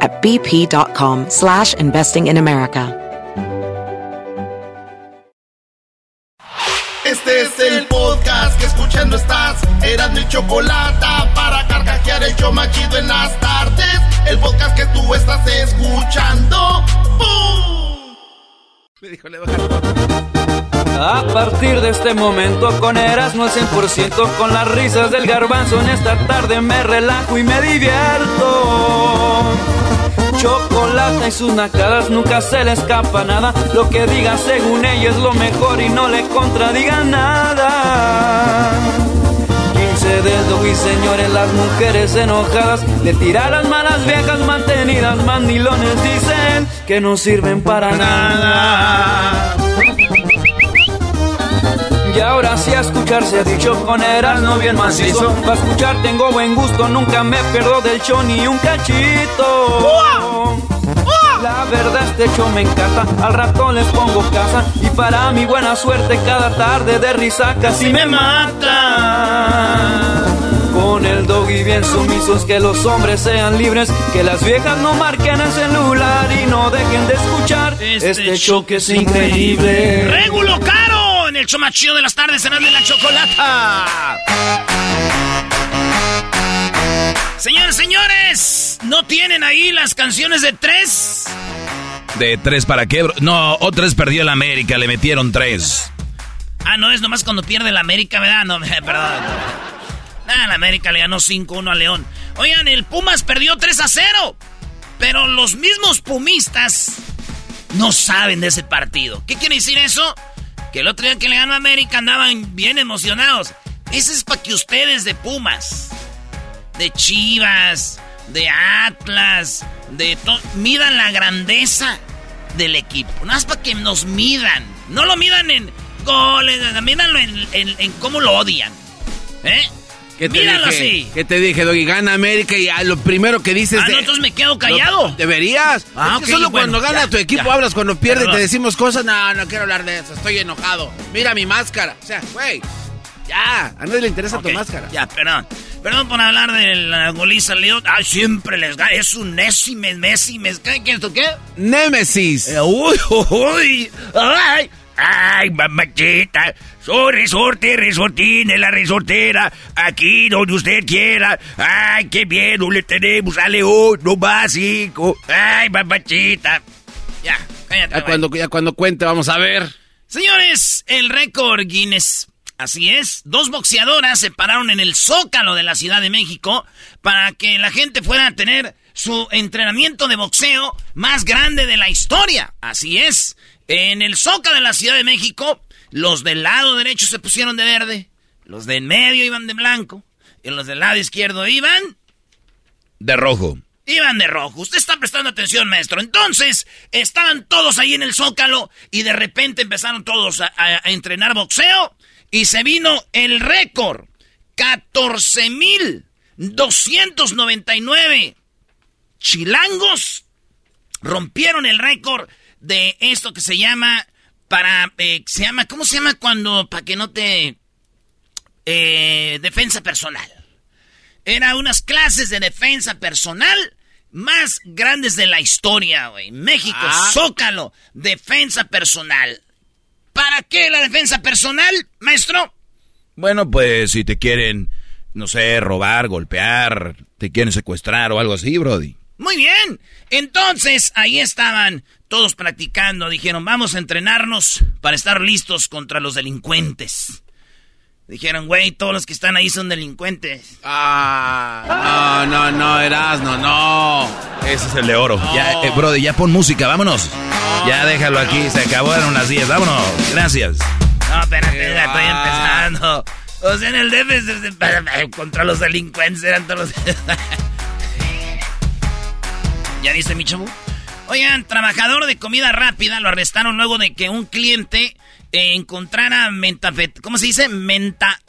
at bp.com slash investing in America. Este es el podcast que escuchando estás. Eran mi chocolate para carcajear el yo machido en las tardes. El podcast que tú estás escuchando. ¡Bum! Me dijo, le a partir de este momento con Eras no al 100% con las risas del garbanzo en esta tarde me relajo y me divierto. Chocolate y sus nacadas nunca se le escapa nada. Lo que diga según ella es lo mejor y no le contradiga nada. 15 dedos y señores, las mujeres enojadas le tiran las malas viejas mantenidas. Mandilones dicen que no sirven para nada. Y ahora sí a escuchar se ha dicho con no bien macizo. Para escuchar tengo buen gusto, nunca me pierdo del show ni un cachito. La verdad este show me encanta, al rato les pongo casa y para mi buena suerte cada tarde de risa casi me mata. Con el doggy bien sumisos, que los hombres sean libres, que las viejas no marquen el celular y no dejen de escuchar este, este show que es increíble. ¡Regulo caro! En el show de las tardes en de la Chocolata. Señores, señores, ¿no tienen ahí las canciones de tres? ¿De tres para qué? No, otras perdió el América, le metieron tres. Ah, no, es nomás cuando pierde el América, ¿verdad? No, perdón. Ah, la América le ganó 5-1 a León. Oigan, el Pumas perdió 3 a 0. Pero los mismos pumistas no saben de ese partido. ¿Qué quiere decir eso? Que el otro día que le ganó a América andaban bien emocionados. Ese es para que ustedes de Pumas, de Chivas, de Atlas, de todo, midan la grandeza del equipo. Nada más para que nos midan. No lo midan en goles, mídanlo en, en cómo lo odian. ¿Eh? ¿Qué te Míralo dije? así. ¿Qué te dije, Doggy? Gana América y a lo primero que dices. Ah, no, entonces me quedo callado. deberías. Ah, solo cuando gana tu equipo hablas, cuando pierde te decimos cosas. No, no quiero hablar de eso, estoy enojado. Mira mi máscara. O sea, güey. Ya, a nadie le interesa tu máscara. Ya, perdón. Perdón por hablar de la goliza León. Ah, siempre les gana. Es un Nésimes, Nésimes. ¿Qué es esto qué? Némesis. Eh, uy, uy. Ay. Ay, mamachita, soy resorte, resortín de la resortera, aquí donde usted quiera. Ay, qué bien, no le tenemos a León, no más hijo. Ay, mamachita. Ya, cállate. Ya cuando, ya cuando cuente, vamos a ver. Señores, el récord Guinness. Así es, dos boxeadoras se pararon en el zócalo de la Ciudad de México para que la gente fuera a tener su entrenamiento de boxeo más grande de la historia. Así es. En el Zócalo de la Ciudad de México, los del lado derecho se pusieron de verde, los de en medio iban de blanco, y los del lado izquierdo iban... De rojo. Iban de rojo. Usted está prestando atención, maestro. Entonces, estaban todos ahí en el Zócalo y de repente empezaron todos a, a entrenar boxeo y se vino el récord. 14.299 chilangos rompieron el récord de esto que se llama para eh, se llama cómo se llama cuando para que no te eh, defensa personal era unas clases de defensa personal más grandes de la historia güey. México ah. Zócalo defensa personal. Para qué la defensa personal maestro bueno pues si te quieren no sé robar golpear te quieren secuestrar o algo así Brody. Muy bien. Entonces, ahí estaban todos practicando, dijeron, vamos a entrenarnos para estar listos contra los delincuentes. Dijeron, güey, todos los que están ahí son delincuentes. Ah, no, no, no, Erasno, no. Ese es el de oro. Ya, eh, brother, ya pon música, vámonos. Ya déjalo aquí, se acabaron las 10, vámonos. Gracias. No, espérate, ya estoy empezando. O sea, en el DF contra los delincuentes eran todos los... ¿Ya viste mi chavo? Oigan, trabajador de comida rápida lo arrestaron luego de que un cliente encontrara mentafet ¿cómo se dice? Menta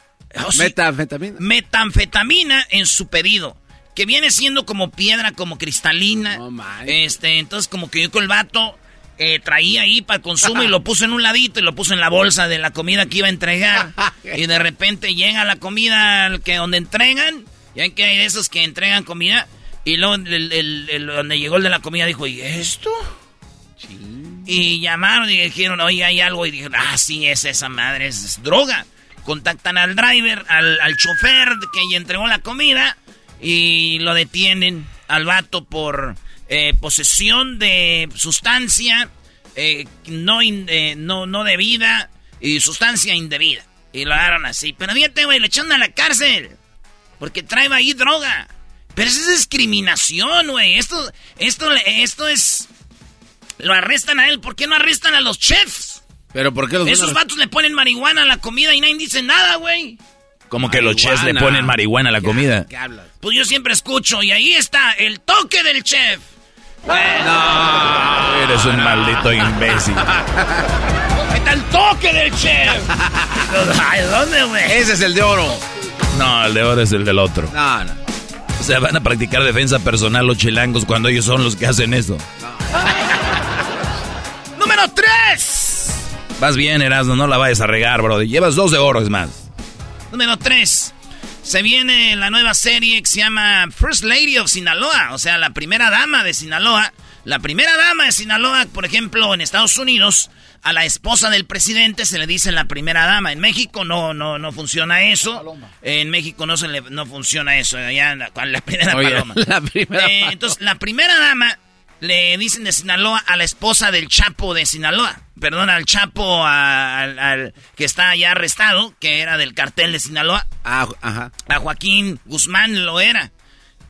oh, metanfetamina. Metanfetamina en su pedido. Que viene siendo como piedra, como cristalina. este, entonces como que yo con el vato eh, traía ahí para el consumo y lo puso en un ladito y lo puso en la bolsa de la comida que iba a entregar. y de repente llega la comida que donde entregan. Ya que hay esos que entregan comida. Y luego el, donde llegó el de la comida dijo, ¿y esto? Y llamaron y dijeron, oye, hay algo. Y dijeron, ah, sí, es esa madre, es, droga. Contactan al driver, al, al chofer que entregó la comida y lo detienen al vato por eh, posesión de sustancia eh, no, eh, no, no debida y sustancia indebida. Y lo agarran así. Pero fíjate, güey, le echan a la cárcel. Porque trae ahí droga. Pero eso es discriminación, güey. Esto, esto, esto es lo arrestan a él. ¿Por qué no arrestan a los chefs? ¿Pero por qué los Esos vatos le ponen marihuana a la comida y nadie dice nada, güey. Como que los chefs le ponen marihuana a la comida. ¿Qué hablas? Pues yo siempre escucho y ahí está el toque del chef. No, eres un maldito imbécil. ¿Qué está el toque del chef? ¿Dónde, güey? Ese es el de oro. No, el de oro es el del otro. No, no. Sea, van a practicar defensa personal los chilangos cuando ellos son los que hacen eso. Número 3. Vas bien, Erasmo, no la vayas a regar, bro. Llevas dos de oro, es más. Número 3. Se viene la nueva serie que se llama First Lady of Sinaloa, o sea, la primera dama de Sinaloa. La primera dama de Sinaloa, por ejemplo, en Estados Unidos, a la esposa del presidente se le dice la primera dama. En México no no no funciona eso. En México no se le, no funciona eso. Allá la, primera paloma. Eh, entonces, la primera dama le dicen de Sinaloa a la esposa del Chapo de Sinaloa. Perdón, al Chapo al, que está ya arrestado, que era del cartel de Sinaloa. Ah, ajá. A Joaquín Guzmán lo era.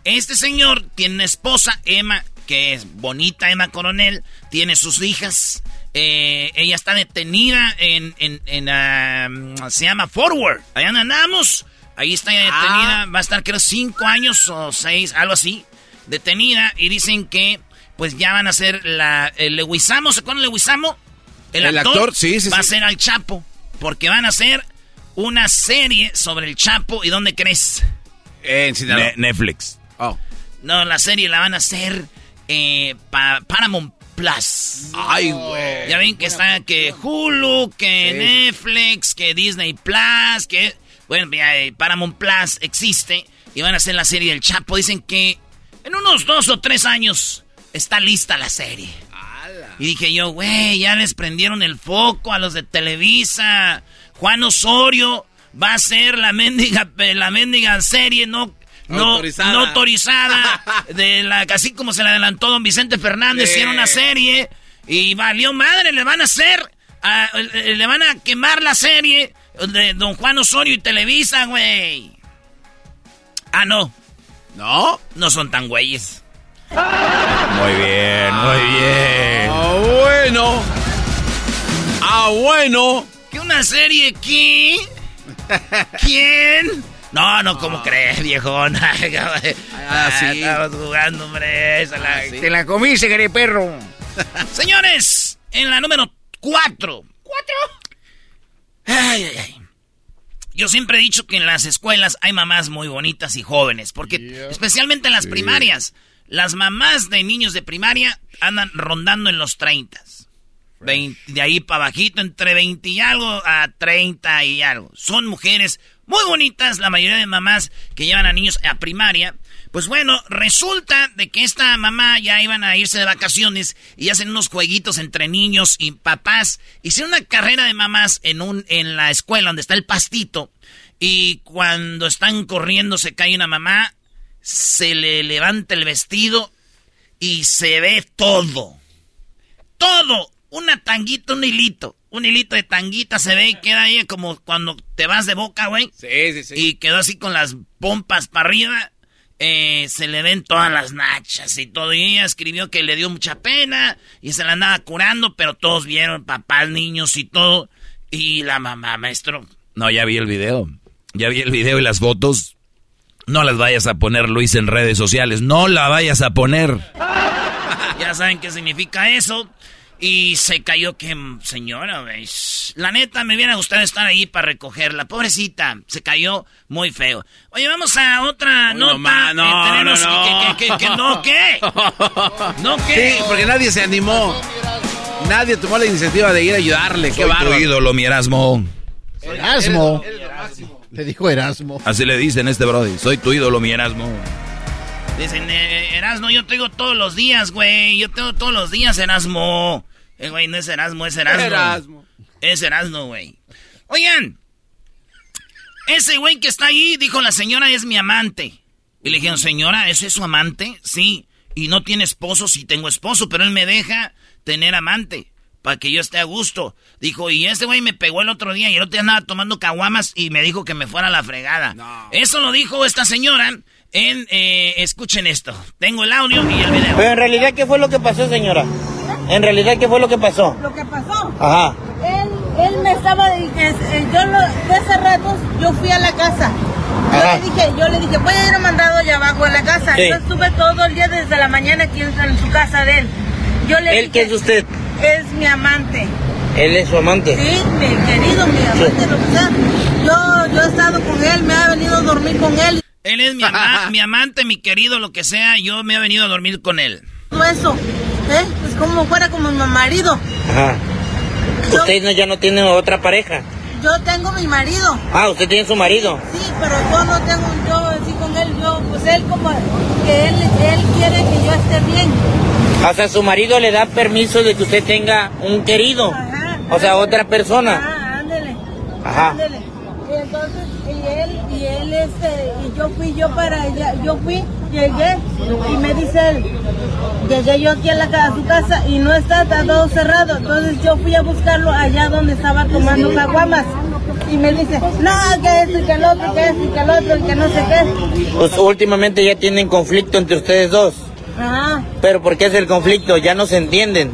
Este señor tiene una esposa, Emma, que es bonita, Emma Coronel, tiene sus hijas. Eh, ella está detenida en, en, se llama Forward. Allá andamos. Ahí está detenida. Ah. Va a estar creo cinco años o seis, algo así. Detenida. Y dicen que pues ya van a ser la... El Leguizamo, ¿se acuerdan Leguizamo? El, actor, sí, sí, va a ser al Chapo, porque van a hacer una serie sobre el Chapo. ¿Y dónde crees? En Netflix. Oh. No, la serie la van a hacer eh, para Paramount Plus. Ay, güey. Ya ven que está que Hulu, que Netflix, que Disney Plus, que... Bueno, eh, Paramount Plus existe y van a hacer la serie del Chapo. Dicen que en unos dos o tres años está lista la serie. Y dije yo, güey, ya les prendieron el foco a los de Televisa. Juan Osorio va a ser la mendiga, la mendiga serie no, no, autorizada. de la, así como se le adelantó don Vicente Fernández, hicieron una serie. Y valió madre, le van a hacer, le van a quemar la serie de don Juan Osorio y Televisa, güey. Ah, no. ¿No? No son tan güeyes. Muy bien, muy bien. Ah, bueno. Ah, bueno. ¿Qué una serie aquí? ¿Quién? No, no, ¿cómo ah. crees, viejón? ah, sí. Estabas jugando, hombre. la, ah, Te la comiste, querido perro. Señores, en la número cuatro. ¿Cuatro? Ay, ay, ay. Yo siempre he dicho que en las escuelas hay mamás muy bonitas y jóvenes, porque especialmente en las primarias. Las mamás de niños de primaria andan rondando en los 30. de ahí para bajito, entre 20 y algo a 30 y algo. Son mujeres muy bonitas, la mayoría de mamás que llevan a niños a primaria. Pues bueno, resulta de que esta mamá ya iban a irse de vacaciones y hacen unos jueguitos entre niños y papás. Hicieron una carrera de mamás en, un, en la escuela donde está el pastito. Y cuando están corriendo se cae una mamá se le levanta el vestido y se ve todo. todo, una tanguita, un hilito. Un hilito de tanguita se ve y queda ahí como cuando te vas de boca, güey. Sí, sí, sí. Y quedó así con las pompas para arriba. Eh, se le ven todas las nachas y todo. Y ella escribió que le dio mucha pena y se la andaba curando, pero todos vieron, papás, niños y todo. Y la mamá, maestro. No, ya vi el video. Ya vi el video y las fotos. No las vayas a poner, Luis, en redes sociales. No la vayas a poner. ya saben qué significa eso. Y se cayó que, señora, ¿veis? La neta, me hubiera gustado estar ahí para recogerla. Pobrecita, se cayó muy feo. Oye, vamos a otra nota. No, no, no, no. ¿Qué, qué, no, ¿qué? ¿No qué? Sí, porque nadie se animó. Nadie tomó la iniciativa de ir a ayudarle. Soy qué tu ídolo, mi Erasmo. Erasmo. Le dijo Erasmo. Así le dicen este brody. Soy tu ídolo, mi Erasmo. Dicen, eh, Erasmo, yo tengo todos los días, güey. Yo tengo todos los días, Erasmo. Eh, güey, no es Erasmo, es Erasmo. Erasmo. Es Erasmo, güey. Oigan, ese güey que está ahí, dijo la señora, es mi amante. Y le dijeron, señora, ¿ese es su amante? Sí. Y no tiene esposo, sí tengo esposo, pero él me deja tener amante para que yo esté a gusto. Dijo, y este güey me pegó el otro día y el otro día andaba tomando caguamas y me dijo que me fuera a la fregada. Eso lo dijo esta señora en, eh, escuchen esto, tengo el audio y el video. Pero en realidad, ¿qué fue lo que pasó, señora? En realidad, ¿qué fue lo que pasó? Lo que pasó. Ajá. Él, él me estaba, eh, yo lo, de hace rato, yo fui a la casa. Yo le dije, yo le dije, voy a ir a mandado allá abajo a la casa. Yo estuve todo el día desde la mañana aquí en su casa de él. Yo le ¿Él qué es usted? Es mi amante. ¿Él es su amante? Sí, mi querido, mi amante, lo que sea. Yo, yo he estado con él, me ha venido a dormir con él. Él es mi, mi amante, mi querido, lo que sea. Yo me he venido a dormir con él. Todo eso, ¿eh? Es como fuera como mi marido. Ajá. ¿Usted no, ya no tiene otra pareja? Yo tengo mi marido. Ah, ¿usted tiene su marido? Sí, pero yo no tengo, yo así con él, yo, pues él como, que él, él quiere que yo esté bien. O sea, su marido le da permiso de que usted tenga un querido. Ajá. O sea, otra persona. Ajá, ándele. Ajá. Ándele. Y entonces, y él, y él, este, y yo fui yo para allá, yo fui, llegué, y me dice él, llegué yo aquí a, la, a su casa y no está, está todo cerrado. Entonces yo fui a buscarlo allá donde estaba tomando caguamas. Y me dice, no, que esto y que el otro, que esto y que el otro, y que no sé qué. Pues últimamente ya tienen conflicto entre ustedes dos. Ajá. Pero ¿por qué es el conflicto? ¿Ya no se entienden?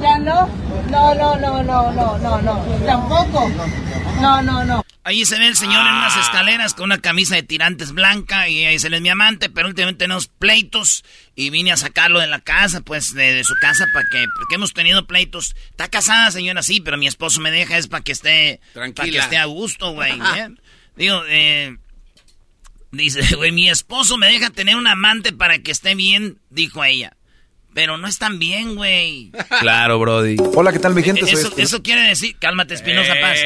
Ya no. No, no, no, no, no, no, no. Tampoco. No, no, no. Ahí se ve el señor en unas escaleras con una camisa de tirantes blanca y ahí se le es mi amante, pero últimamente tenemos pleitos y vine a sacarlo de la casa, pues de, su casa para que, porque hemos tenido pleitos. Está casada, señora, sí, pero mi esposo me deja es para que esté, para que esté a gusto, güey. ¿eh? Digo, eh, dice, güey, mi esposo me deja tener un amante para que esté bien, dijo ella. Pero no están bien, güey. Claro, Brody. Hola, ¿qué tal, mi gente? Eso, eso quiere decir, cálmate, Espinosa Paz.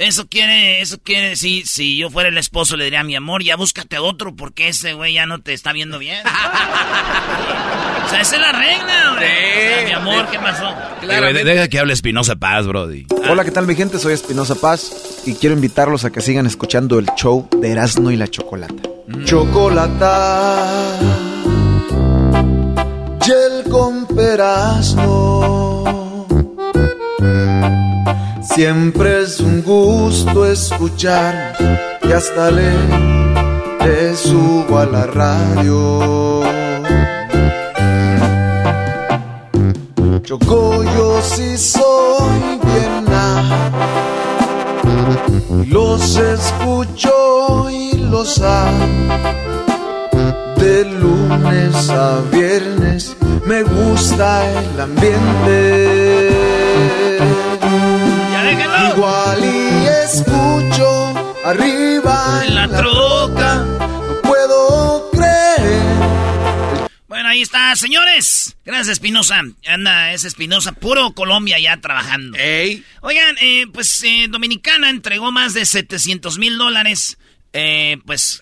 Eso quiere, eso quiere decir, si yo fuera el esposo le diría, mi amor, ya búscate otro porque ese güey ya no te está viendo bien. o sea, esa es la regla, güey. mi amor, ¿qué pasó? Claro, deja que hable Espinosa Paz, Brody. Hola, ¿qué tal mi gente? Soy Espinosa Paz y quiero invitarlos a que sigan escuchando el show de Erasmo y la Chocolata. Mm. Chocolata, con Perazno Siempre es un gusto escuchar y hasta le, le subo a la radio. Choco, yo sí soy bien los escucho y los amo. De lunes a viernes me gusta el ambiente Igual y escucho arriba en la troca, no puedo creer. Bueno, ahí está, señores. Gracias, Espinosa. Anda, es Espinosa, puro Colombia ya trabajando. Oigan, eh, pues eh, Dominicana entregó más de 700 mil dólares, eh, pues,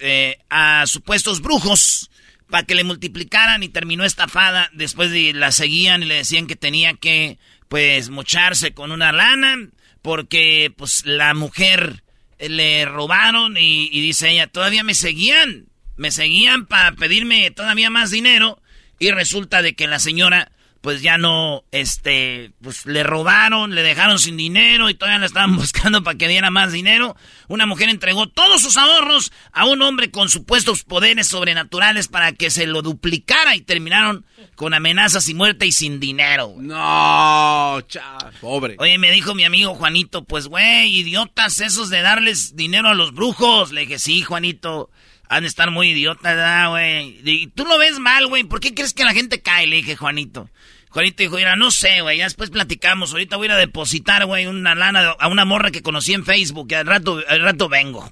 a supuestos brujos para que le multiplicaran y terminó estafada. Después de la seguían y le decían que tenía que, pues, mocharse con una lana porque pues la mujer le robaron y, dice ella, todavía me seguían, me seguían para pedirme todavía más dinero y resulta de que la señora pues ya no, este, pues le robaron, le dejaron sin dinero y todavía la estaban buscando para que diera más dinero. Una mujer entregó todos sus ahorros a un hombre con supuestos poderes sobrenaturales para que se lo duplicara y terminaron con amenazas y muerte y sin dinero. No, cha, pobre. Oye, me dijo mi amigo Juanito, pues güey, idiotas esos de darles dinero a los brujos. Le dije, sí, Juanito. Han de estar muy idiotas, güey? Y tú lo ves mal, güey. ¿Por qué crees que la gente cae? Le dije, Juanito. Juanito dijo, mira, no sé, güey, ya después platicamos. Ahorita voy a ir a depositar, güey, una lana a una morra que conocí en Facebook. Y al rato, al rato vengo.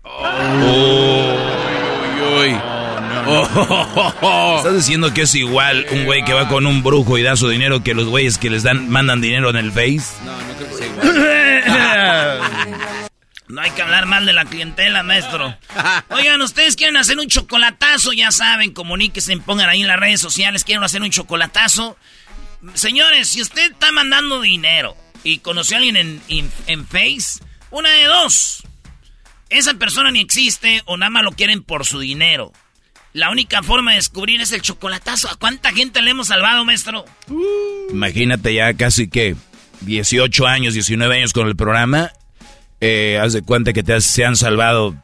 Estás diciendo que es igual un güey que va con un brujo y da su dinero que los güeyes que les dan, mandan dinero en el Face. No, no creo que sea igual. No hay que hablar mal de la clientela, maestro. Oigan, ustedes quieren hacer un chocolatazo, ya saben, comuníquense, pongan ahí en las redes sociales, quieren hacer un chocolatazo. Señores, si usted está mandando dinero y conoció a alguien en, en, Face, una de dos. Esa persona ni existe o nada más lo quieren por su dinero. La única forma de descubrir es el chocolatazo. ¿A cuánta gente le hemos salvado, maestro? Imagínate ya casi que 18 años, 19 años con el programa. Eh, haz de cuenta que te se han salvado,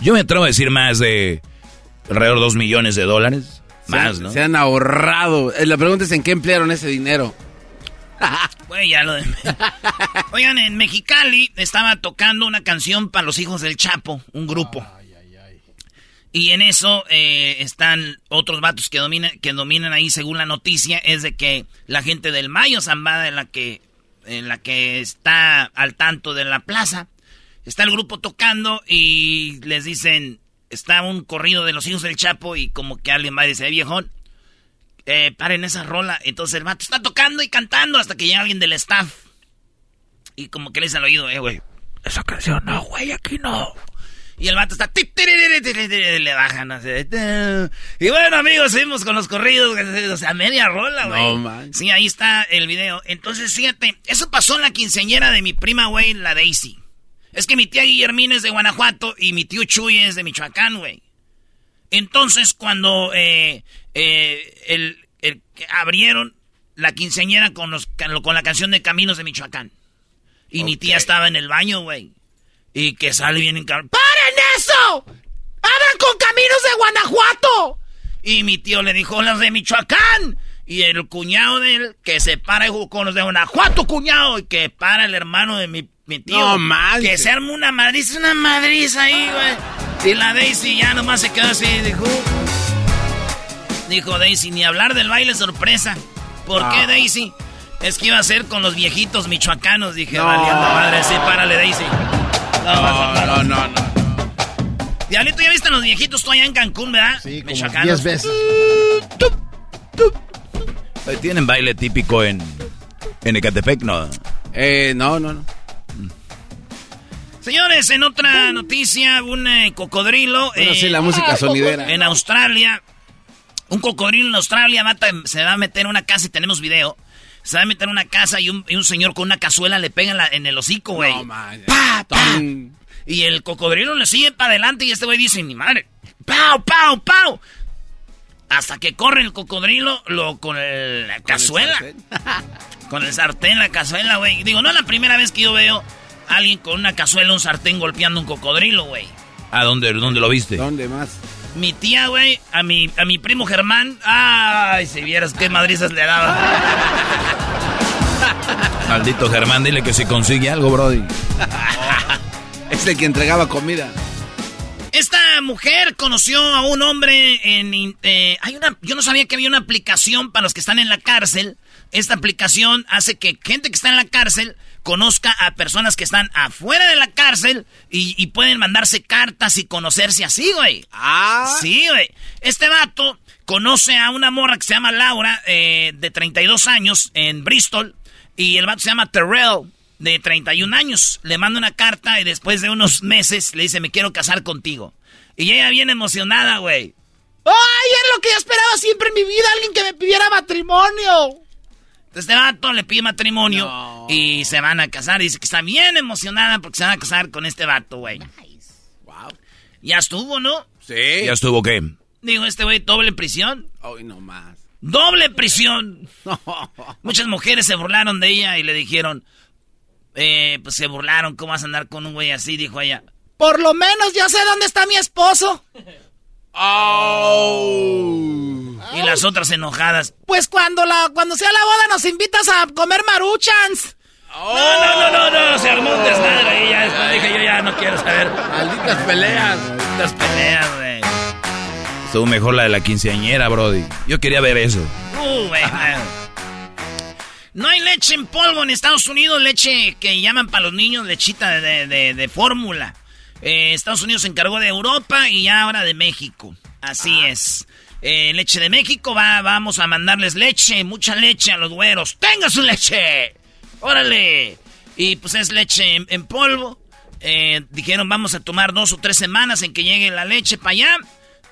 yo me atrevo a decir más de alrededor de 2 millones de dólares. Más, ¿no? Se han ahorrado. Eh, la pregunta es en qué emplearon ese dinero. Güey, ya lo de... Oigan, en Mexicali estaba tocando una canción para los hijos del Chapo, un grupo. Y en eso eh, están otros vatos que dominan, que dominan ahí, según la noticia, es de que la gente del Mayo Zambada, en la que, en la que está al tanto de la plaza, está el grupo tocando y les dicen, está un corrido de los hijos del Chapo y como que alguien va y dice, viejón, eh, paren esa rola. Entonces el vato está tocando y cantando hasta que llega alguien del staff. Y como que le dice al oído, eh, güey, esa canción no, güey, aquí no. Y el vato está... Le bajan así. Y bueno, amigos, seguimos con los corridos. O sea, media rola, güey. No, man. Sí, ahí está el video. Entonces, fíjate, eso pasó en la quinceañera de mi prima, güey, la Daisy. Es que mi tía Guillermina es de Guanajuato y mi tío Chuy es de Michoacán, güey. Entonces, cuando eh, eh, el, abrieron la quinceañera con, los, con la canción de Caminos de Michoacán. Y mi tía estaba en el baño, güey. Y que sale bien en ¡Paren eso! ¡Abran con Caminos de Guanajuato! Y mi tío le dijo, las de Michoacán. Y el cuñado de él, que se para con los de Guanajuato, cuñado. Y que para el hermano de mi mi tío. No mal. Que se arma una madriza, una madriza ahí, güey. Y la Daisy ya nomás se quedó así, dijo. Dijo Daisy, ni hablar del baile sorpresa. ¿Por qué, ah. Daisy? Es que iba a ser con los viejitos michoacanos. Dije, no. valiendo madre, sí, párale, Daisy. No, no, no, no, no. Diablito, ¿ya viste a los viejitos allá en Cancún, verdad? Sí, como 10 veces. ¿Tienen baile típico en, en Ecatepec? No. Eh, no, no, no. Señores, en otra noticia, un eh, cocodrilo. Bueno, sí, la música sonidera. En Australia. Un cocodrilo en Australia se va a meter en una casa y tenemos video. Se va a meter en una casa y un, señor con una cazuela le pega en, el hocico, güey. No, ¡Pa, pa! Y el cocodrilo le sigue para adelante y este güey dice, mi madre, ¡pau, pau, pau! Hasta que corre el cocodrilo lo, con la cazuela. con el sartén, la cazuela, güey. Digo, no es la primera vez que yo veo alguien con una cazuela, un sartén golpeando un cocodrilo, güey. ¿A dónde, dónde lo viste? ¿Dónde más? Mi tía, güey, a mi, a mi primo Germán. Ay, si vieras qué madrizas le daba. Maldito Germán, dile que si consigue algo, Brody. es el que entregaba comida. Esta mujer conoció a un hombre en... Eh, hay una, yo no sabía que había una aplicación para los que están en la cárcel. Esta aplicación hace que gente que está en la cárcel conozca a personas que están afuera de la cárcel y, pueden mandarse cartas y conocerse así, güey. Ah. Sí, güey. Este vato conoce a una morra que se llama Laura, eh, de 32 años, en Bristol. Y el vato se llama Terrell, de 31 años. Le manda una carta y después de unos meses le dice, me quiero casar contigo. Y ella viene emocionada, güey. ¡Ay, es lo que yo esperaba siempre en mi vida! Alguien que me pidiera matrimonio. Este vato le pide matrimonio y se van a casar. Dice que está bien emocionada porque se van a casar con este vato, güey. Wow. Ya estuvo, ¿no? Sí. ¿Ya estuvo qué? Digo, este güey doble prisión. Ay, no más. Doble prisión. Muchas mujeres se burlaron de ella y le dijeron, eh, pues se burlaron, ¿cómo vas a andar con un güey así? Dijo ella. Por lo menos ya sé dónde está mi esposo. Y las otras enojadas. Pues cuando la cuando sea la boda nos invitas a comer maruchans. No, no, no, no, no, se armó un desmadre ahí. Ya después dije yo ya no quiero saber. Malditas peleas. Malditas peleas, güey. Estuvo mejor la de la quinceañera, Brody. Yo quería ver eso. Uh, güey. no hay leche en polvo en Estados Unidos, leche que llaman para los niños lechita de, de, de fórmula. Eh, Estados Unidos se encargó de Europa y ya ahora de México. Así ah. es. Eh, leche de México, va, vamos a mandarles leche, mucha leche a los güeros. ¡Tenga su leche! ¡Órale! Y pues es leche en, polvo. Eh, dijeron, vamos a tomar dos o tres semanas en que llegue la leche para allá.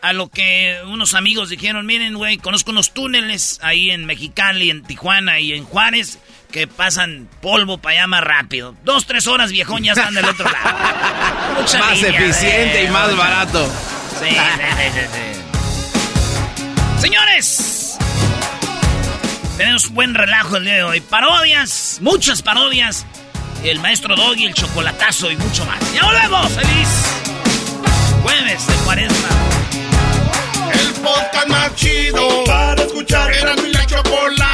A lo que unos amigos dijeron, miren, güey, conozco unos túneles ahí en Mexicali, en Tijuana y en Juárez que pasan polvo para allá más rápido. Dos, tres horas, viejón, ya están del otro lado. más eficiente y más barato. Sí, sí, sí, sí. Señores, tenemos buen relajo el día de hoy. Parodias, muchas parodias. El maestro Doggy, el chocolatazo y mucho más. Ya volvemos, feliz. Jueves de cuaresma. El podcast más chido para escuchar. Era mi la chocolata para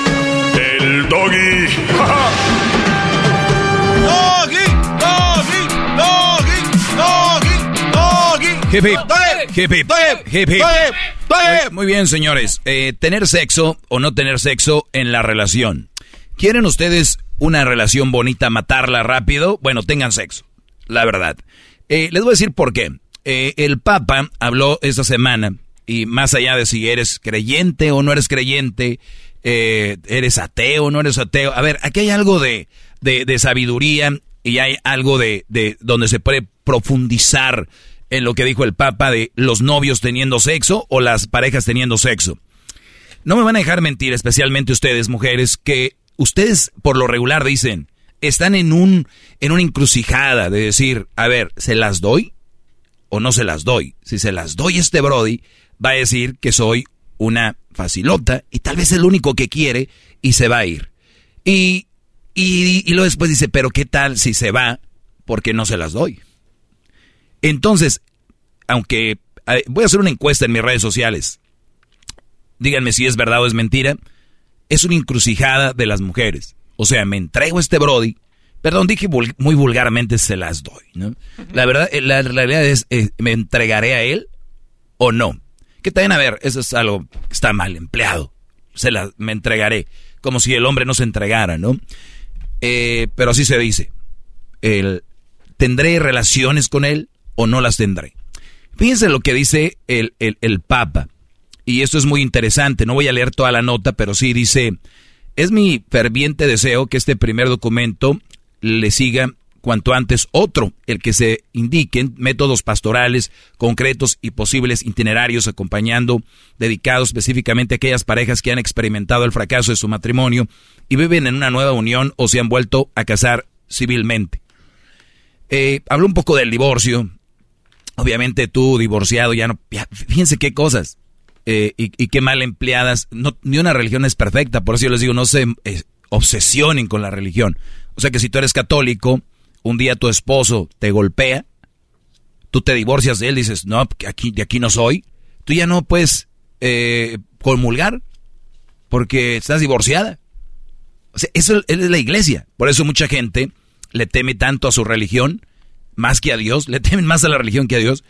el doggy. doggy, doggy, doggy, doggy, doggy. Hip hip, hip hip, hip Muy bien, señores. Eh, tener sexo o no tener sexo en la relación. ¿Quieren ustedes una relación bonita, matarla rápido? Bueno, tengan sexo. La verdad. Eh, les voy a decir por qué. Eh, el Papa habló esta semana, y más allá de si eres creyente o no eres creyente, eh, eres ateo no eres ateo. A ver, aquí hay algo de, de, sabiduría y hay algo de, de donde se puede profundizar en lo que dijo el Papa de los novios teniendo sexo o las parejas teniendo sexo. No me van a dejar mentir, especialmente ustedes, mujeres, que ustedes por lo regular dicen, están en un en una encrucijada de decir, a ver, ¿se las doy? o no se las doy. Si se las doy este Brody, va a decir que soy una facilota y tal vez el único que quiere y se va a ir. Y, y, y luego después dice, pero ¿qué tal si se va porque no se las doy? Entonces, aunque voy a hacer una encuesta en mis redes sociales, díganme si es verdad o es mentira, es una encrucijada de las mujeres. O sea, me entrego a este Brody Perdón, dije muy vulgarmente se las doy, ¿no? La verdad, eh, la realidad es, eh, ¿me entregaré a él o no? Que también, a ver, eso es algo que está mal empleado. Se las, me entregaré. Como si el hombre no se entregara, ¿no? Eh, pero así se dice. El, ¿Tendré relaciones con él o no las tendré? Fíjense lo que dice el, el, el Papa. Y esto es muy interesante. No voy a leer toda la nota, pero sí dice... Es mi ferviente deseo que este primer documento le siga cuanto antes otro, el que se indiquen métodos pastorales concretos y posibles itinerarios acompañando, dedicados específicamente a aquellas parejas que han experimentado el fracaso de su matrimonio y viven en una nueva unión o se han vuelto a casar civilmente. Eh, habló un poco del divorcio. Obviamente tú, divorciado, ya no... fíjense qué cosas. Eh, y, qué mal empleadas. No, ni una religión es perfecta, por eso yo les digo, no se eh, obsesionen con la religión. O sea que si tú eres católico, un día tu esposo te golpea, tú te divorcias de él, dices, no, aquí, de aquí no soy, tú ya no puedes eh, comulgar porque estás divorciada. O sea, eso es la iglesia. Por eso mucha gente le teme tanto a su religión, más que a Dios, le temen más a la religión que a Dios,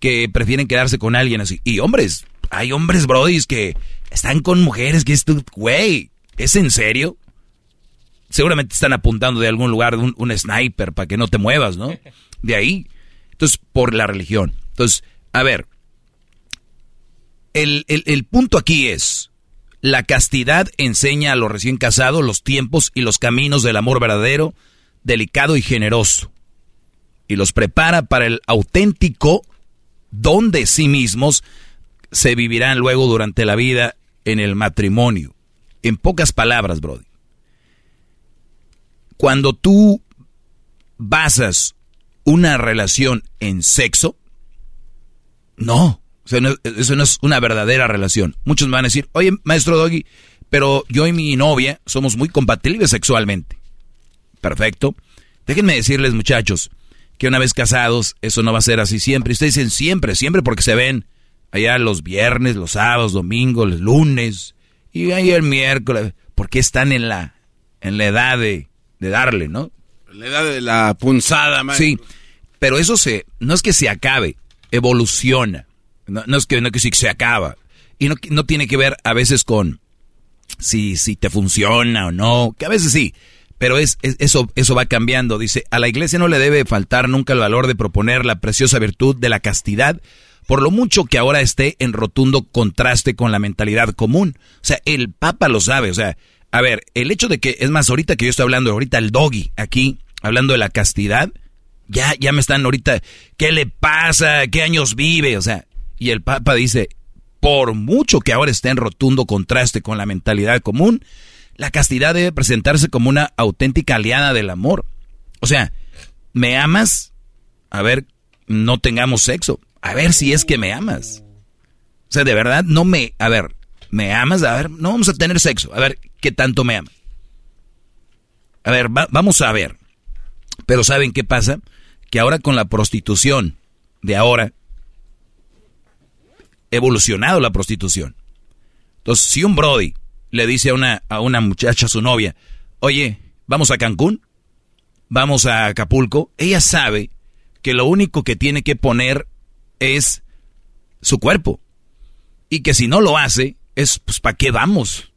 que prefieren quedarse con alguien así. Y hombres, hay hombres brodis que están con mujeres que es tu, güey, ¿es en serio? Seguramente están apuntando de algún lugar un, un sniper para que no te muevas, ¿no? De ahí. Entonces, por la religión. Entonces, a ver, el, el, punto aquí es, La castidad enseña a los recién casados los tiempos y los caminos del amor verdadero, delicado y generoso. Y los prepara para el auténtico don de sí mismos se vivirán luego durante la vida en el matrimonio. En pocas palabras, Brody. Cuando tú basas una relación en sexo, no, eso no es una verdadera relación. Muchos me van a decir, oye, maestro Doggy, pero yo y mi novia somos muy compatibles sexualmente. Perfecto. Déjenme decirles, muchachos, que una vez casados, eso no va a ser así siempre. ustedes dicen siempre, siempre porque se ven allá los viernes, los sábados, domingos, los lunes, y ahí el miércoles, porque están en la, en la edad de, de darle, ¿no? La edad de la punzada, maestro. Sí, pero eso se, no es que se acabe, evoluciona. No, es que, no que se acaba. Y no, no tiene que ver a veces con si, si te funciona o no, que a veces sí, pero es, eso, eso va cambiando. Dice, a la iglesia no le debe faltar nunca el valor de proponer la preciosa virtud de la castidad, por lo mucho que ahora esté en rotundo contraste con la mentalidad común. O sea, el Papa lo sabe, o sea, a ver, el hecho de que, es más, ahorita que yo estoy hablando, ahorita el doggy aquí, hablando de la castidad, ya, ya me están ahorita, ¿qué le pasa? ¿Qué años vive? O sea, y el Papa dice, por mucho que ahora esté en rotundo contraste con la mentalidad común, la castidad debe presentarse como una auténtica aliada del amor. O sea, ¿me amas? A ver, no tengamos sexo. A ver si es que me amas. O sea, de verdad, no me... A ver, ¿me amas? A ver, no vamos a tener sexo. A ver, ¿qué tanto me amas? A ver, vamos a ver. Pero ¿saben qué pasa? Que ahora con la prostitución de ahora, evolucionado la prostitución. Entonces, si un Brody le dice a una, a una muchacha, a su novia, oye, vamos a Cancún, vamos a Acapulco, ella sabe que lo único que tiene que poner es su cuerpo. Y que si no lo hace, es, pues, ¿para qué vamos?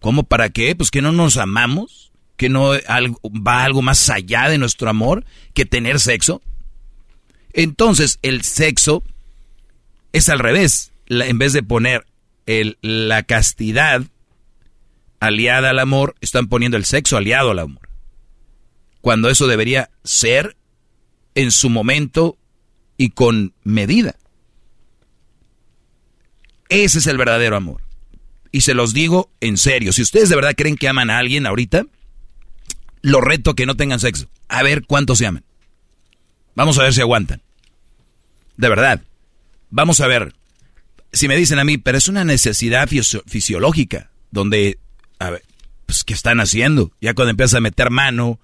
¿Cómo para qué? Pues que no nos amamos, que no va algo más allá de nuestro amor que tener sexo. Entonces, el sexo es al revés. en vez de poner el, la castidad aliada al amor, están poniendo el sexo aliado al amor. Cuando eso debería ser en su momento y con medida. Ese es el verdadero amor. Y se los digo en serio, si ustedes de verdad creen que aman a alguien ahorita, lo reto que no tengan sexo. A ver cuántos se aman. Vamos a ver si aguantan. De verdad. Vamos a ver, si me dicen a mí, pero es una necesidad fisiológica, donde, a ver, pues, ¿qué están haciendo? Ya cuando empiezas a meter mano,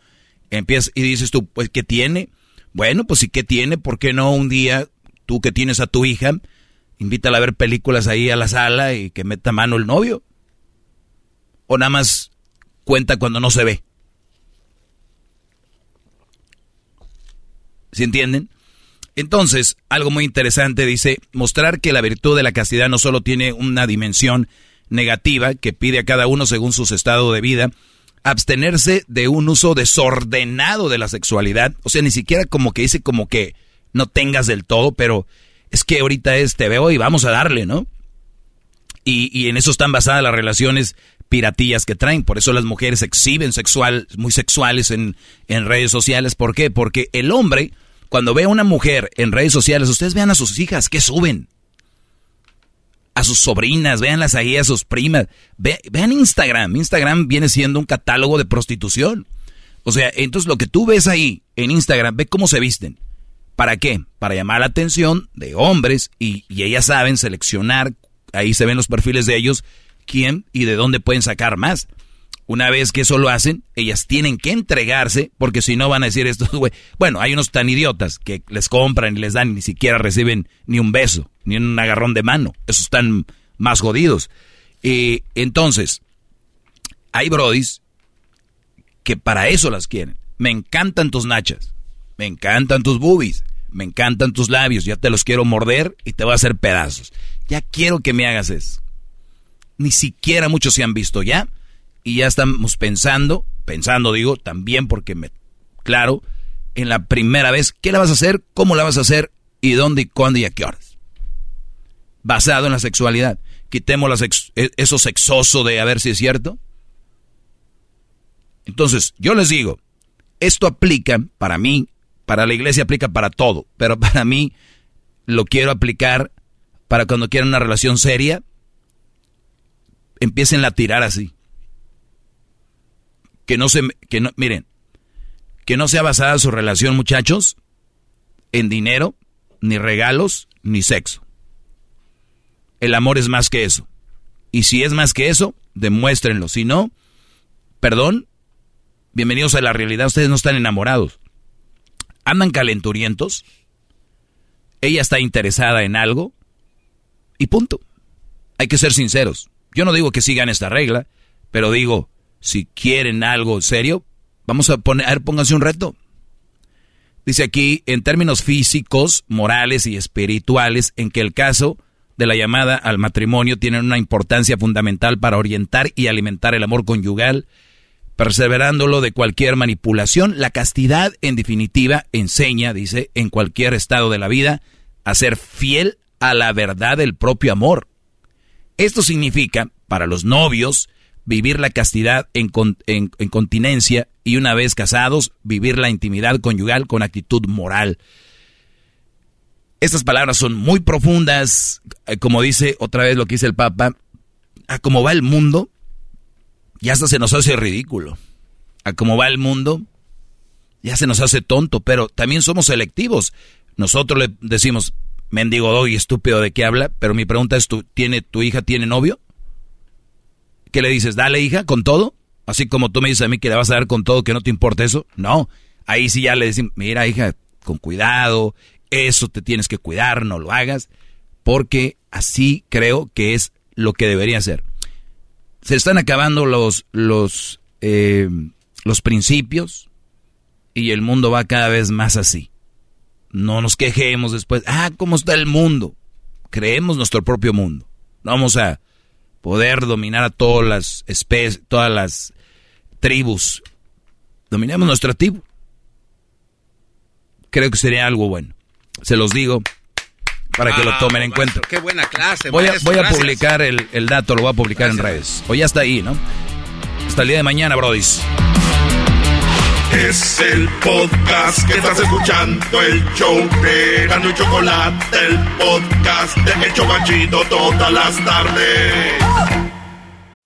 empiezas y dices tú, pues, ¿qué tiene? Bueno, pues, ¿y qué tiene? ¿Por qué no un día, tú que tienes a tu hija, invítala a ver películas ahí a la sala y que meta mano el novio? ¿O nada más cuenta cuando no se ve? ¿Sí entienden? Entonces, algo muy interesante dice, mostrar que la virtud de la castidad no solo tiene una dimensión negativa que pide a cada uno según su estado de vida, abstenerse de un uso desordenado de la sexualidad, o sea, ni siquiera como que dice como que no tengas del todo, pero es que ahorita es te veo y vamos a darle, ¿no? Y, en eso están basadas las relaciones piratillas que traen, por eso las mujeres exhiben sexual, muy sexuales en, en redes sociales, ¿por qué? Porque el hombre cuando ve a una mujer en redes sociales, ustedes vean a sus hijas que suben. A sus sobrinas, véanlas ahí, a sus primas. vean Instagram. Instagram viene siendo un catálogo de prostitución. O sea, entonces lo que tú ves ahí en Instagram, ve cómo se visten. ¿Para qué? Para llamar la atención de hombres y, ellas saben seleccionar, ahí se ven los perfiles de ellos, quién y de dónde pueden sacar más. Una vez que eso lo hacen, ellas tienen que entregarse, porque si no van a decir esto, güey. Bueno, hay unos tan idiotas que les compran y les dan y ni siquiera reciben ni un beso, ni un agarrón de mano. Esos están más jodidos. Entonces, hay brodis que para eso las quieren. Me encantan tus nachas, me encantan tus boobies, me encantan tus labios, ya te los quiero morder y te voy a hacer pedazos. Ya quiero que me hagas eso. Ni siquiera muchos se han visto ya y ya estamos pensando, pensando digo, también porque me, claro, en la primera vez, ¿qué la vas a hacer? ¿Cómo la vas a hacer? ¿Y dónde y cuándo y a qué horas? Basado en la sexualidad. quitemos e, esos sexoso de a ver si es cierto. Entonces, yo les digo, esto aplica para mí, para la iglesia aplica para todo, pero para mí lo quiero aplicar para cuando quieran una relación seria, empiecen a tirar así. Que no se, que no, miren, que no sea basada su relación, muchachos, en dinero, ni regalos, ni sexo. El amor es más que eso. Y si es más que eso, demuéstrenlo. Si no, perdón, bienvenidos a la realidad. Ustedes no están enamorados. Andan calenturientos. Ella está interesada en algo. Y punto. Hay que ser sinceros. Yo no digo que sigan esta regla, pero digo, si quieren algo serio, vamos a poner, a ver, pónganse un reto. Dice aquí, en términos físicos, morales y espirituales, en que el caso de la llamada al matrimonio tiene una importancia fundamental para orientar y alimentar el amor conyugal, perseverándolo de cualquier manipulación. La castidad, en definitiva, enseña, dice, en cualquier estado de la vida, a ser fiel a la verdad del propio amor. Esto significa, para los novios, vivir la castidad en, continencia y una vez casados, vivir la intimidad conyugal con actitud moral. Estas palabras son muy profundas, eh, como dice otra vez lo que dice el Papa, a cómo va el mundo, ya hasta se nos hace ridículo. A cómo va el mundo, ya se nos hace tonto, pero también somos selectivos. Nosotros le decimos, mendigo doy, estúpido de qué habla, pero mi pregunta es, ¿tú, ¿tiene, ¿tu hija tiene novio? ¿Qué le dices? Dale, hija, con todo. Así como tú me dices a mí que le vas a dar con todo, que no te importa eso. No, ahí sí ya le decimos, mira, hija, con cuidado, eso te tienes que cuidar, no lo hagas, porque así creo que es lo que debería ser. Se están acabando los, los, eh, los principios y el mundo va cada vez más así. No nos quejemos después, ah, ¿cómo está el mundo? Creemos nuestro propio mundo. vamos a poder dominar a todas las todas las tribus. Dominemos nuestra tribu. Creo que sería algo bueno. Se los digo para que lo ah, tomen en cuenta. Qué buena clase. Voy a, voy a publicar el, el, dato, lo voy a publicar en redes. O ya está ahí, ¿no? Hasta el día de mañana, brodis. Es el podcast que estás escuchando, el show de Gano y Chocolate, el podcast de Hecho Chocachito todas las tardes.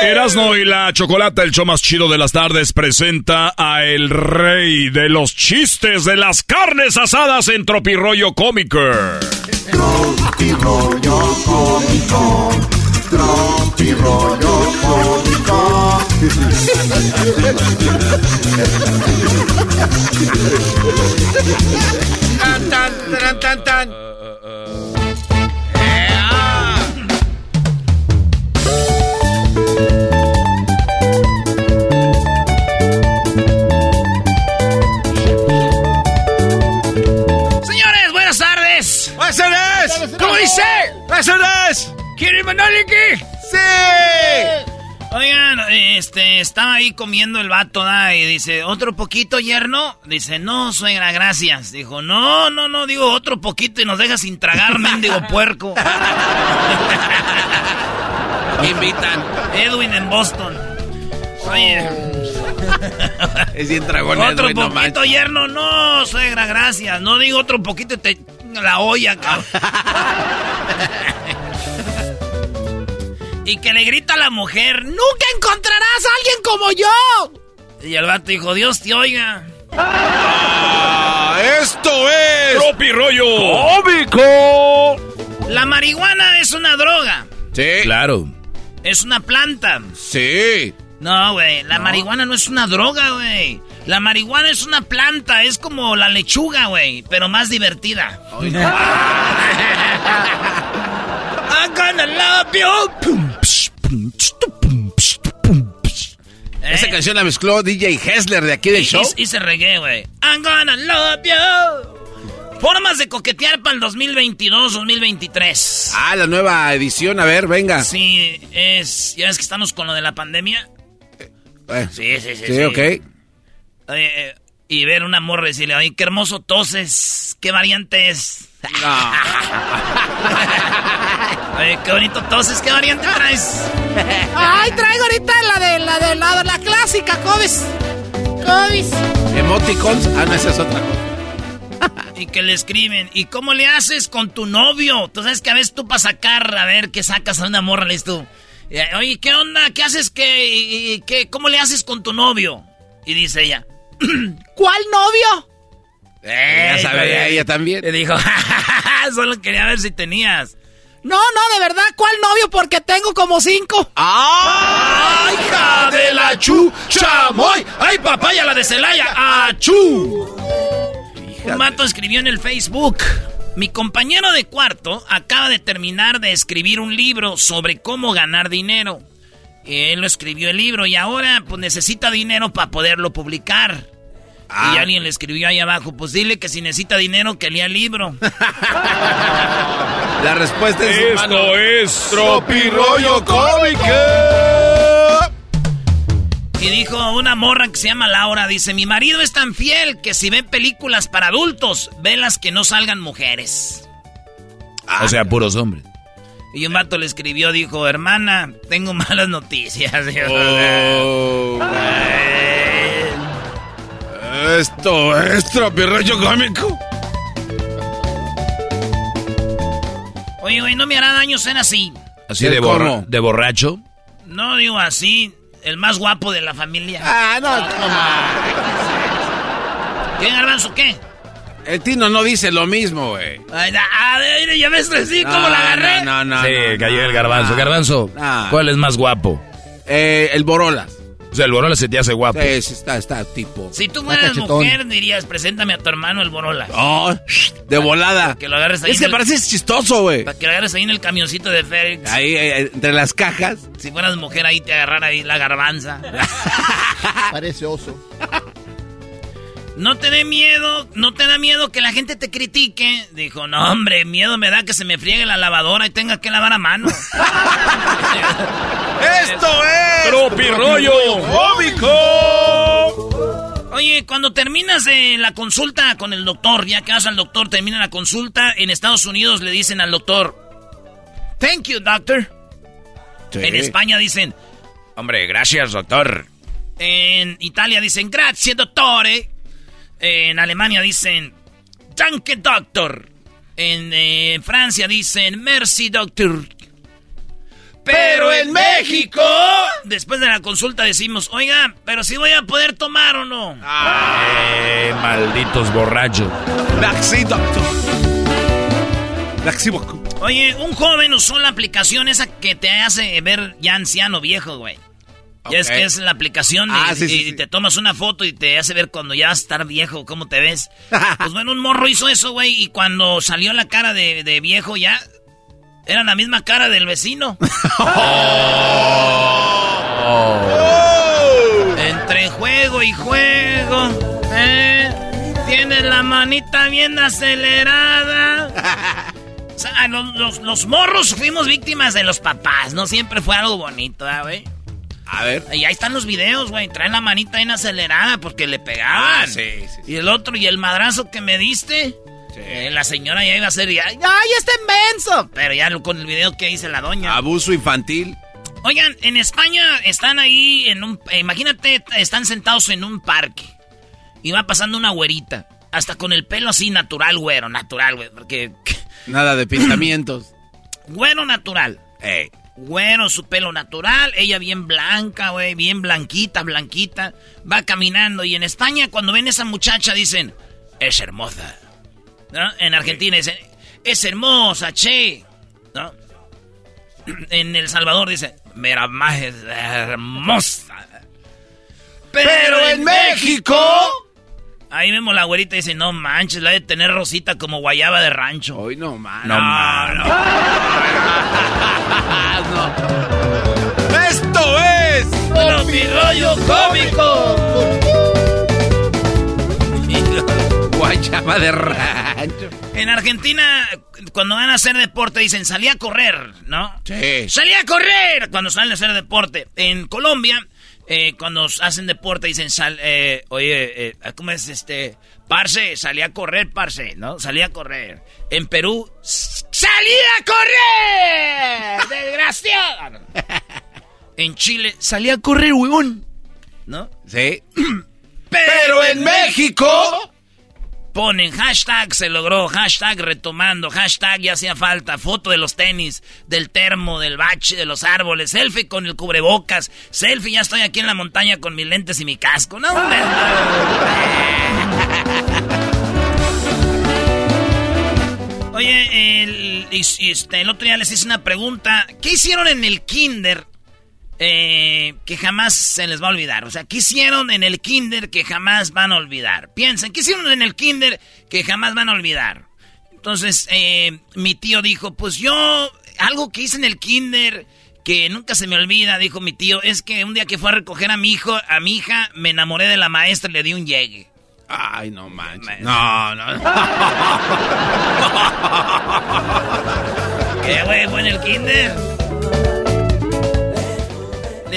Erasmo y la Chocolata, el show más chido de las tardes, presenta a el rey de los chistes de las carnes asadas en Tropirollo Cómico. Tropirollo Cómico. Tropirollo Cómico. Tan, tan, tan. Señores, buenas tardes. Buenas tardes. ¿Cómo dice? Buenas tardes. ¿Quieren manolique? Sí. Oigan, este, estaba ahí comiendo el vato, ¿da? Y dice, ¿otro poquito, yerno? Dice, no, suegra, gracias. Dijo, no, no, no, digo otro poquito y nos deja sin tragar, mendigo puerco. Me invitan. Edwin en Boston. Oye. Es bien dragón, Otro Edwin, poquito, yerno, no, suegra, gracias. No digo otro poquito y te la olla, cabrón. y que le grita a la mujer, nunca encontrarás a alguien como yo. Y el vato dijo, Dios te oiga. Ah, esto es. Tropi rollo. Cómico. La marihuana es una droga, Sí. Claro. Es una planta. Sí. No, güey, la marihuana no es una droga, güey. La marihuana es una planta, es como la lechuga, güey, pero más divertida. I'm gonna love you. Pum, psh, pum, psh, tu, pum, psh, tu, pum, psh. Esa ¿Eh? canción la mezcló DJ Hessler de aquí del Y- show. y- Hice reggae, güey. I'm gonna love you. Formas de coquetear para el 2022-2023. Ah, la nueva edición, a ver, venga. Sí, es. Ya ves que estamos con lo de la pandemia. Eh, Sí, sí, sí. sí, ok. Eh, y ver una morra y decirle, ay, qué hermoso toses, qué variante es. Oye, qué bonito toses, qué variante traes. Ay, traigo ahorita la de la de la, la clásica, Cobis. Cobis. Emoticons. Ah, no, esa es otra. Y que le escriben, ¿y cómo le haces con tu novio? Tú sabes que a veces tú para sacar, a ver, qué sacas a una morra, le dices tú. Oye, ¿qué onda? ¿Qué haces? ¿Qué, y- y qué, ¿Cómo le haces con tu novio? Y dice ella, ¿Cuál novio? Eh, ya sabe, ella también. Le dijo, solo quería ver si tenías. No, no, de verdad, ¿cuál novio? Porque tengo como cinco. ¡Ah! ¡Hija de la chu! ¡Chamoy! ¡Ay, papaya, la de Celaya! ¡Achú! Un vato escribió en el Facebook. Mi compañero de cuarto acaba de terminar de escribir un libro sobre cómo ganar dinero. Él lo escribió el libro y ahora pues necesita dinero para poderlo publicar. Ah. Y alguien le escribió ahí abajo, pues dile que si necesita dinero que lea el libro. La respuesta es. Esto es Tropi rollo cómico. Y dijo una morra que se llama Laura, dice, mi marido es tan fiel que si ve películas para adultos, ve las que no salgan mujeres. O sea, puros hombres. Y un vato le escribió, dijo, hermana, tengo malas noticias. Oh. Esto es Tropi rollo cómico. Oye, güey, no me hará daño ser así. Así ¿El de, borra- de borracho. No digo así, el más guapo de la familia. Ah, no, ¿Qué, garbanzo, qué? El Tino no dice lo mismo, güey. Ay, ah, ya ves, sí, cómo la agarré. No, no, no. sí, no, cayó no, el garbanzo. no. Garbanzo, Ah. ¿cuál es más guapo? Eh, el Borolas. O sea, el Borola se te hace guapo. Sí, sí, está, está tipo. Si tú fueras mujer, dirías, preséntame a tu hermano el Borola. Oh, de volada. Que lo agarres ahí Es que el- parece chistoso, güey. Para que lo agarres ahí en el camioncito de Félix. Ahí, eh, entre las cajas. Si fueras mujer, ahí te agarrara ahí la garbanza. Parece oso. No te dé miedo, no te da miedo que la gente te critique. Dijo, no, hombre, miedo me da que se me friegue la lavadora y tenga que lavar a mano. ¡Esto es! Tropi rollo cómico. Oye, cuando terminas de la consulta con el doctor, ya que vas al doctor, termina la consulta, en Estados Unidos le dicen al doctor, thank you, doctor. Sí. En España dicen, hombre, gracias, doctor. En Italia dicen, gracias, dottore. En Alemania dicen, danke, doctor. En eh, Francia dicen, merci, doctor. Pero en México, después de la consulta decimos, oiga, pero si voy a poder tomar o no. Eh, malditos borrachos. Merci, doctor. Merci. Oye, un joven usó la aplicación esa que te hace ver ya anciano, viejo, güey. Ya es que es la aplicación Ah, y, sí, sí, y sí. te tomas una foto y te hace ver cuando ya vas a estar viejo, cómo te ves. pues bueno, un morro hizo eso, güey, y cuando salió la cara de, de viejo ya, era la misma cara del vecino. Entre juego y juego, ¿eh? Tienes la manita bien acelerada. O sea, los, los- los morros fuimos víctimas de los papás, no siempre fue algo bonito, ¿ah, güey? A ver. Y ahí están los videos, güey. Traen la manita bien acelerada porque le pegaban. Ah, sí, sí, Y el otro, y el madrazo que me diste. eh, la señora ya iba a ser, ya, ¡ay, está inmenso! Pero ya con el video que dice la doña. Abuso infantil. Oigan, en España están ahí en un... eh, imagínate, están sentados en un parque. Y va pasando una güerita. Hasta con el pelo así natural, güero, natural, güey. Porque... Nada de pintamientos. Güero natural. Ey. Güero, su pelo natural, ella bien blanca, güey, bien blanquita, blanquita. Va caminando y en España cuando ven a esa muchacha dicen, es hermosa. ¿No? En Argentina dicen, es hermosa, che. ¿No? En El Salvador dicen, mira más hermosa. Pero en México... Ahí vemos la güerita y dice, no manches, la de tener rosita como guayaba de rancho. Hoy no, man. No, mano. ¡Esto es! mi rollo cómico! Guayaba de rancho. En Argentina, cuando van a hacer deporte, dicen salí a correr, ¿no? Sí. ¡Salí a correr! Cuando salen a hacer deporte. En Colombia, eh, cuando hacen deporte, dicen sal, eh, oye, eh, ¿cómo es este? Parce, salí a correr, parce, ¿no? Salí a correr. En Perú, ¡salí a correr! ¡Desgraciado! En Chile, salí a correr, huevón. ¿No? Sí. Pero en México... Ponen hashtag se logró, hashtag retomando, hashtag ya hacía falta, foto de los tenis, del termo, del bache, de los árboles, selfie con el cubrebocas, selfie ya estoy aquí en la montaña con mis lentes y mi casco. No, hombre. Oye, el, este, el otro día les hice una pregunta. ¿Qué hicieron en el kinder eh, que jamás se les va a olvidar? O sea, ¿qué hicieron en el kinder que jamás van a olvidar? Piensen, ¿qué hicieron en el kinder que jamás van a olvidar? Entonces, eh, mi tío dijo, pues yo, algo que hice en el kinder que nunca se me olvida, dijo mi tío, es que un día que fue a recoger a mi hijo, a mi hija, me enamoré de la maestra y le di un llegue. Ay, no manches. No, no. ¿Qué, güey? ¿Fue en el kinder?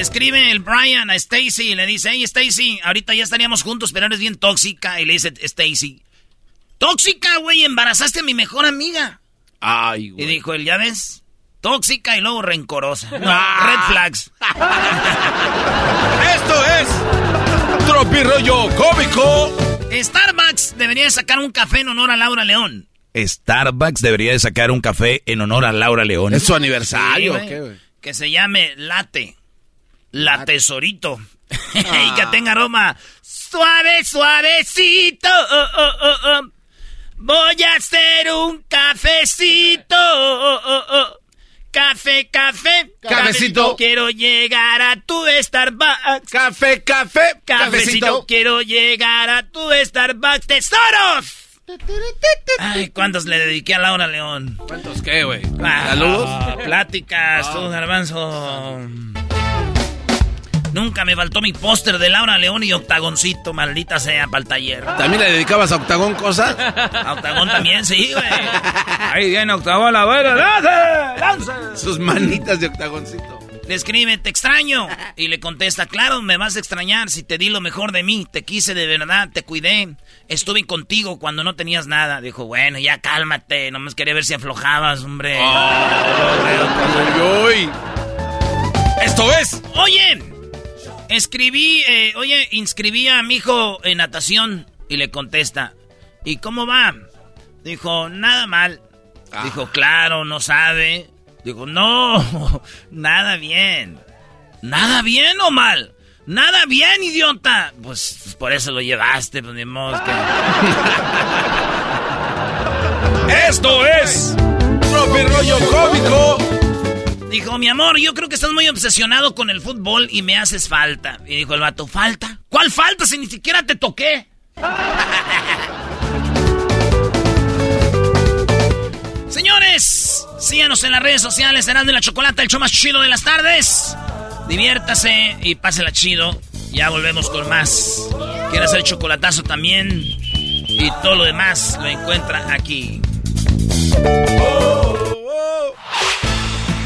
Le escribe el Brian a Stacy y le dice, hey Stacy, ahorita ya estaríamos juntos, pero eres bien tóxica. Y le dice Stacy, tóxica, güey, embarazaste a mi mejor amiga. Ay, Y güey. dijo él, ¿ya ves? Tóxica y luego rencorosa. No, Ah. red flags. Esto es... Tropirollo cómico. Starbucks debería de sacar un café en honor a Laura León. Starbucks debería de sacar un café en honor a Laura León. ¿Es su aniversario Sí? Que se llame Late. La tesorito. y Ah. que tenga aroma suave, suavecito. Oh, oh, oh, oh. Voy a hacer un cafecito. Oh, oh, oh. Café, café. Cafecito. Quiero llegar a tu Starbucks. Café, café, Cafecito. cafecito. Quiero llegar a tu Starbucks. ¡Tesoros! Ay, ¿cuántos le dediqué a Laura León? ¿Cuántos qué, güey? Ah, ¿Saludos? Pláticas, tú, garbanzo. Nunca me faltó mi póster de Laura León y Octagoncito, maldita sea, para el taller. ¿También le dedicabas a Octagón cosas? A Octagón también, sí, güey. Ahí viene Octagón, la buena, lance, lance. Sus manitas de Octagoncito. Le escribe, te extraño. Y le contesta, claro, me vas a extrañar si te di lo mejor de mí. Te quise de verdad, te cuidé. Estuve contigo cuando no tenías nada. Dijo, bueno, ya cálmate. Nomás quería ver si aflojabas, hombre. Uy, uy. Esto es... Oye, escribí, eh, oye, inscribí a mi hijo en natación y le contesta, ¿y cómo va? Dijo, nada mal. Dijo, claro, no sabe. Dijo, no, nada bien. ¿Nada bien o mal? Nada bien, idiota. Pues por eso lo llevaste, pues ni modo que... Esto es Tropirollo cómico. Dijo, mi amor, yo creo que estás muy obsesionado con el fútbol y me haces falta. Y dijo el vato, ¿falta? ¿Cuál falta si ni siquiera te toqué? Señores, síganos en las redes sociales, serán de la Chocolata, el show más chido de las tardes. Diviértase y pásela chido. Ya volvemos con más. Quiere hacer chocolatazo también. Y todo lo demás lo encuentra aquí.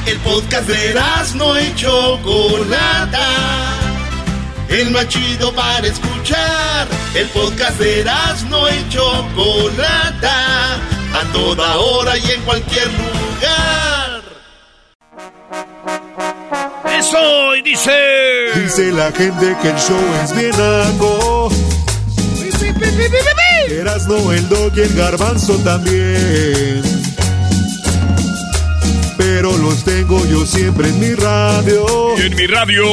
El podcast de no y Chocolata. El más chido para escuchar. El podcast de no y Chocolata. A toda hora y en cualquier lugar. Eso, y dice. Dice la gente que el show es bien algo. no el dog y el garbanzo también pero los tengo yo siempre en mi radio. Y en mi radio.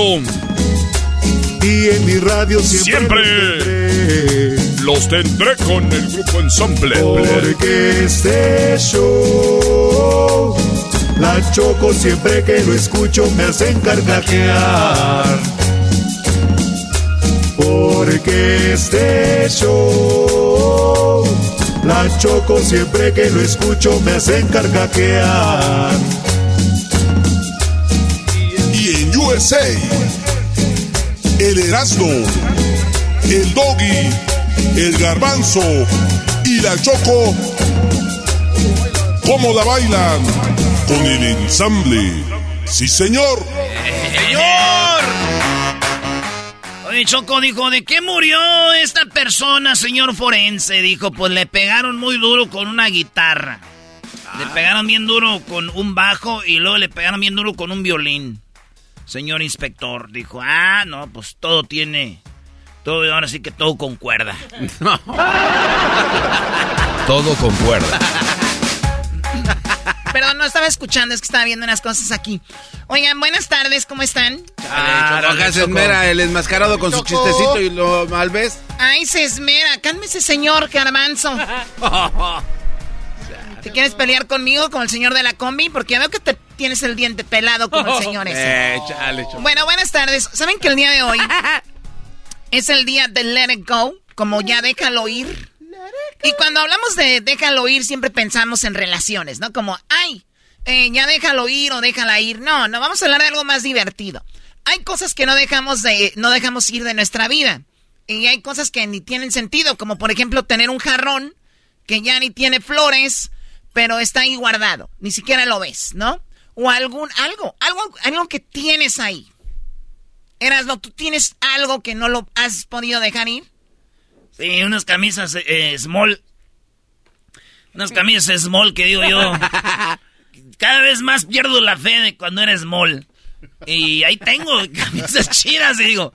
Y en mi radio siempre. Siempre. Los tendré, con el grupo ensamble. Porque este show. La choco siempre que lo escucho me hacen carcajear. Porque este show. La choco siempre que lo escucho me hacen carcajear. USA, el Erasmo, el Doggy, el Garbanzo y la Choco. ¿Cómo la bailan? Con el ensamble. Sí, señor. ¡Señor! Oye, Choco dijo, ¿de qué murió esta persona, señor forense? Dijo, pues le pegaron muy duro con una guitarra. Le pegaron bien duro con un bajo y luego le pegaron bien duro con un violín señor inspector. Dijo, ah, no, pues todo tiene... Todo, ahora sí que todo concuerda. todo concuerda. Perdón, no estaba escuchando, es que estaba viendo unas cosas aquí. Oigan, buenas tardes, ¿cómo están? Ah, se esmera el enmascarado con su chistecito y lo mal ves. Ay, se esmera, cálmese, señor Garbanzo. ¿Te quieres pelear conmigo, con el señor de la combi? Porque ya veo que te tienes el diente pelado como el señor ese. Eh, chale, bueno, buenas tardes. ¿Saben que el día de hoy es el día de Let It Go? Como ya déjalo ir. Y cuando hablamos de déjalo ir, siempre pensamos en relaciones, ¿no? Como, ay, eh, ya déjalo ir o déjala ir. No, no, vamos a hablar de algo más divertido. Hay cosas que no dejamos, de, no dejamos ir de nuestra vida. Y hay cosas que ni tienen sentido, como por ejemplo tener un jarrón que ya ni tiene flores pero está ahí guardado. Ni siquiera lo ves, ¿no? O algún, algo, algo, algo que tienes ahí. Erasno, ¿tú tienes algo que no lo has podido dejar ir? Sí, unas camisas eh, small. Unas camisas small que digo yo. Cada vez más pierdo la fe de cuando eres small. Y ahí tengo camisas chidas y digo,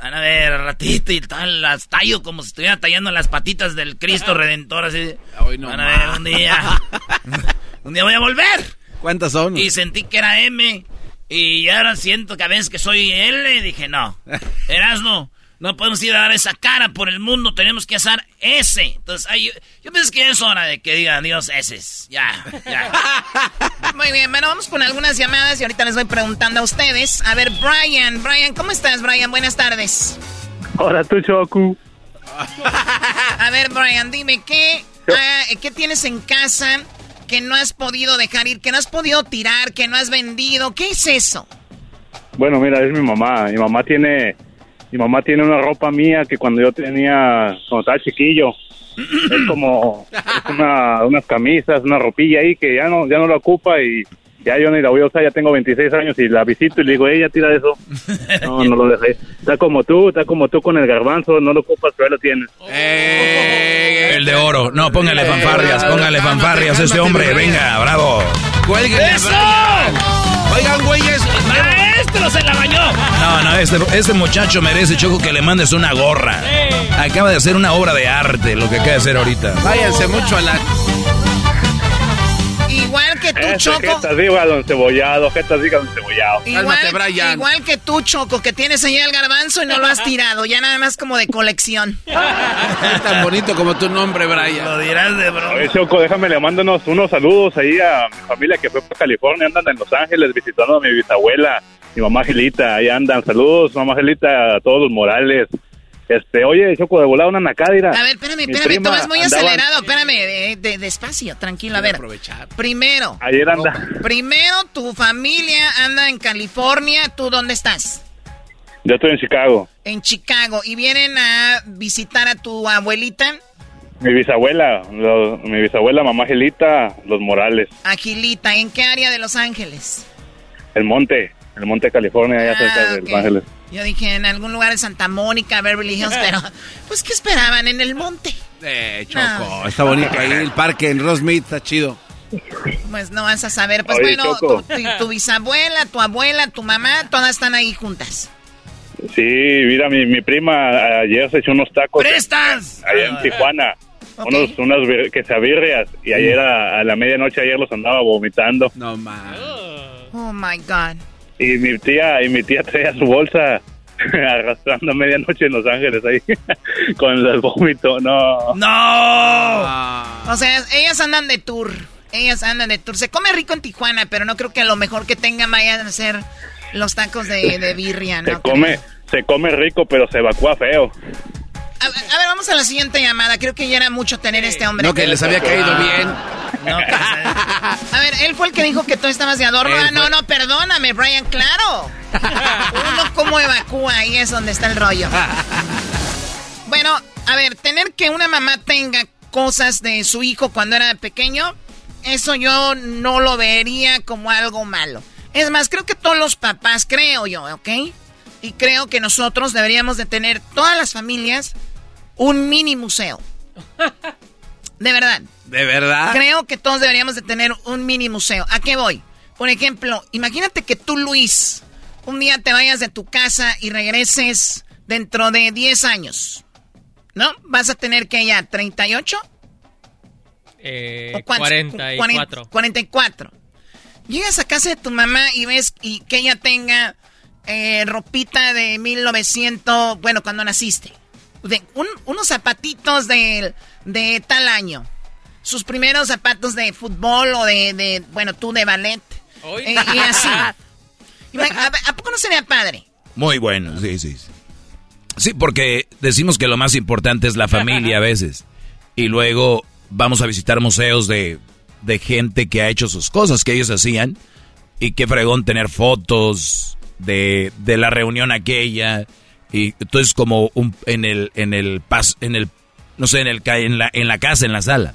van a ver, ratito y tal, las tallo como si estuviera tallando las patitas del Cristo Redentor, así. van a ver, un día, un día voy a volver. ¿Cuántas son? Y sentí que era M, y ahora siento que a veces que soy L, dije, no, Erasno, no podemos ir a dar esa cara por el mundo, tenemos que hacer S. Entonces, yo, yo pienso que es hora de que digan Dios S. Ya, ya. Muy bien, bueno, vamos con algunas llamadas y ahorita les voy preguntando a ustedes. A ver, Brian, Brian, ¿cómo estás, Brian? Buenas tardes. Hola, tu Choku. a ver, Brian, dime, ¿qué, ah, ¿qué tienes en casa que no has podido dejar ir, que no has podido tirar, que no has vendido? ¿Qué es eso? Bueno, mira, es mi mamá. Mi mamá tiene mi mamá tiene una ropa mía que cuando yo tenía, cuando estaba chiquillo, es como una, unas camisas, una ropilla ahí que ya no, ya no la ocupa y ya yo ni la voy a usar, ya tengo 26 años y la visito y le digo, ella tira eso. No, no lo dejé. Está como tú, está como tú con el garbanzo, no lo ocupas, pero ahí lo tienes. Eh, el de oro. No, póngale fanfarrias, póngale fanfarrias a este hombre, venga, bravo. ¡Eso! Oigan, güeyes, maestro se la bañó. No, no, este, este, muchacho merece, Choco, que le mandes una gorra. Acaba de hacer una obra de arte, lo que acaba de hacer ahorita. Váyanse mucho a la... Igual que tú, Choco. Jetas diga don Cebollado, jetas diga don Cebollado. Igual, igual que tú, Choco, que tienes ahí el garbanzo y no lo has tirado. Ya nada más como de colección. es tan bonito como tu nombre, Brian. Lo dirás de broma. Oye, Choco, déjame le mándanos unos saludos ahí a mi familia que fue para California. Andan en Los Ángeles visitando a mi bisabuela, mi mamá Gelita. Ahí andan. Saludos, mamá Gelita, a todos los Morales. Este, oye, Choco, de volada una nacadira. A ver, espérame, espérame, tú vas muy acelerado, espérame, de, despacio, tranquilo, a ver. Aprovechar. Primero. Ayer anda. Primero, tu familia anda en California, ¿tú dónde estás? Yo estoy en Chicago. En Chicago, ¿y vienen a visitar a tu abuelita? Mi bisabuela, mi bisabuela, mamá Gilita, Los Morales. Agilita, ¿en qué área de Los Ángeles? El Monte, el Monte, California, allá cerca de ah, Los Ángeles. Yo dije en algún lugar de Santa Mónica, Beverly Hills, pero pues ¿qué esperaban? En el monte. Eh, Choco, está bonito ahí el parque en Rosemead, está chido. Pues no vas a saber. Pues bueno, tu, bisabuela, tu abuela, tu mamá, todas están ahí juntas. Sí, mira, mi, mi prima ayer se echó unos tacos. ¡Prestas! Allá en Tijuana. Unos, unas quesabirrias. Y ayer a, la medianoche ayer los andaba vomitando. No, man. Oh, my God. Y mi tía, y mi tía traía su bolsa arrastrando a medianoche en Los Ángeles ahí con el vómito, no. No. O sea, ellas andan de tour. Ellas andan de tour. Se come rico en Tijuana, pero no creo que a lo mejor que tengan vayan a ser los tacos de, de birria, ¿no? Se come, se come rico, pero se evacúa feo. A, ver, vamos a la siguiente llamada. Creo que ya era mucho tener este hombre. No, que les había caído bien. a ver, él fue el que dijo que tú estabas de adorno. Ah, no, no, perdóname, Brian, claro. Uno como evacúa, ahí es donde está el rollo. Bueno, a ver, tener que una mamá tenga cosas de su hijo cuando era pequeño, eso yo no lo vería como algo malo. Es más, creo que todos los papás, creo yo, ¿ok? Y creo que nosotros deberíamos de tener, todas las familias, un mini museo. De verdad. ¿De verdad? Creo que todos deberíamos de tener un mini museo. ¿A qué voy? Por ejemplo, imagínate que tú, Luis, un día te vayas de tu casa y regreses dentro de 10 años. ¿No? ¿Vas a tener que ya 38? Eh, ¿O 44. 44. Llegas a casa de tu mamá y ves y que ella tenga eh, ropita de 1900, bueno, cuando naciste. De unos zapatitos de, de tal año. Sus primeros zapatos de fútbol o de, bueno, tú de ballet. Eh, y así. ¿A, poco no sería padre? Muy bueno, sí, sí. Sí, porque decimos que lo más importante es la familia a veces. Y luego vamos a visitar museos de, de gente que ha hecho sus cosas que ellos hacían. Y qué fregón tener fotos de, de la reunión aquella. Y entonces como un, en el, en el pas, en el, no sé, en el en la, en la casa, en la sala.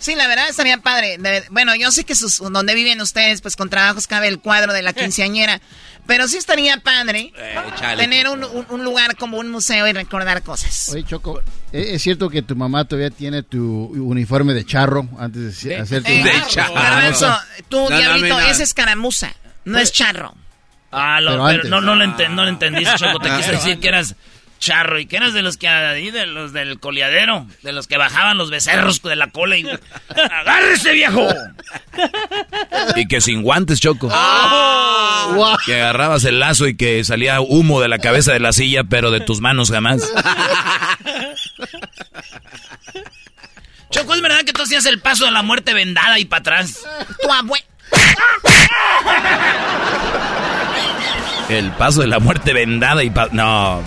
Sí, la verdad estaría padre. bueno, yo sé que sus, donde viven ustedes, pues con trabajos cabe el cuadro de la quinceañera. Pero sí estaría padre eh, tener un, lugar como un museo y recordar cosas. Oye, Choco, ¿e-, ¿es cierto que tu mamá todavía tiene tu uniforme de charro antes de, hacer tu... Eh, de charro. tú, diablito, ese es caramuza, no es charro. Ah, lo, pero, no, no, lo no lo entendiste, Choco. Te quise decir que eras charro y que eras de los que ahí, de los del coleadero, de los que bajaban los becerros de la cola y ¡agárrese viejo! Y que sin guantes, Choco. Oh. Que agarrabas el lazo y que salía humo de la cabeza de la silla, pero de tus manos jamás. Choco, ¿es verdad que tú hacías el paso de la muerte vendada y para atrás? Tu abuelo. El paso de la muerte vendada y pa No.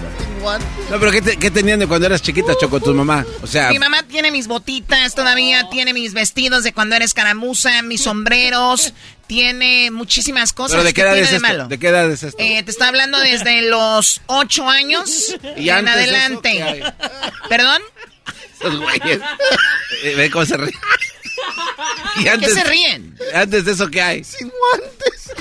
No, pero ¿qué, ¿qué, tenían de cuando eras chiquita, Choco, tu mamá? O sea... Mi mamá tiene mis botitas todavía, tiene mis vestidos de cuando era escaramuza, mis sombreros, tiene muchísimas cosas. ¿Pero de qué edad es esto? ¿De qué edad es esto? Eh, te está hablando desde los ocho años y en adelante. ¿Perdón? Esos güeyes. Eh, ve cómo se ríen. ¿Qué se ríen? Antes de eso, ¿qué hay? Sin guantes.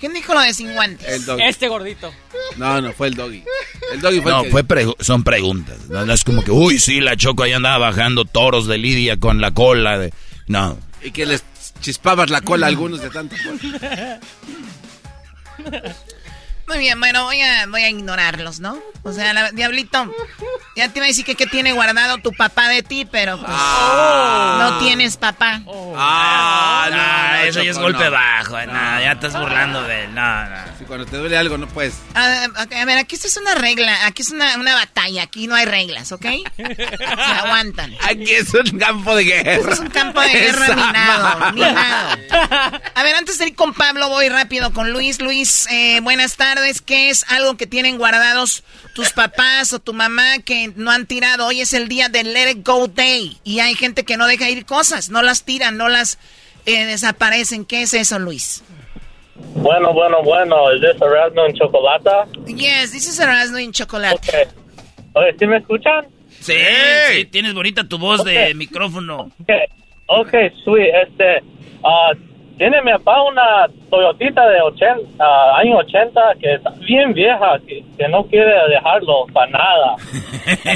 ¿Quién dijo lo de sin guantes? Este gordito. No, no, fue el doggy. El doggy fue No, fue son preguntas. No, es como que, uy, sí, la Choco ahí andaba bajando toros de Lidia con la cola de... No. Y que les chispabas la cola a algunos de tanto Muy bien, bueno, voy a, voy a ignorarlos, ¿no? O sea, Diablito, ya te iba a decir que qué tiene guardado tu papá de ti, pero pues ah. no tienes papá. Ah, no, eso ya es golpe bajo. No, ya estás burlando de él. No, no. Si cuando te duele algo no puedes. A, ver, aquí esto es una regla, aquí es una, una batalla, aquí no hay reglas, ¿ok? Se aguantan. Aquí es un campo de guerra. Esto es un campo de guerra minado, minado. A ver, antes de ir con Pablo, voy rápido con Luis. Luis, eh, buenas tardes. ¿Qué es algo que tienen guardados tus papás o tu mamá que no han tirado? Hoy es el día del Let It Go Day y hay gente que no deja ir cosas, no las tiran, no las eh, desaparecen. ¿Qué es eso, Luis? Bueno, bueno, bueno. ¿Es this Erasmo en chocolate? Yes, this is Erasmo en chocolate. Okay. Oye, ¿sí me escuchan? Sí, sí, tienes bonita tu voz de micrófono. Okay. ok, sweet. Este, uh, tiene mi papá una Toyotita de 80, año 80 que es bien vieja, que, no quiere dejarlo para nada.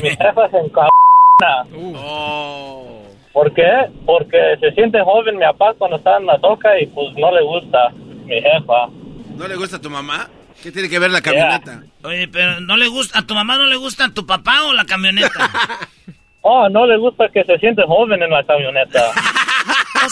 mi jefa se encabona. Oh. ¿Por qué? Porque se siente joven mi papá cuando está en la toca y pues no le gusta mi jefa. ¿No le gusta a tu mamá? ¿Qué tiene que ver la camioneta? Oye, pero no le gusta, ¿a tu mamá no le gusta tu papá o la camioneta? oh, no le gusta que se siente joven en la camioneta.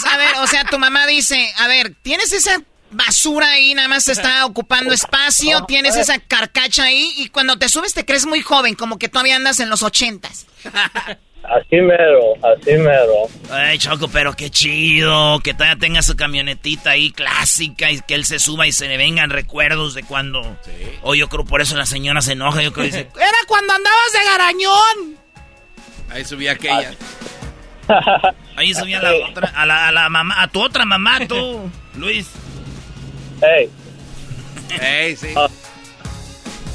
a ver, o sea, tu mamá dice, a ver, ¿tienes esa basura ahí, nada más está ocupando espacio, tienes esa carcacha ahí y cuando te subes te crees muy joven, como que todavía andas en los ochentas. Así mero, así mero. Ay, Choco, pero qué chido, que todavía tenga su camionetita ahí clásica y que él se suba y se le vengan recuerdos de cuando... O yo creo por eso la señora se enoja, yo creo que dice... Era cuando andabas de garañón. Ahí subía aquella. Ahí subía la otra, a la, a la mamá, a tu otra mamá, tú, Luis. Hey. Hey, sí. Uh,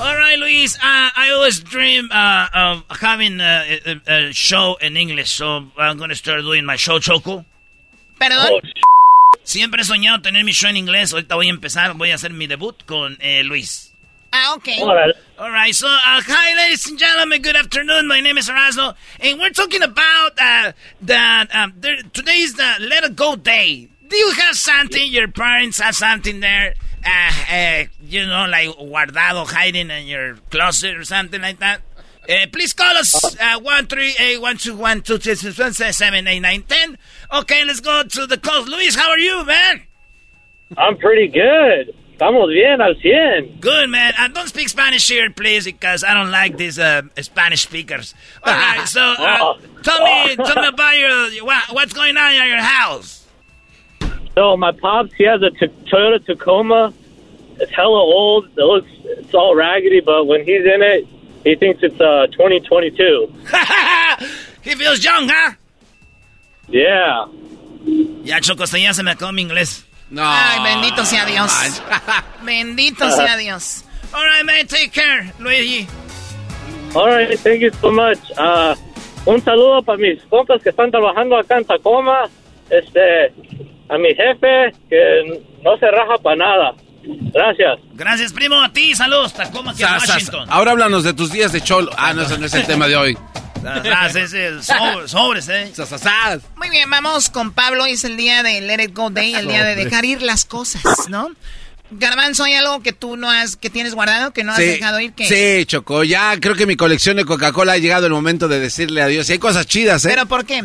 All right, Luis. Uh, I always dream uh, of having a, a, a, show in English, so I'm going to start doing my show, Choco. Perdón. Oh, Siempre he soñado tener mi show en inglés. Ahorita voy a empezar, voy a hacer mi debut con eh, Luis. Ah, okay. All right. All right. So, uh, hi, ladies and gentlemen. Good afternoon. My name is Erasmo, and we're talking about uh, that um, there, today is the Let It Go Day. Do you have something? Your parents have something there? Uh, uh, you know, like guardado, hiding in your closet or something like that. Uh, please call us uh, one three eight one two one two three six one seven eight nine ten. Okay, let's go to the calls. Luis, how are you, man? I'm pretty good. Estamos bien al cien. Good, man. Uh, don't speak Spanish here, please, because I don't like these uh, Spanish speakers. All right, so uh, oh. tell me, tell me about your what, what's going on at your house. So my pops, he has a t- Toyota Tacoma. It's hella old. It looks, it's all raggedy, but when he's in it, he thinks it's uh 2022. he feels young, huh? Yeah. Ya, Choco, ya se me acabó mi inglés. No. Ay, bendito sea Dios. bendito sea Dios. All right, man, take care, Luigi. All right, thank you so much. Uh, un saludo para mis compas que están trabajando acá en Tacoma. Este, a mi jefe que no se raja para nada. Gracias. Gracias, primo. A ti, saludos. Tacoma, aquí en Washington. Ahora háblanos de tus días de cholo. Ah, no, ese no es el tema de hoy. Sobres, sobres, eh. Muy bien, vamos con Pablo. Es el día de Let It Go Day, el día de dejar ir las cosas, ¿no? Garbanzo, ¿hay algo que tú no has, que tienes guardado, que no has dejado ir? Sí, Choco, ya creo que mi colección de Coca-Cola ha llegado el momento de decirle adiós. Y hay cosas chidas, ¿eh? ¿Pero por qué?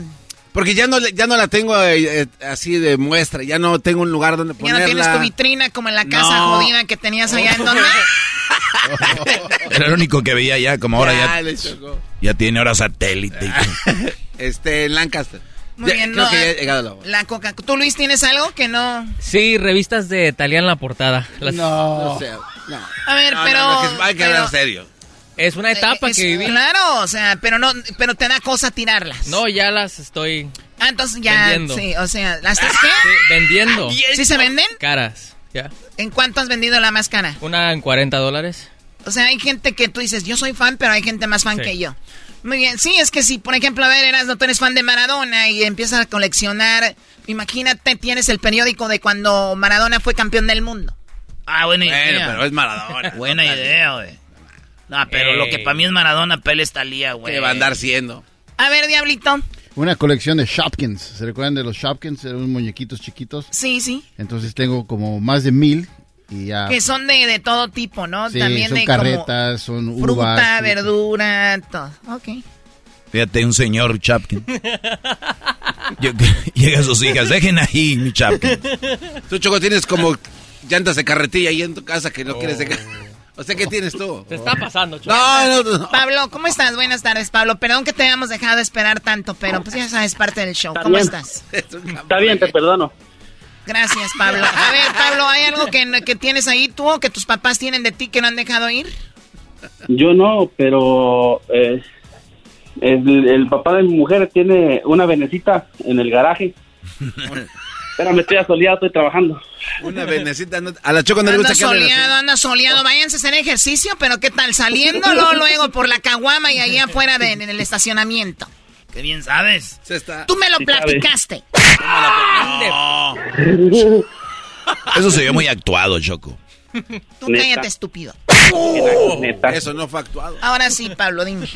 Porque ya no, ya no la tengo eh, eh, así de muestra, ya no tengo un lugar donde ponerla. Ya no tienes tu vitrina como en la casa jodida que tenías allá en donde... Era el único que veía ya, como ahora ya... Ya tiene ahora satélite. este, en Lancaster. Muy bien, creo no, que ya llegado la La coca ¿Tú, Luis, tienes algo que no...? Sí, revistas de Talía en la portada. Las... No. no. A ver, pero... hay que hablar serio. Es una etapa es, que viví. Claro, o sea, pero no, pero te da cosa tirarlas. No, ya las estoy. Ah, entonces ya. Vendiendo. Sí, o sea, ¿las estás qué? Sí, vendiendo. ¿Sí se venden? Caras, ya. ¿En cuánto has vendido la más cara? Una en 40 dólares. O sea, hay gente que tú dices, yo soy fan, pero hay gente más fan que yo. Muy bien, sí, es que si, por ejemplo, a ver, eras, no tú eres fan de Maradona y empiezas a coleccionar, imagínate, tienes el periódico de cuando Maradona fue campeón del mundo. Ah, buena idea. Bueno, pero es Maradona. buena idea, güey. No, pero lo que para mí es Maradona, Pele Talía, güey. ¿Qué va a andar siendo? A ver, Diablito. Una colección de Shopkins. ¿Se recuerdan de los Shopkins? Eran unos muñequitos chiquitos. Sí, sí. Entonces tengo como más de mil y ya. Que son de, de todo tipo, ¿no? Sí, También son de carretas, son uvas. fruta, fruta. verdura, todo. Ok. Fíjate, un señor Chapkin. Llega a sus hijas, dejen ahí mi Chapkin. Tú, Choco, tienes como llantas de carretilla ahí en tu casa que no quieres dejar. O sea, ¿qué tienes tú? Se está pasando, Choco. No, no, no. Pablo, ¿cómo estás? Buenas tardes, Pablo. Perdón que te hayamos dejado esperar tanto, pero pues ya sabes, parte del show. ¿Cómo bien. estás? Está bien, te perdono. Gracias, Pablo. A ver, Pablo, ¿hay algo que, que tienes ahí tú o que tus papás tienen de ti que no han dejado ir? Yo no, pero eh, el, el papá de mi mujer tiene una venecita en el garaje. Espérame, estoy asoleado, estoy trabajando. Una venecita. no- A la Choco no le Anda gusta que hable así. soleado, anda soleado. Váyanse a hacer ejercicio, pero ¿qué tal? Saliendo luego, luego por la caguama y ahí afuera de- en el estacionamiento. Qué bien sabes. Se está. Tú me lo Sí platicaste. Eso se ve muy actuado, Choco. Tú Neta. cállate, estúpido. Neta. Eso no fue actuado. Ahora sí, Pablo, dime.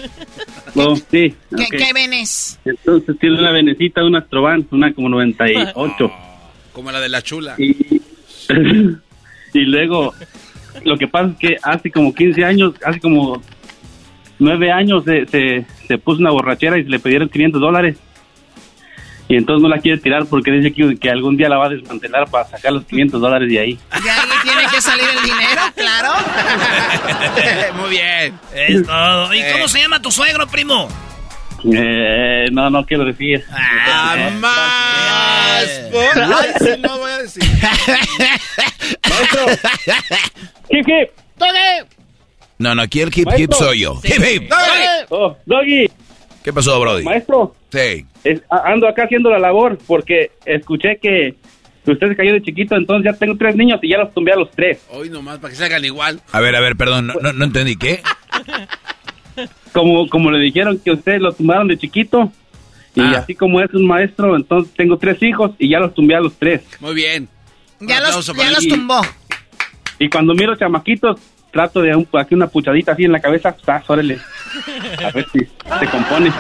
No, sí. ¿Qué, ok. qué venes? Entonces tiene una venecita, una Astrovan, una como 98. Como la de la chula. Y, y luego, lo que pasa es que hace como 15 años, hace como 9 años, se, se, se puso una borrachera y se le pidieron 500 dólares. Y entonces no la quiere tirar porque dice que, que algún día la va a desmantelar para sacar los 500 dólares de ahí. De ahí tiene que salir el dinero, claro. Muy bien. Es todo. ¿Y Eh. cómo se llama tu suegro, primo? Eh, no, no quiero decir. Ah, más. por- Ay, sí, no voy a decir. Hip, hip. No, no, aquí el hip hip Maestro. soy yo. Hip hip. Oh, Doggy, ¿Qué pasó, Brody? maestro. Sí. Es- ando acá haciendo la labor porque escuché que usted se cayó de chiquito, entonces ya tengo tres niños y ya los tumbé a los tres. Hoy nomás, para que se hagan igual. A ver, a ver, perdón, no, no, no entendí. ¿Qué? Como, como le dijeron que ustedes lo tumbaron de chiquito y Ah. así como es un maestro, entonces tengo tres hijos y ya los tumbé a los tres. Muy bien. Ya los, ya los tumbó. Y cuando miro chamaquitos, trato de un, aquí una puchadita así en la cabeza, pues, órale. A ver si se compone.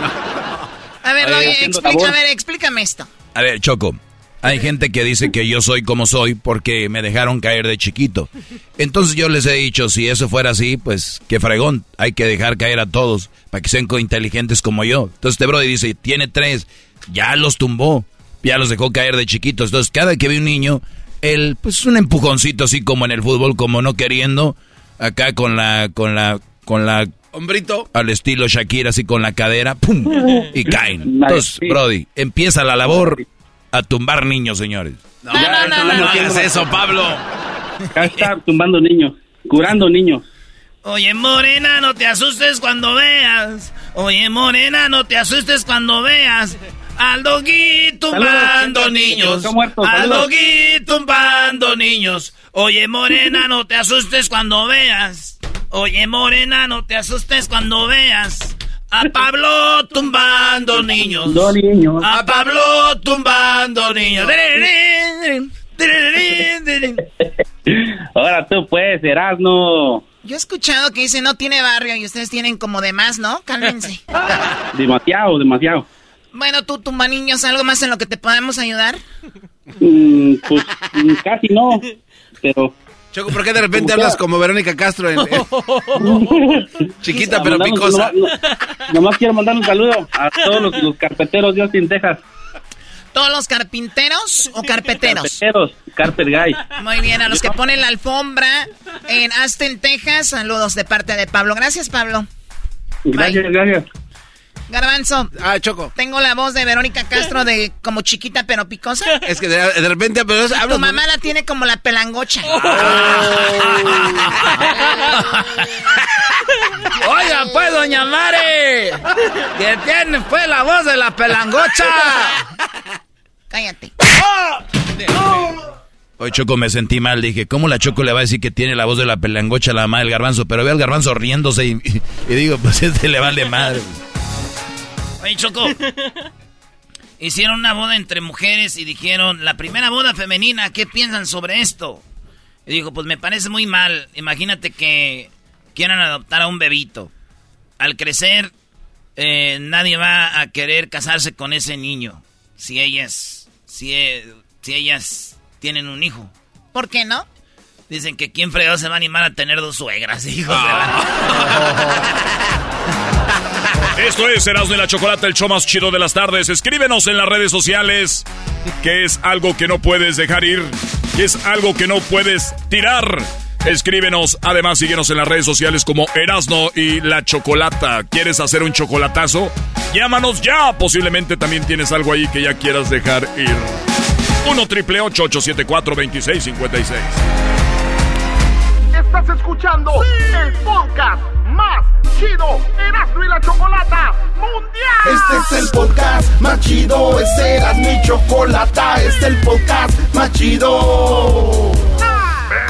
A ver, Oye, explica, a ver, explícame esto. A ver, Choco. Hay gente que dice que yo soy como soy porque me dejaron caer de chiquito. Entonces yo les he dicho, si eso fuera así, pues qué fregón. Hay que dejar caer a todos para que sean inteligentes como yo. Entonces este Brody dice, tiene tres, ya los tumbó, ya los dejó caer de chiquitos. Entonces cada que ve un niño, él, pues un empujoncito así como en el fútbol, como no queriendo, acá con la, con la, con la Hombrito. al estilo Shakira, así con la cadera, ¡pum! Y caen. Entonces, Brody, empieza la labor a tumbar niños, señores. No, No, no, no, no, no. hagas eso, Pablo. Acá está tumbando niños, curando niños. Oye, morena, no te asustes cuando veas. Oye, morena, no te asustes cuando veas. Al doggy tumbando Saludos, niños. Al doggy tumbando niños. Oye, morena, no te asustes cuando veas. Oye, morena, no te asustes cuando veas. A Pablo tumbando niños. Dos niños. A Pablo tumbando niños. Ahora tú puedes, Erasno. Yo he escuchado que dice no tiene barrio y ustedes tienen como de más, ¿no? Cálmense. Demasiado, demasiado. bueno, tú, tumba niños, ¿algo más en lo que te podemos ayudar? Mm, pues mm, casi no, pero... Choco, ¿por qué de repente hablas como Verónica Castro? en- Chiquita pero Mandamos- picosa. Nomás, no- nomás quiero mandar un saludo a todos los, los carpeteros de Austin, Texas. ¿Todos los carpinteros o carpeteros? Carpeteros, Carpet Guy. Muy bien, a los que ponen la alfombra en Aston, Texas, saludos de parte de Pablo. Gracias, Pablo. Gracias, gracias. Garbanzo, Ah, Choco. tengo la voz de Verónica Castro de como chiquita pero picosa. Es que de, de repente pero es- Tu muy- mamá la tiene como la pelangocha. Oiga, pues, doña Mare. Que tiene, pues, la voz de la pelangocha. Cállate. Hoy Choco me sentí mal, dije, ¿cómo la Choco le va a decir que tiene la voz de la pelangocha a la mamá del garbanzo? Pero veo al garbanzo riéndose y, y- y digo, pues este le vale madre. Oye, Choco. Hicieron una boda entre mujeres y dijeron, la primera boda femenina, ¿qué piensan sobre esto? Y dijo, pues me parece muy mal. Imagínate que quieran adoptar a un bebito. Al crecer, eh, nadie va a querer casarse con ese niño. Si ellas, si, eh, si ellas tienen un hijo. ¿Por qué no? Dicen que quién fregado se va a animar a tener dos suegras, hijos Esto es Erasmo y la Chocolata, el show más chido de las tardes. Escríbenos en las redes sociales que es algo que no puedes dejar ir, que es algo que no puedes tirar. Escríbenos, además síguenos en las redes sociales como Erasno y la Chocolata. ¿Quieres hacer un chocolatazo? Llámanos ya. Posiblemente también tienes algo ahí que ya quieras dejar ir. 1 triple 874 2656. Estás escuchando el podcast más chido Erasmo y la Chocolata Mundial. Este es el podcast más chido, es Erasmo y Chocolata, este es el podcast más chido.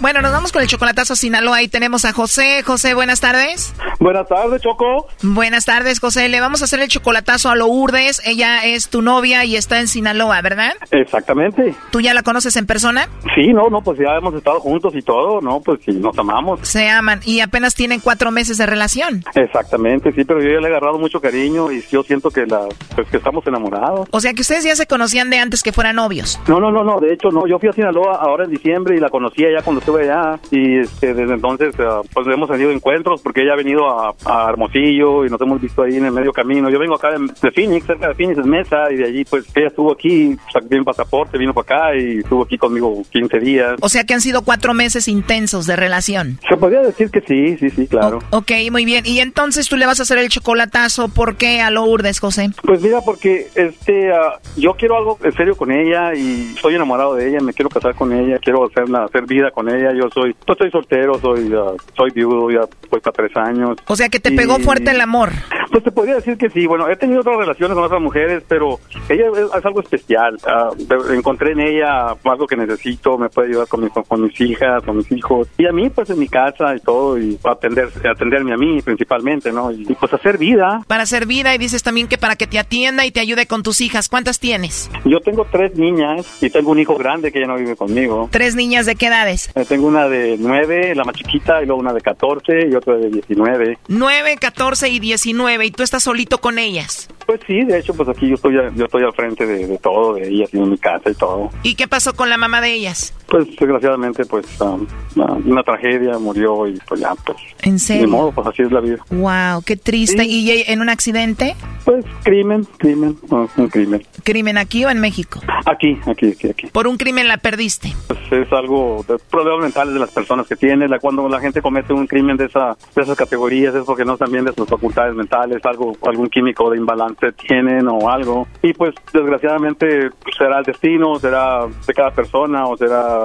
Bueno, nos vamos con el chocolatazo a Sinaloa. Ahí tenemos a José. José, buenas tardes. Buenas tardes, Choco. Buenas tardes, José. Le vamos a hacer el chocolatazo a Lourdes. Ella es tu novia y está en Sinaloa, ¿verdad? Exactamente. ¿Tú ya la conoces en persona? Sí, no, no, pues ya hemos estado juntos y todo, ¿no? Pues sí, nos amamos. Se aman y apenas tienen cuatro meses de relación. Exactamente, sí, pero yo ya le he agarrado mucho cariño y yo siento que la, pues que estamos enamorados. O sea que ustedes ya se conocían de antes que fueran novios. No, no, no, no, de hecho no, yo fui a Sinaloa ahora en diciembre y la conocí allá cuando estuve allá y este, desde entonces eh, pues hemos tenido encuentros porque ella ha venido a, a Hermosillo y nos hemos visto ahí en el medio camino. Yo vengo acá de, de Phoenix, cerca de Phoenix, en Mesa y de allí pues ella estuvo aquí, sacó un pasaporte, vino para acá y estuvo aquí conmigo 15 días. O sea que han sido cuatro meses intensos de relación. Se podría decir que sí, sí, sí, claro. Ok, muy bien. Y entonces tú le vas a hacer el chocolatazo. ¿Por qué a Lourdes, José? Pues mira, porque este, ah, yo quiero algo en serio con ella y estoy enamorado de ella, me quiero casar con ella, quiero hacerla, hacer vida con ella. Yo soy, pues estoy soltero, soy, soy viudo, ya voy para tres años. O sea que te Y- pegó fuerte el amor. Pues te podría decir que sí. Bueno, he tenido otras relaciones con otras mujeres, pero ella es, es algo especial. Ah, encontré en ella algo que necesito, me puede ayudar con, mi- con mis hijas, con mis hijos. Y a mí, pues en mi casa y todo, y atender, atenderme a mí principalmente, ¿no? Y, y, pues hacer vida. Para hacer vida y dices también que para que te atienda y te ayude con tus hijas. ¿Cuántas tienes? Yo tengo tres niñas y tengo un hijo grande que ya no vive conmigo. Tres niñas de qué edades? Tengo una de nueve, la más chiquita, y luego una de 14 y otra de 19. 9, 14 y 19 y tú estás solito con ellas. Pues sí, de hecho, pues aquí yo estoy, yo estoy al frente de, de todo, de ellas, en mi casa y todo. ¿Y qué pasó con la mamá de ellas? Pues desgraciadamente, pues um, una tragedia, murió y pues ya, pues... ¿En serio? modo, pues así es la vida. Wow, qué triste. ¿Y en un accidente? Pues crimen, crimen, un crimen. ¿Crimen aquí o en México? Aquí, aquí, aquí, aquí. Por un crimen la perdiste. Pues es algo de problemas mentales de las personas que tiene. La, cuando la gente comete un crimen de, esa, de esas categorías es porque no están bien de sus facultades mentales, algo algún químico de imbalance tienen o algo. Y pues desgraciadamente será el destino, será de cada persona o será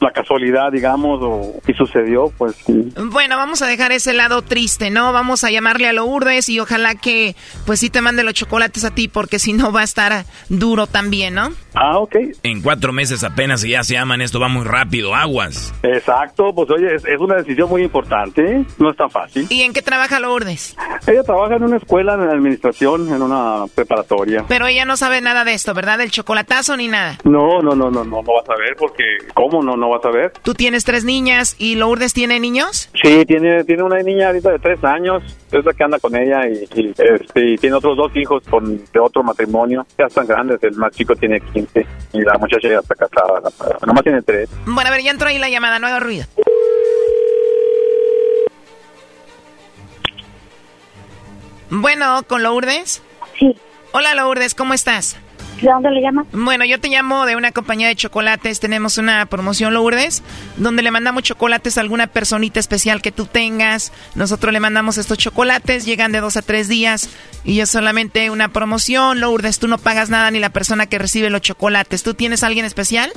la casualidad, digamos, o, y sucedió, pues. Bueno, vamos a dejar ese lado triste, ¿no? Vamos a llamarle a Lourdes y ojalá que pues sí te mande los chocolates a ti porque si no va a estar duro también, ¿no? Ah, ok. En cuatro meses apenas y ya se llaman, esto va muy rápido, aguas. Exacto, pues oye, es, una decisión muy importante, no es tan fácil. ¿Y en qué trabaja Lourdes? Ella trabaja en una escuela de administración, en una preparatoria. Pero ella no sabe nada de esto, ¿verdad? Del chocolatazo ni nada. No, no, no, no, no, no vas a ver porque, ¿cómo no, no vas a ver? Tú tienes tres niñas y Lourdes tiene niños? Sí, tiene, tiene una niña ahorita de tres años, es la que anda con ella y, este, tiene otros dos hijos con, de otro matrimonio, ya están grandes, el más chico tiene 15 y la muchacha ya está casada, nomás tiene tres. Bueno, a ver, ya entró ahí la llamada, no haga ruido. Bueno, ¿con Lourdes? Sí. Hola Lourdes, ¿cómo estás? ¿De dónde le llama? Bueno, yo te llamo de una compañía de chocolates. Tenemos una promoción Lourdes, donde le mandamos chocolates a alguna personita especial que tú tengas. Nosotros le mandamos estos chocolates, llegan de dos a tres días y es solamente una promoción. Lourdes, tú no pagas nada ni la persona que recibe los chocolates. ¿Tú tienes alguien especial?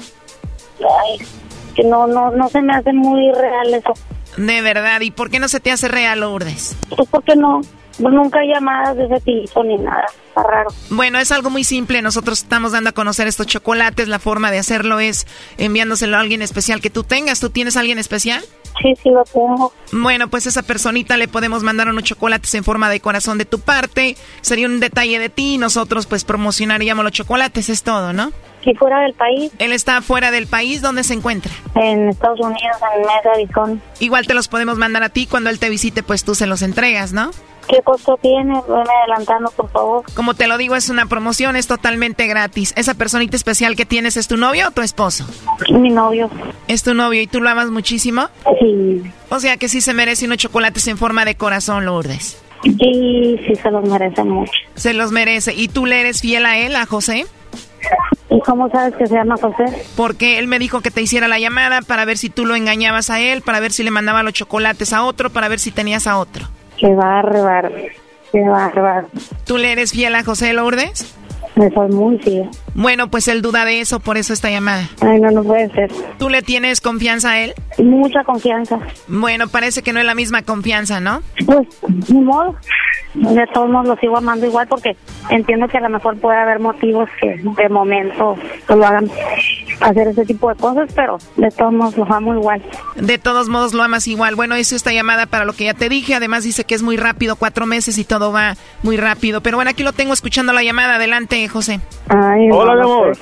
Ay, que no, no, no se me hace muy real eso. De verdad, ¿y por qué no se te hace real, Lourdes? Pues porque no. Pues nunca hay llamadas de ese tipo ni nada. Está raro. Bueno, es algo muy simple. Nosotros estamos dando a conocer estos chocolates. La forma de hacerlo es enviándoselo a alguien especial que tú tengas. ¿Tú tienes alguien especial? Sí, sí lo tengo. Bueno, pues a esa personita le podemos mandar unos chocolates en forma de corazón de tu parte. Sería un detalle de ti. Nosotros pues promocionaríamos los chocolates. Es todo, ¿no? ¿Y fuera del país? Él está fuera del país. ¿Dónde se encuentra? En Estados Unidos, en Mesa, Arizona. Igual te los podemos mandar a ti. Cuando él te visite, pues tú se los entregas, ¿no? ¿Qué costo tiene? Ven adelantando, por favor. Como te lo digo, es una promoción, es totalmente gratis. ¿Esa personita especial que tienes es tu novio o tu esposo? Mi novio. ¿Es tu novio y tú lo amas muchísimo? Sí. O sea que sí se merece unos chocolates en forma de corazón, Lourdes. Sí, sí se los merece mucho. Se los merece. ¿Y tú le eres fiel a él, a José? ¿Y cómo sabes que se llama José? Porque él me dijo que te hiciera la llamada para ver si tú lo engañabas a él, para ver si le mandaba los chocolates a otro, para ver si tenías a otro. Qué bárbaro, qué bárbaro. ¿Tú le eres fiel a José Lourdes? Me soy muy fiel. Bueno, pues él duda de eso, por eso esta llamada. Ay, no, no puede ser. ¿Tú le tienes confianza a él? Mucha confianza. Bueno, parece que no es la misma confianza, ¿no? Pues, ni modo. De todos modos lo sigo amando igual porque entiendo que a lo mejor puede haber motivos que de momento lo hagan hacer ese tipo de cosas, pero de todos modos lo amo igual. De todos modos lo amas igual. Bueno, hizo esta llamada para lo que ya te dije. Además dice que es muy rápido, cuatro meses y todo va muy rápido. Pero bueno, aquí lo tengo escuchando la llamada. Adelante, José. Hola, mi amor.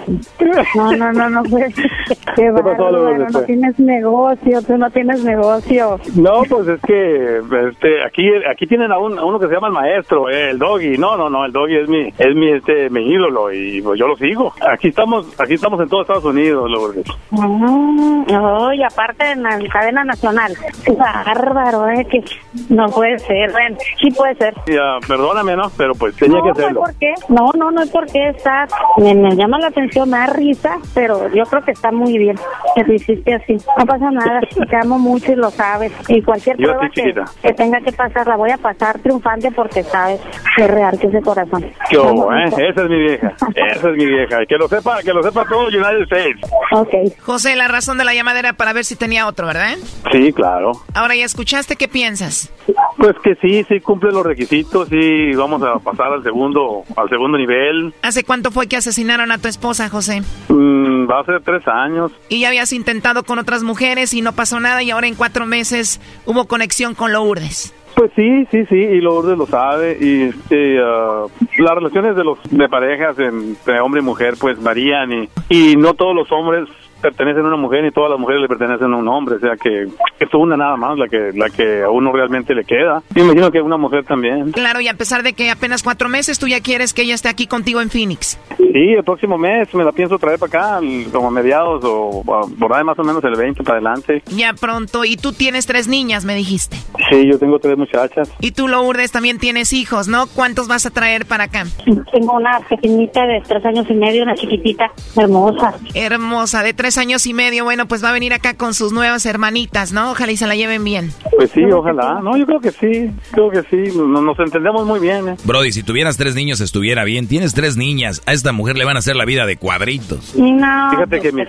No, no, no, no, pues, qué no tienes negocio, tú no tienes negocio. No, pues es que este, aquí, aquí tienen a, uno que se llama el maestro, el doggy. No, no, no, el doggy es mi, es mi, este, mi ídolo y pues, yo lo sigo. Aquí estamos, aquí estamos en todo Estados Unidos, Lourdes. Oh, y aparte en la cadena nacional. Qué bárbaro, eh, que no puede ser, sí puede ser. Ya, perdóname, ¿no? Pero pues tenía que hacerlo. No, ¿por qué? No, no, no es porque está, me, me llama la atención, me da risa, pero yo creo que está muy bien que lo hiciste así. No pasa nada, te amo mucho y lo sabes. Y cualquier prueba que, que, tenga que pasar, la voy a pasar triunfante porque sabes que es real que ese corazón. Qué ¿eh? Esa es mi vieja, esa es mi vieja. Que lo sepa, que lo sepa todo United States. Ok. José, la razón de la llamada era para ver si tenía otro, ¿verdad? Sí, claro. Ahora ya escuchaste, ¿qué piensas? Pues que sí, sí cumple los requisitos, sí vamos a pasar al segundo, al segundo nivel. ¿Hace cuánto fue que asesinaron a tu esposa, José? Mm, va a ser tres años. Y ya habías intentado con otras mujeres y no pasó nada y ahora en cuatro meses hubo conexión con Lourdes. Pues sí, sí, sí, y Lourdes lo sabe. Y este, las relaciones de los de parejas entre hombre y mujer pues varían y, y no todos los hombres pertenecen a una mujer y todas las mujeres le pertenecen a un hombre, o sea que es una nada más la que la que a uno realmente le queda. Y me imagino que a una mujer también. Claro, y a pesar de que apenas cuatro meses, tú ya quieres que ella esté aquí contigo en Phoenix. Sí, el próximo mes me la pienso traer para acá, como a mediados o por ahí más o menos el 20 para adelante. Ya pronto, y tú tienes tres niñas, me dijiste. Sí, yo tengo tres muchachas. Y tú, Lourdes, también tienes hijos, ¿no? ¿Cuántos vas a traer para acá? Tengo una pequeñita de tres años y medio, una chiquitita, hermosa. Hermosa, de tres tres años y medio, bueno, pues va a venir acá con sus nuevas hermanitas, ¿no? Ojalá y se la lleven bien. Pues sí, ojalá. No, yo creo que sí, creo que sí. Nos, nos entendemos muy bien. ¿eh? Brody, si tuvieras tres niños estuviera bien. Tienes tres niñas. A esta mujer le van a hacer la vida de cuadritos. No, Fíjate pues, que ¿qué mis,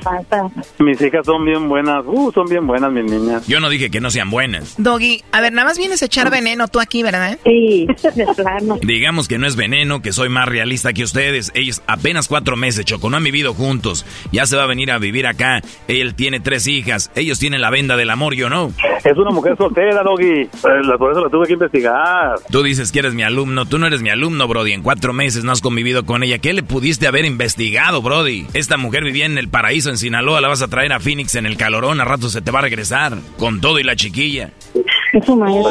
mis hijas son bien buenas. Uh, son bien buenas mis niñas. Yo no dije que no sean buenas. Doggy, a ver, nada más vienes a echar veneno tú aquí, ¿verdad? Sí, de plano. Digamos que no es veneno, que soy más realista que ustedes. Ellos apenas cuatro meses, Choco, no han vivido juntos. Ya se va a venir a vivir acá. Él tiene tres hijas. Ellos tienen la venda del amor, yo no. Es una mujer soltera, Doggy. Eh, Por eso la tuve que investigar. Tú dices que eres mi alumno. Tú no eres mi alumno, Brody. En cuatro meses no has convivido con ella. ¿Qué le pudiste haber investigado, Brody? Esta mujer vivía en el paraíso en Sinaloa. La vas a traer a Phoenix en el calorón. A rato se te va a regresar. Con todo y la chiquilla. Es su maestro.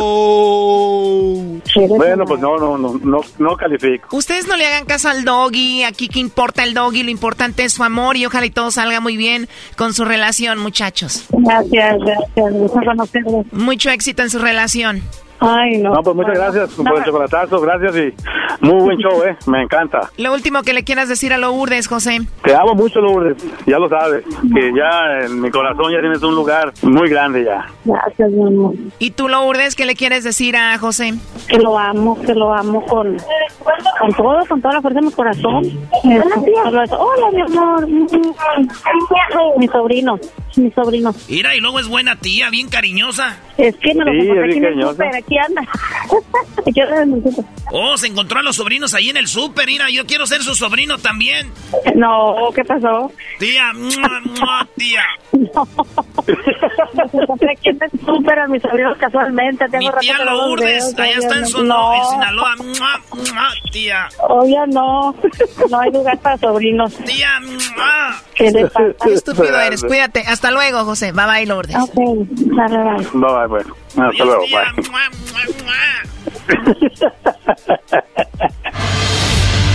Bueno, pues no, no, no, no, no califico. Ustedes no le hagan caso al doggy, aquí que importa el doggy, lo importante es su amor y ojalá y todo salga muy bien con su relación, muchachos. Gracias, gracias. Gusto conocerlos. Mucho éxito en su relación. Ay, no. No, pues muchas gracias por el chocolatazo, gracias y muy buen show, ¿eh? Me encanta. Lo último que le quieras decir a Lourdes, José. Te amo mucho, Lourdes, ya lo sabes, que ya en mi corazón ya tienes un lugar muy grande ya. Gracias, mi amor. ¿Y tú, Lourdes, qué le quieres decir a José? Que lo amo, que lo amo con, con todo, con toda la fuerza de mi corazón. Eso. Hola, mi amor. Mi sobrino, mi sobrino. Mira, y luego es buena tía, bien cariñosa. Es que me lo Sí, es aquí en bien el cariñosa. súper, aquí anda. Oh, se encontró a los sobrinos ahí en el súper. Mira, yo quiero ser su sobrino también. No, ¿qué pasó? Tía, mua, mua, tía. Encontré aquí en el súper a mis sobrinos casualmente. Tengo Mi tía no Lourdes, allá está en. Sono- No. en Sinaloa. Mua, tía. Obvio no. No hay lugar para sobrinos. Tía. ¿Qué le pasa? Qué estúpido eres, cuídate. Hasta luego, José. Bye bye, Lourdes. Ok, dale, dale. Bye, bye, bueno. Hasta luego, bye.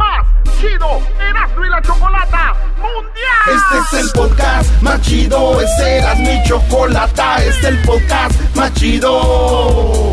más chido Erasmo y la Chocolata Mundial. Este es el podcast más chido, este era mi chocolata, este es el podcast más chido.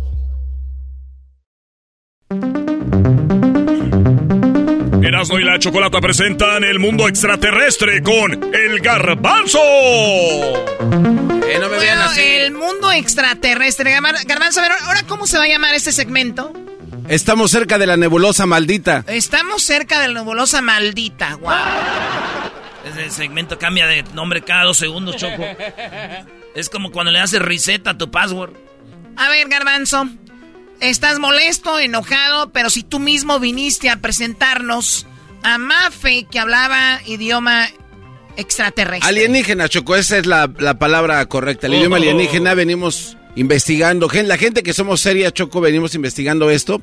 Erasmo y la chocolata presentan el mundo extraterrestre con el garbanzo. Eh, no me vean Bueno, así. el mundo extraterrestre. Garban- Garbanzo, a ver, ahora, ¿cómo se va a llamar este segmento? Estamos cerca de la nebulosa maldita. Estamos cerca de la nebulosa maldita. Wow. Ese segmento cambia de nombre cada dos segundos, Choco. Es como cuando le haces reset a tu password. A ver, Garbanzo. Estás molesto, enojado, pero si tú mismo viniste a presentarnos a Mafe, que hablaba idioma extraterrestre. Alienígena, Choco, esa es la, la palabra correcta. El idioma Oh. alienígena venimos investigando. La gente que somos seria, Choco, venimos investigando esto.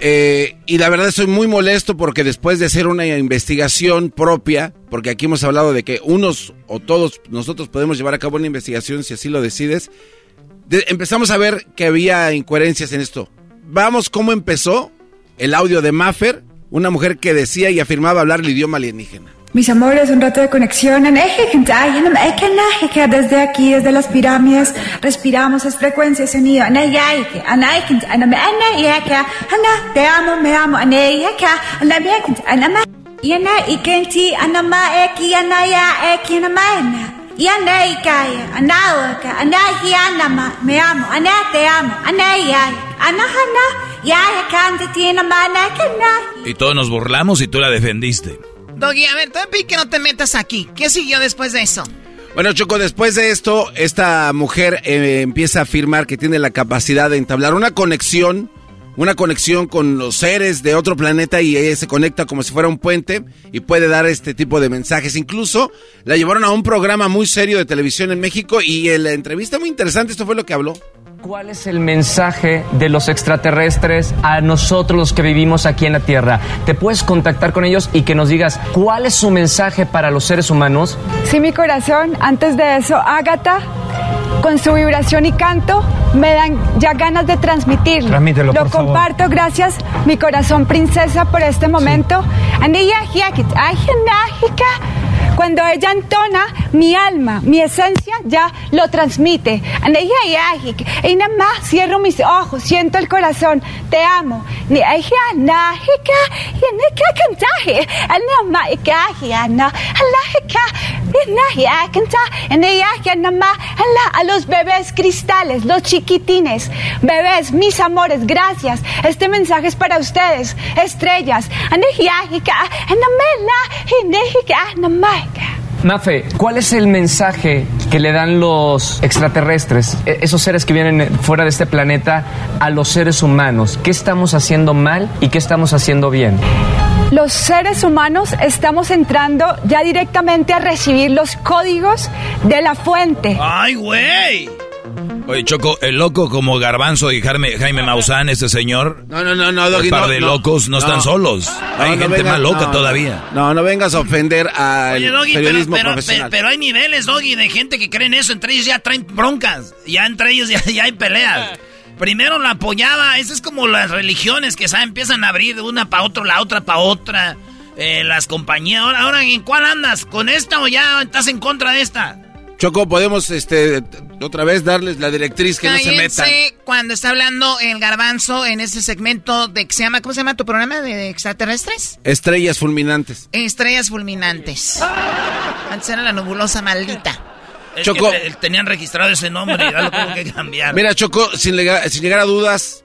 Eh, y la verdad estoy muy molesto porque después de hacer una investigación propia, porque aquí hemos hablado de que unos o todos nosotros podemos llevar a cabo una investigación si así lo decides, de- empezamos a ver que había incoherencias en esto. Vamos cómo empezó el audio de Maffer, una mujer que decía y afirmaba hablar el idioma alienígena. Mis amores, un rato de conexión. En Desde aquí, desde las pirámides, respiramos es frecuencia y sonido. Te amo, me amo. Y en eje, que en ti, en eje, eki, en eje, eki, en eje, y en eje, kaya, en eje, que, en eje, en eje, me amo. Eje, te amo. En eje, ay, en eje, ana, y ay, cante, tiene. Y todos nos burlamos y tú la defendiste. Doggy, a ver, te voy a pedir que no te metas aquí. ¿Qué siguió después de eso? Bueno, Choco, después de esto, esta mujer eh, empieza a afirmar que tiene la capacidad de entablar una conexión, una conexión con los seres de otro planeta y ella se conecta como si fuera un puente y puede dar este tipo de mensajes. Incluso la llevaron a un programa muy serio de televisión en México y en la entrevista muy interesante, esto fue lo que habló. ¿Cuál es el mensaje de los extraterrestres a nosotros los que vivimos aquí en la Tierra? ¿Te puedes contactar con ellos y que nos digas cuál es su mensaje para los seres humanos? Sí, mi corazón. Antes de eso, Ágata, con su vibración y canto, me dan ya ganas de transmitirlo. Transmítelo, Lo por favor. comparto, gracias, mi corazón princesa, por este momento. Cuando ella entona, mi alma, mi esencia ya lo transmite. Y nada más cierro mis ojos, siento el corazón, te amo. A los bebés cristales, los chiquitines, bebés, mis amores, gracias. Este mensaje es para ustedes, estrellas. Mafe, ¿cuál es el mensaje que le dan los extraterrestres, e- esos seres que vienen fuera de este planeta, a los seres humanos? ¿Qué estamos haciendo mal y qué estamos haciendo bien? Los seres humanos estamos entrando ya directamente a recibir los códigos de la fuente. ¡Ay, güey! Oye, Choco, el loco como Garbanzo y Jaime, Jaime Maussan, este señor. No, no, no, no, Un par no, de no. locos no, están solos. No, Hay no gente vengas- más loca todavía. No, no vengas a ofender al Oye, Doggy, pero, periodismo pero, profesional. pero- pero hay niveles, Doggy, de gente que creen eso. Entre ellos ya traen broncas. Ya entre ellos ya, ya hay peleas. Primero la apoyaba. Eso es como las religiones que ¿sabe? empiezan a abrir de una para otra, la otra para otra. Eh, las compañías. Ahora, ahora, ¿en cuál andas? ¿Con esta o ya estás en contra de esta? Choco, podemos este otra vez darles la directriz que no se metan. Cuando está hablando el garbanzo en ese segmento de que se llama, ¿cómo se llama tu programa de extraterrestres? Estrellas fulminantes. Estrellas fulminantes. Antes era la nebulosa maldita. Es Choco. que tenían registrado ese nombre y ya lo tuvo que cambiar. Mira, Choco, sin, sin llegar a dudas,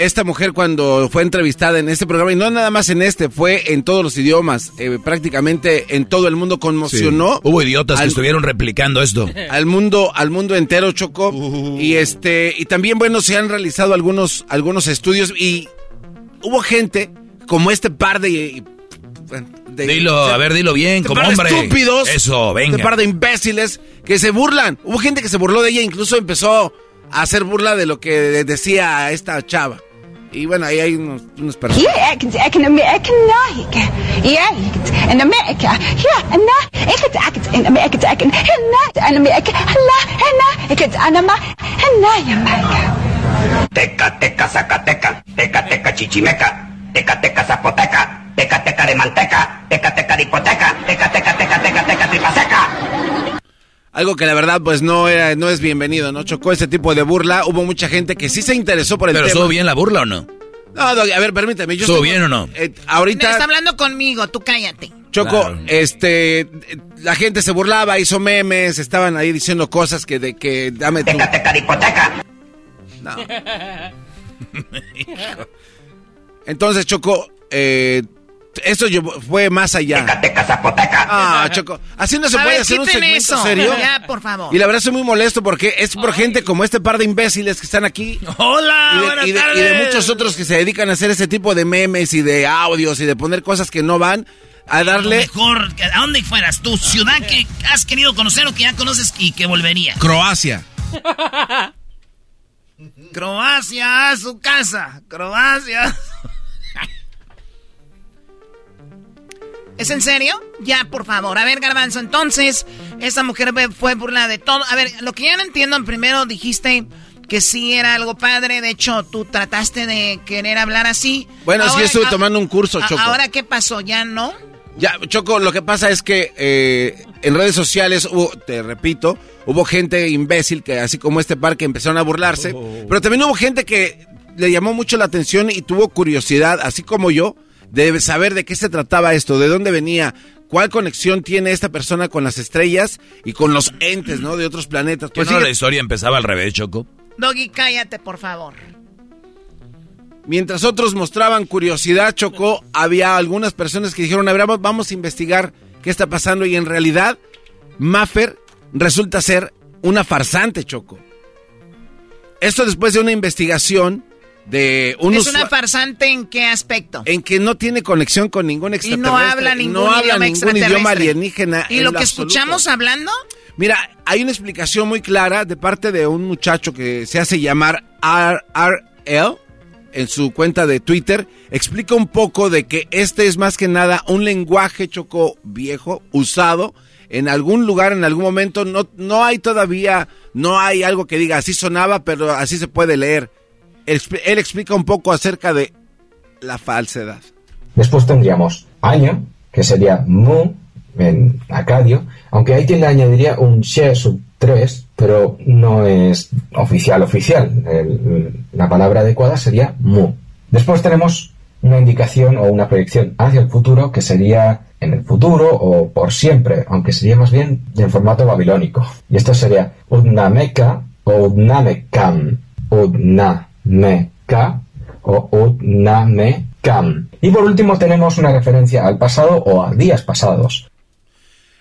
esta mujer cuando fue entrevistada en este programa, y no nada más en este, fue en todos los idiomas, eh, prácticamente en todo el mundo conmocionó. Sí. Hubo idiotas que estuvieron replicando esto. al mundo al mundo entero Choco y este y también bueno se han realizado algunos algunos estudios y hubo gente como este par de, de- Dilo, a ver, dilo bien, este como par de hombre. estúpidos Eso, venga. este par de imbéciles que se burlan hubo gente que se burló de ella incluso empezó a hacer burla de lo que decía esta chava y bueno ahí hay unos, unos personas. Teca, teca, zacateca, teca, teca, chichimeca, teca, teca, zapoteca, teca, teca de manteca, teca, teca de hipoteca, teca, teca, teca, teca, teca, tripaseca. Algo que la verdad pues no era no es bienvenido no chocó ese tipo de burla hubo mucha gente que sí se interesó por el ¿Pero tema estuvo bien la burla o no? No, Doggy, a ver, permíteme. Yo ¿Estuvo estoy- bien o no? eh, ahorita, Está hablando conmigo, tú cállate. Choco, Claro. este, la gente se burlaba, hizo memes, estaban ahí diciendo cosas que de que dame tu... Teca, hipoteca. No. Entonces, Choco, eh, esto llevó- fue más allá. Teca, teca, zapoteca. Ah, Choco, así no se A puede ver, hacer un segmento eso. serio. Ya, por favor. Y la verdad estoy muy molesto porque es por gente como este par de imbéciles que están aquí. Hola, y de, buenas y de- y tardes. de muchos otros que se dedican a hacer ese tipo de memes y de audios y de poner cosas que no van a Lo darle mejor, ¿a dónde fueras? Tu ciudad que has querido conocer o que ya conoces y que volvería. Croacia. Croacia, a su casa. Croacia. ¿Es en serio? Ya, por favor. A ver, Garbanzo, entonces, esa mujer fue- fue burla de todo. A ver, lo que yo no entiendo, primero dijiste que sí era algo padre. De hecho, tú trataste de querer hablar así. Bueno, Ahora- yo estuve a- tomando un curso, Choco. Ahora, ¿qué pasó? ¿Ya no? Ya, Choco, lo que pasa es que eh, en redes sociales hubo, te repito, hubo gente imbécil que así como este par que empezaron a burlarse, pero también hubo gente que le llamó mucho la atención y tuvo curiosidad, así como yo, de saber de qué se trataba esto, de dónde venía, cuál conexión tiene esta persona con las estrellas y con los entes, ¿no? De otros planetas. ¿Qué Pues no sí, la historia empezaba al revés, Choco? Doggy, cállate, por favor. Mientras otros mostraban curiosidad, Chocó, había algunas personas que dijeron, a ver, vamos- vamos a investigar qué está pasando y en realidad, Maffer resulta ser una farsante, Choco. Esto después de una investigación de ¿Es una farsante en qué aspecto? En que no tiene conexión con ningún extraterrestre. Y no habla ningún, no habla idioma, ningún idioma alienígena. ¿Y lo que escuchamos hablando? Mira, hay una explicación muy clara de parte de un muchacho que se hace llamar RRL en su cuenta de Twitter. Explica un poco de que este es más que nada un lenguaje choco viejo, usado en algún lugar, en algún momento. No, no hay todavía, no hay algo que diga así sonaba, pero así se puede leer. Él, explica un poco acerca de la falsedad. Después tendríamos año, que sería mu en acadio, aunque ahí tiene añadiría un she sub 3, pero no es oficial oficial. La palabra adecuada sería mu. Después tenemos una indicación o una proyección hacia el futuro que sería en el futuro o por siempre, aunque sería más bien en formato babilónico. Y esto sería Udnameka o Udnamekam. Udnameka o Udnamekam. Y por último tenemos una referencia al pasado o a días pasados.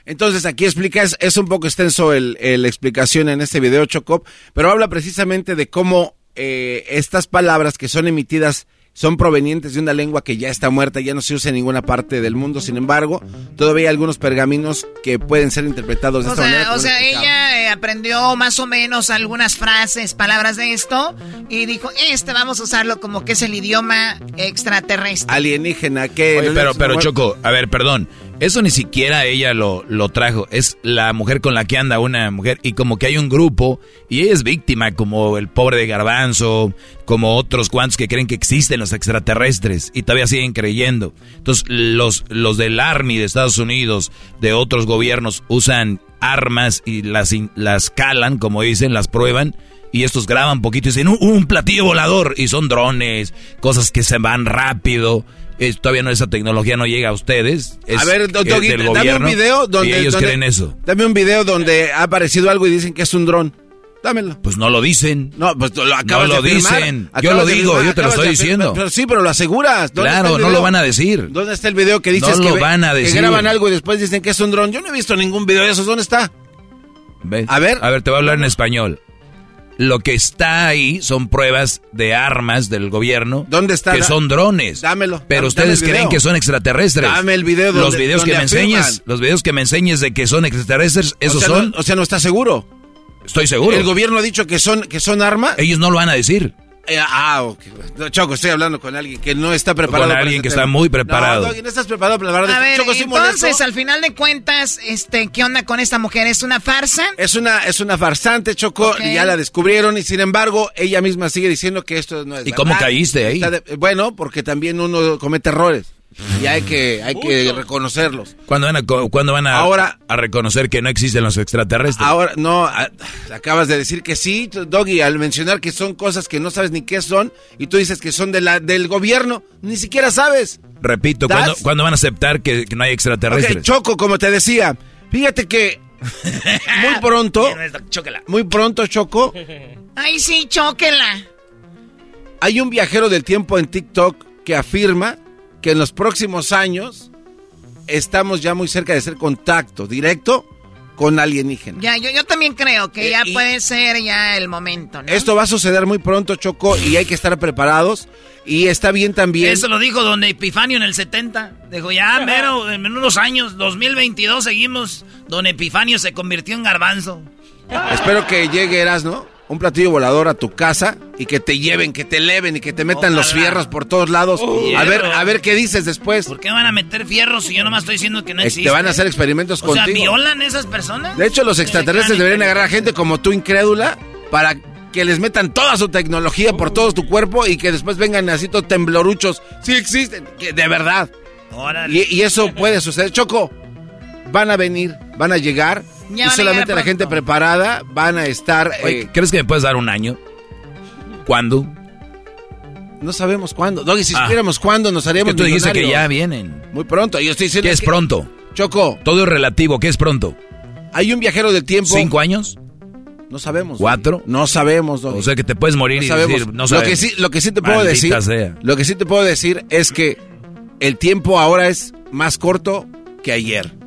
Entonces aquí explica, es, un poco extenso el, el explicación en este video, Chocop, pero habla precisamente de cómo eh, estas palabras que son emitidas son provenientes de una lengua que ya está muerta, ya no se usa en ninguna parte del mundo. Sin embargo, todavía hay algunos pergaminos que pueden ser interpretados de O esta manera. o sea ella eh, aprendió más o menos algunas frases, palabras de esto y dijo, este vamos a usarlo como que es el idioma extraterrestre. alienígena que Oye, pero, pero Choco, a ver, perdón. Eso ni siquiera ella lo, lo trajo. Es la mujer con la que anda una mujer. Y como que hay un grupo. Y ella es víctima, como el pobre de Garbanzo. Como otros cuantos que creen que existen los extraterrestres. Y todavía siguen creyendo. Entonces, los, los del Army de Estados Unidos, de otros gobiernos, usan armas y las, las calan, como dicen, las prueban. Y estos graban poquito y dicen, un, un platillo volador. Y son drones, cosas que se van rápido. Es- todavía no esa tecnología no llega a ustedes. Es, a ver, do- es del dame un video donde... y ellos donde- creen eso. Dame un video donde ha aparecido algo y dicen que es un dron. Dámelo. Pues no lo dicen. No, pues lo acabas No lo de dicen. Yo lo digo, yo te lo estoy diciendo. Pero sí, pero lo aseguras. ¿Dónde Claro, no lo van a decir. ¿Dónde está el video que dices No que, lo ve- van a que decir. graban algo y después dicen que es un dron? Yo no he visto ningún video de esos. ¿Dónde está? ¿Ves? A ver. A ver, te voy a hablar en español. Lo que está ahí son pruebas de armas del gobierno. ¿Dónde está? Que son drones. Dámelo. Pero dame- ustedes dame creen que son extraterrestres. Dame el video Los donde- videos que me afirman. enseñes, los videos que me enseñes de que son extraterrestres, esos o sea, son. No, o sea, no está seguro. Estoy seguro. ¿El gobierno ha dicho que son, que son armas? Ellos no lo van a decir. Eh, ah, ok. No, Choco, estoy hablando con alguien que no está preparado. Con alguien este que está tema. muy preparado. No, Doggy, no estás preparado para hablar de A ver, Choco, entonces, molesto. al final de cuentas, este, ¿qué onda con esta mujer? ¿Es una farsa? Es una, es una farsante, Choco, Ok. y ya la descubrieron, y sin embargo, ella misma sigue diciendo que esto no es ¿Y cómo caíste ahí? Está de- bueno, porque también uno comete errores, y hay que, hay que reconocerlos. ¿Cuándo van a, cuándo van a, Ahora- a reconocer que no existen los extraterrestres? Ahora, no, a- acabas de decir que sí, Doggy, al mencionar que son cosas que no sabes ni qué son, y tú dices que son de la, del gobierno, ni siquiera sabes. Repito. ¿cuándo, cuándo van a aceptar que, que no hay extraterrestres? Ok, Choco, como te decía, fíjate que muy pronto, muy pronto, Choco, Ay, sí, chóquela. hay un viajero del tiempo en TikTok que afirma que en los próximos años estamos ya muy cerca de hacer contacto directo con alienígenas. Ya, yo, yo también creo que Eh, ya y- puede ser ya el momento, ¿no? Esto va a suceder muy pronto, Choco, y hay que estar preparados. Y está bien también. Eso lo dijo don Epifanio en el 70. Dijo, ya, mero, en unos años, 2022 seguimos. Don Epifanio se convirtió en garbanzo. Espero que llegue Erasno, un platillo volador a tu casa y que te lleven, que te eleven y que te metan los fierros por todos lados. Oh, a ver, a ver qué dices después. ¿Por qué van a meter fierros si yo nomás estoy diciendo que no Eh, existe? Te van a hacer experimentos O sea, contigo. ¿violan esas personas? De hecho, los extraterrestres deberían agarrar a gente como tú, incrédula, para que les metan toda su tecnología por todo tu cuerpo y que después vengan así todos tembloruchos. Sí existen, que de verdad. Órale. Y, y eso puede suceder. Choco, van a venir, van a llegar. Ya y solamente la gente preparada van a estar... Oye, eh, ¿Crees que me puedes dar un año? ¿Cuándo? no sabemos cuándo. Doggy, si Ah. supiéramos cuándo nos haríamos tú dijiste que ya vienen. Muy pronto. Yo estoy diciendo ¿Qué es que- pronto? Choco, Todo es relativo. ¿Qué es pronto? hay un viajero del tiempo... ¿Cinco años? No sabemos. Doggy. ¿Cuatro? No sabemos, Doggy. O sea que te puedes morir No y sabemos. decir, no lo sabemos. que sí, lo que sí te puedo Maldita decir, sea. lo que sí te puedo decir es que el tiempo ahora es más corto que ayer.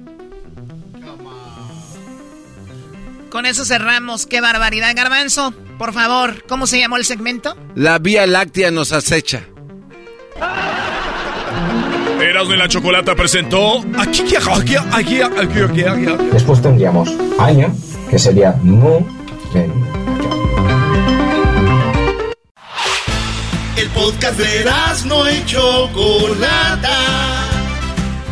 Con eso cerramos. Qué barbaridad, Garbanzo. Por favor, ¿cómo se llamó el segmento? La Vía Láctea nos acecha. Eras de la Chocolata presentó. Aquí, aquí, aquí, aquí, aquí, Después tendríamos año, que sería mu. El podcast de no y Chocolata.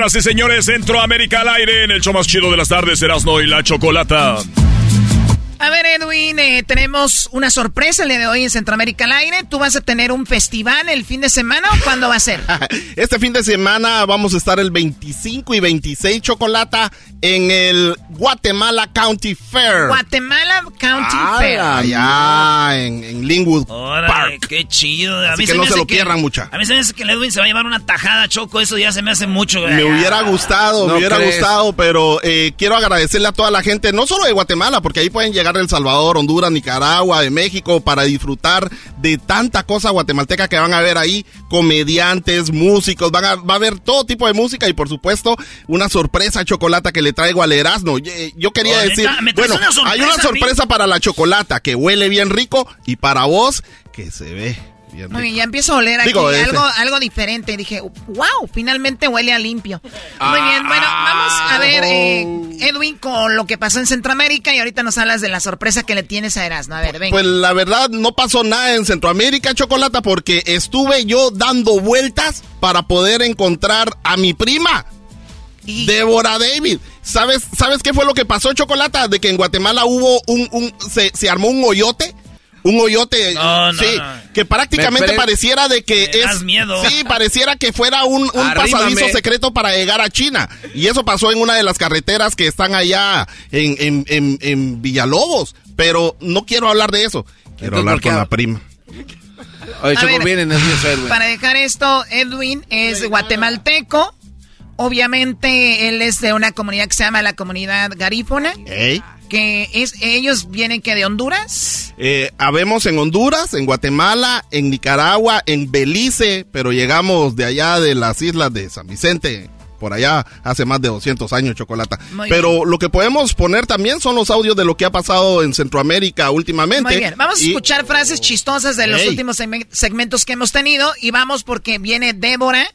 Señoras y señores, Centroamérica al aire en el show más chido de las tardes, Erasno y la Chocolata. A ver, Edwin, eh, tenemos una sorpresa el día de hoy en Centroamérica al aire. ¿Tú vas a tener un festival el fin de semana o cuándo va a ser? Este fin de semana vamos a estar el 25 y 26 Chocolata en el Guatemala County Fair. Guatemala County Ah, Fair. Allá en, en Linwood Órale, Park. qué chido. A Así mí que se no se lo pierdan, mucha. A mí se me hace que el Edwin se va a llevar una tajada, Choco. Eso ya se me hace mucho. Me hubiera gustado, No me hubiera crees. gustado, pero eh, quiero agradecerle a toda la gente, no solo de Guatemala, porque ahí pueden llegar de El Salvador, Honduras, Nicaragua, de México, para disfrutar de tanta cosa guatemalteca que van a ver ahí, comediantes, músicos, van a, va a haber todo tipo de música y por supuesto una sorpresa chocolata que le traigo al Erasmo. Yo, yo quería Oh, decir, neta, ¿me traes bueno, una sorpresa hay una sorpresa para la chocolata que huele bien rico y para vos que se ve bien Muy bien, rico. ya empiezo a oler aquí Digo, algo, algo diferente. Dije, wow, finalmente huele a limpio. Muy bien, bueno, vamos a ver, eh, Edwin, con lo que pasó en Centroamérica y ahorita nos hablas de la sorpresa que le tienes a Erasmo. A ver, venga. Pues la verdad no pasó nada en Centroamérica, Chocolata, porque estuve yo dando vueltas para poder encontrar a mi prima. Débora David. ¿Sabes, ¿Sabes qué fue lo que pasó, Chocolata? De que en Guatemala hubo un, un se, se armó un hoyote. Un hoyote, No, no, sí, no. que prácticamente pareciera de que Me es, das miedo. sí, pareciera que fuera un, un pasadizo secreto para llegar a China. Y eso pasó en una de las carreteras que están allá en, en, en, en Villalobos. Pero no quiero hablar de eso. Quiero Entonces, hablar ¿por qué con la prima. Oye, Choco, ver. Para dejar esto, Edwin es guatemalteco. Obviamente, él es de una comunidad que se llama la comunidad garífona. Que es, ellos vienen que de Honduras. Eh, habemos en Honduras, en Guatemala, en Nicaragua, en Belice, pero llegamos de allá de las islas de San Vicente, por allá hace más de 200 años, Chocolata. Muy pero lo que podemos poner también son los audios de lo que ha pasado en Centroamérica últimamente. Muy bien, vamos a escuchar frases chistosas de los últimos segmen- segmentos que hemos tenido y vamos porque viene Débora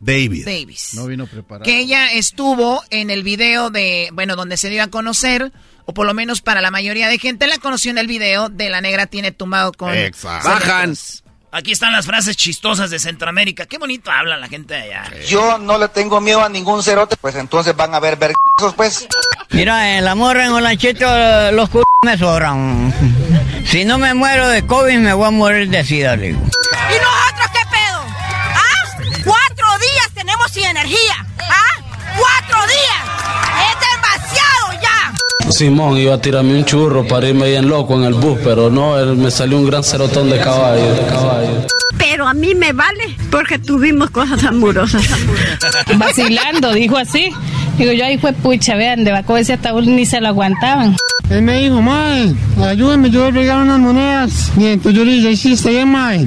David. Davis. No vino preparado. Que ella estuvo en el video de, bueno, donde se dio a conocer, o por lo menos para la mayoría de gente la conoció en el video de La Negra Tiene Tumbado con... Exacto. Bajan. Aquí están las frases chistosas de Centroamérica. Qué bonito habla la gente de allá. Yo no le tengo miedo a ningún cerote, pues entonces van a ver vergazos, pues. Mira, en la morra en Olanchito los c me sobran. Si no me muero de COVID, me voy a morir de sida, le digo. Simón iba a tirarme un churro para irme bien loco en el bus, pero no, él- me salió un gran cerotón de caballo, de caballo. Pero a mí me vale porque tuvimos cosas amorosas. Vacilando, dijo así. Digo yo, ahí fue pucha, vean, de Baco ese ataúd ni se lo aguantaban. Él me dijo, mae, ayúdame, yo voy a unas monedas. Y entonces yo le dije, sí, está bien, mae.